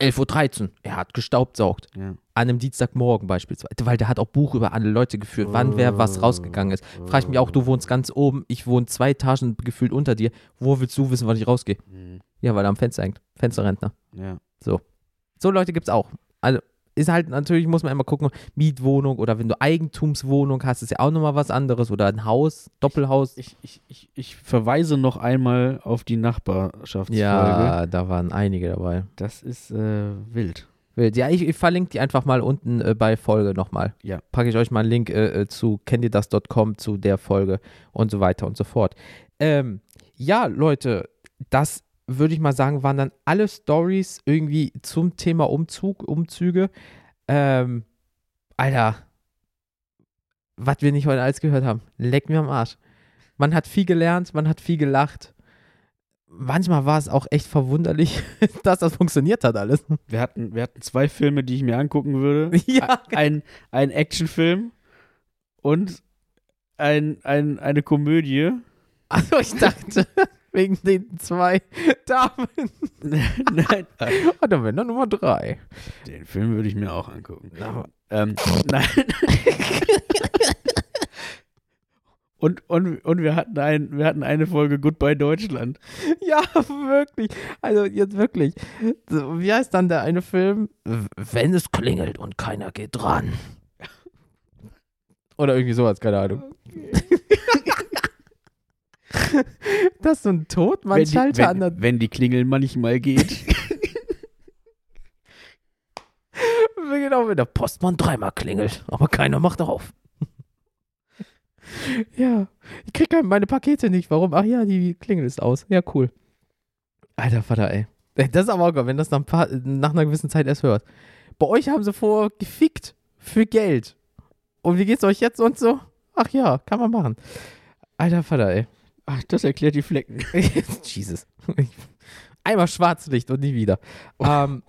11.13 Uhr, er hat gestaubsaugt. Ja. An einem Dienstagmorgen beispielsweise. Weil der hat auch Buch über alle Leute geführt, wann wer was rausgegangen ist. Frag ich mich auch, du wohnst ganz oben, ich wohne zwei Etagen gefühlt unter dir. Wo willst du wissen, wann ich rausgehe? Mhm. Ja, weil er am Fenster hängt. Fensterrentner. Ja. So Leute gibt's auch. Also ist halt natürlich, muss man immer gucken, Mietwohnung oder wenn du Eigentumswohnung hast, ist ja auch nochmal was anderes oder ein Haus, Doppelhaus. Ich, ich, ich, ich verweise noch einmal auf die Nachbarschaftsfolge. Ja, da waren einige dabei. Das ist äh, wild. Wild. Ja, ich, ich verlinke die einfach mal unten äh, bei Folge nochmal. Ja. Packe ich euch mal einen Link äh, äh, zu kennt ihr das.com zu der Folge und so weiter und so fort. Ähm, ja, Leute, das würde ich mal sagen, waren dann alle Stories irgendwie zum Thema Umzug, Umzüge. Ähm, Alter, was wir nicht heute alles gehört haben. Leck mir am Arsch. Man hat viel gelernt, man hat viel gelacht. Manchmal war es auch echt verwunderlich, dass das funktioniert hat alles. Wir hatten, wir hatten zwei Filme, die ich mir angucken würde. Ja, Ein, ein Actionfilm und ein, ein, eine Komödie. Also ich dachte, wegen den zwei Damen. Nein, Und dann wäre Nummer drei. den Film würde ich mir auch angucken. Aber- Ähm, nein. Und, und, und wir hatten ein, wir hatten eine Folge Goodbye Deutschland. Ja, wirklich. Also jetzt wirklich. So, wie heißt dann der eine Film? Wenn es klingelt und keiner geht dran. Oder irgendwie sowas, keine Ahnung. das ist so ein Todmann-Schalter an wenn, der die, wenn, wenn die Klingel manchmal geht. Genau, wenn der Postmann dreimal klingelt, aber keiner macht auf. ja, ich krieg kein- meine Pakete nicht. Warum? Ach ja, die Klingel ist aus. Ja, cool. Alter Vater, ey. Das ist aber auch geil, wenn das nach, ein paar, nach einer gewissen Zeit erst hört. Bei euch haben sie vorher gefickt für Geld. Und wie geht's euch jetzt und so? Ach ja, kann man machen. Alter Vater, ey. Ach, das erklärt die Flecken. Jesus. Einmal Schwarzlicht und nie wieder. Ähm,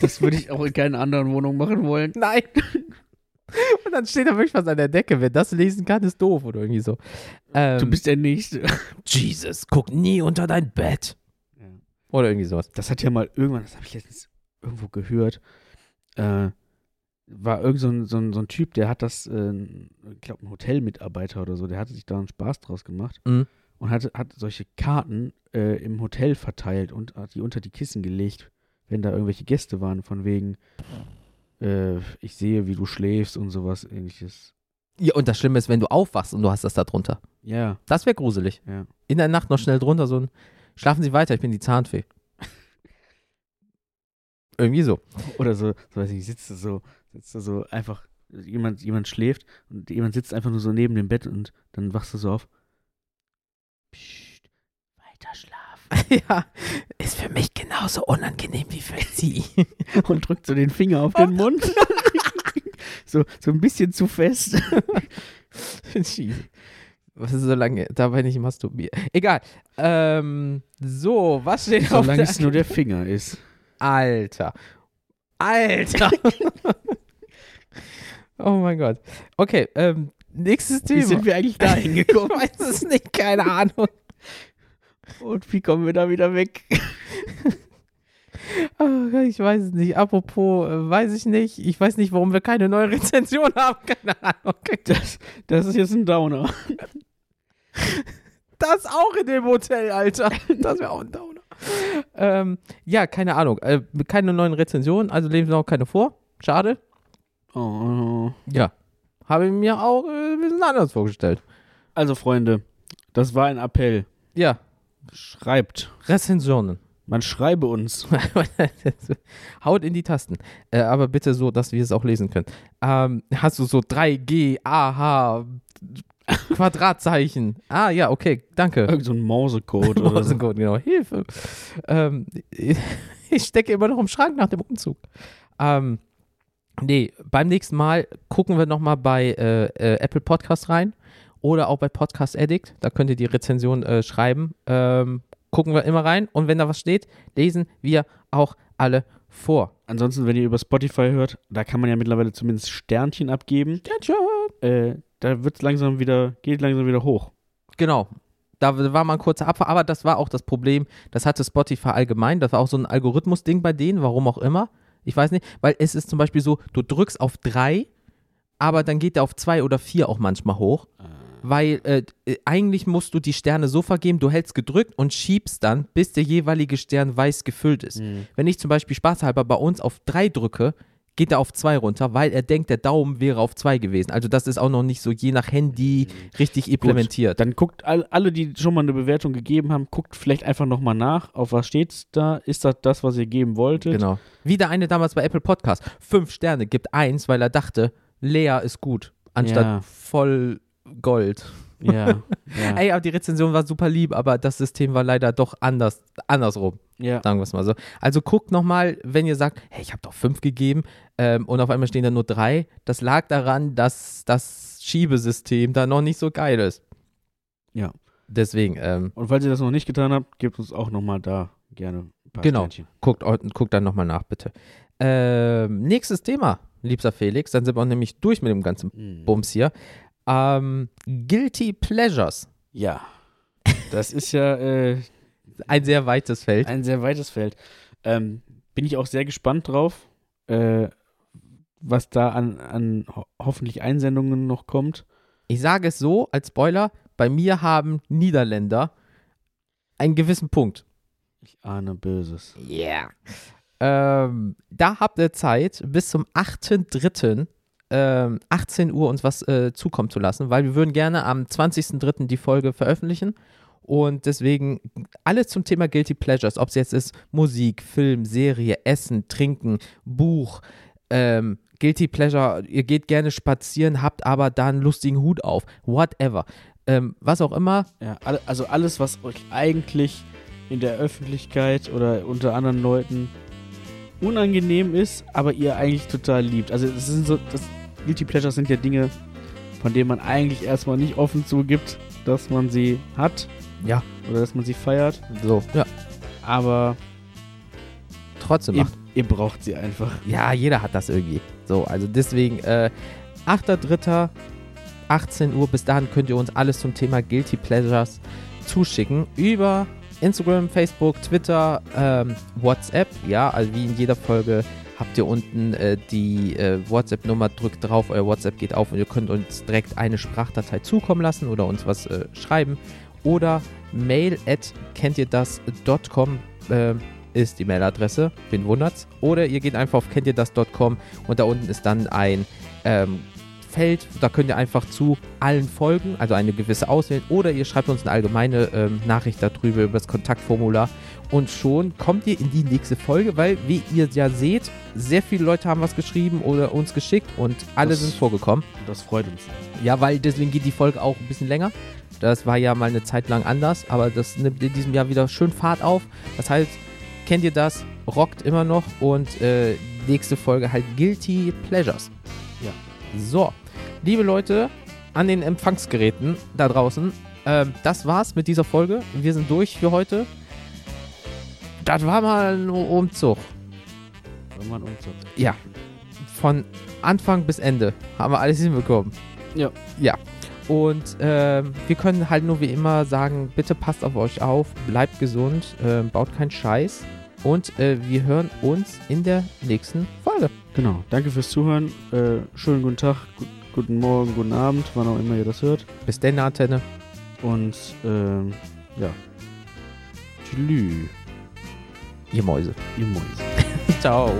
Das würde ich auch in keiner anderen Wohnung machen wollen. Nein. Und dann steht da wirklich was an der Decke. Wer das lesen kann, ist doof oder irgendwie so. Ähm, Du bist der Nächste. Jesus, guck nie unter dein Bett. Ja. Oder irgendwie sowas. Das hat ja mal irgendwann, das habe ich letztens irgendwo gehört, äh, war irgend so ein, so ein, so ein Typ, der hat das, äh, ich glaube, ein Hotelmitarbeiter oder so, der hatte sich da einen Spaß draus gemacht Mhm. und hatte, hat solche Karten äh, im Hotel verteilt und hat die unter die Kissen gelegt, wenn da irgendwelche Gäste waren, von wegen, äh, ich sehe, wie du schläfst und sowas ähnliches. Ja, und das Schlimme ist, wenn du aufwachst und du hast das da drunter. Ja, Das wäre gruselig. ja. In der Nacht noch schnell drunter so ein Schlafen Sie weiter, ich bin die Zahnfee. irgendwie so. Oder so, so weiß ich nicht, sitzt so, sitzt du so einfach, jemand, jemand schläft und jemand sitzt einfach nur so neben dem Bett und dann wachst du so auf. Psst, weiter schlafen. ja, ist für mich genauso unangenehm wie für Sie. Und drückt so den Finger auf den Mund. so, so ein bisschen zu fest. Jesus. Was ist so lange dabei nicht masturbiert? Egal. Ähm, so, was steht auf Solange es nur der Finger ist. Alter. Alter. oh mein Gott. Okay, ähm, nächstes Wie Thema. sind wir eigentlich da ich hingekommen? weiß es nicht, keine Ahnung. Und wie kommen wir da wieder weg? Ich weiß es nicht. Apropos, äh, weiß ich nicht. Ich weiß nicht, warum wir keine neue Rezension haben. Keine Ahnung. Das, das ist jetzt ein Downer. Das auch in dem Hotel, Alter. Das wäre auch ein Downer. ähm, ja, keine Ahnung. Äh, keine neuen Rezensionen, also lesen wir auch keine vor. Schade. Oh. Ja. Habe ich mir auch äh, ein bisschen anders vorgestellt. Also, Freunde, das war ein Appell. Ja, Schreibt. Rezensionen. Man schreibe uns. Haut in die Tasten. Äh, aber bitte so, dass wir es auch lesen können. Ähm, hast du so 3G, AH, Quadratzeichen? Ah, ja, okay, danke. Irgend so ein Morsecode. Morsecode, genau. Hilfe. Ähm, ich stecke immer noch im Schrank nach dem Umzug. Ähm, nee, beim nächsten Mal gucken wir nochmal bei äh, äh, Apple Podcast rein oder auch bei Podcast Addict. Da könnt ihr die Rezension äh, schreiben. Ähm, gucken wir immer rein und wenn da was steht, lesen wir auch alle vor. Ansonsten, wenn ihr über Spotify hört, da kann man ja mittlerweile zumindest Sternchen abgeben. Sternchen. Äh, da wird langsam wieder, geht langsam wieder hoch. Genau. Da war mal ein kurzer Abfall, aber das war auch das Problem. Das hatte Spotify allgemein. Das war auch so ein Algorithmus-Ding bei denen, warum auch immer. Ich weiß nicht, weil es ist zum Beispiel so, du drückst auf drei, aber dann geht der auf zwei oder vier auch manchmal hoch. Weil äh, äh, eigentlich musst du die Sterne so vergeben, du hältst gedrückt und schiebst dann, bis der jeweilige Stern weiß gefüllt ist. Wenn ich zum Beispiel spaßhalber bei uns auf drei drücke, geht er auf 2 runter, weil er denkt, der Daumen wäre auf 2 gewesen. Also das ist auch noch nicht so je nach Handy richtig implementiert. Dann guckt all, alle, die schon mal eine Bewertung gegeben haben, guckt vielleicht einfach nochmal nach, auf was steht's da? Ist das das, was ihr geben wolltet? Genau. Wie der eine damals bei Apple Podcast. Fünf Sterne, gibt eins, weil er dachte, Lea ist gut, anstatt Ja. voll Gold. Ja. ja. Ey, aber die Rezension war super lieb, aber das System war leider doch anders, andersrum, ja. sagen wir es mal so. Also guckt nochmal, wenn ihr sagt, hey, ich habe doch fünf gegeben ähm, und auf einmal stehen da nur drei. Das lag daran, dass das Schiebesystem da noch nicht so geil ist. Ja. Deswegen, ähm, Und falls ihr das noch nicht getan habt, gebt uns auch nochmal da gerne ein paar Genau. Sternchen. guckt, guckt dann nochmal nach, bitte. Ähm, nächstes Thema, liebster Felix, dann sind wir auch nämlich durch mit dem ganzen Hm. Bums hier. Ähm, Guilty Pleasures. Ja. Das ist ja äh, Ein sehr weites Feld. ein sehr weites Feld. Ähm, bin ich auch sehr gespannt drauf, äh, was da an, an ho hoffentlich Einsendungen noch kommt. Ich sage es so als Spoiler: Bei mir haben Niederländer einen gewissen Punkt. Ich ahne Böses. Yeah. Ähm, da habt ihr Zeit, bis zum 8.3. Ähm, 18 Uhr uns was äh, zukommen zu lassen, weil wir würden gerne am 20.3. die Folge veröffentlichen. Und deswegen alles zum Thema Guilty Pleasures, ob es jetzt ist Musik, Film, Serie, Essen, Trinken, Buch, ähm, Guilty Pleasure, ihr geht gerne spazieren, habt aber da einen lustigen Hut auf, whatever. Ähm, was auch immer, Ja, also alles, was euch eigentlich in der Öffentlichkeit oder unter anderen Leuten unangenehm ist, aber ihr eigentlich total liebt. Also das sind so, das Guilty Pleasures sind ja Dinge, von denen man eigentlich erstmal nicht offen zugibt, dass man sie hat ja, oder dass man sie feiert, so, ja, aber trotzdem ihr, macht. ihr braucht sie einfach. Ja, jeder hat das irgendwie. So, also deswegen, äh, 8.3., 18 Uhr, bis dahin könnt ihr uns alles zum Thema Guilty Pleasures zuschicken über Instagram, Facebook, Twitter, ähm, WhatsApp. Ja, also wie in jeder Folge habt ihr unten äh, die äh, WhatsApp-Nummer, drückt drauf, euer WhatsApp geht auf und ihr könnt uns direkt eine Sprachdatei zukommen lassen oder uns was äh, schreiben. Oder mail at kennt ihr das.com äh, ist die Mailadresse, wen wundert's. Oder ihr geht einfach auf kennt ihr das.com und da unten ist dann ein ähm, Feld, da könnt ihr einfach zu allen Folgen, also eine gewisse auswählen, oder ihr schreibt uns eine allgemeine ähm, Nachricht darüber über das Kontaktformular und schon kommt ihr in die nächste Folge, weil, wie ihr ja seht, sehr viele Leute haben was geschrieben oder uns geschickt und alle Das- sind vorgekommen. Das freut uns. Ja, weil deswegen geht die Folge auch ein bisschen länger. Das war ja mal eine Zeit lang anders, aber das nimmt in diesem Jahr wieder schön Fahrt auf. Das heißt, kennt ihr das? Rockt immer noch und äh, nächste Folge halt Guilty Pleasures. Ja. So, liebe Leute an den Empfangsgeräten da draußen, ähm, das war's mit dieser Folge. Wir sind durch für heute. Das war mal ein Umzug. Wenn man uns Ja. Von Anfang bis Ende haben wir alles hinbekommen. Ja. Ja. Und ähm, wir können halt nur wie immer sagen, bitte passt auf euch auf, bleibt gesund, ähm, baut keinen Scheiß. Und äh, wir hören uns in der nächsten Folge. Genau. Danke fürs Zuhören. Äh, schönen guten Tag, gu guten Morgen, guten Abend, wann auch immer ihr das hört. Bis denn, Antenne. Und ähm, ja. Tschüss, Ihr Mäuse. ihr Mäuse. Ciao.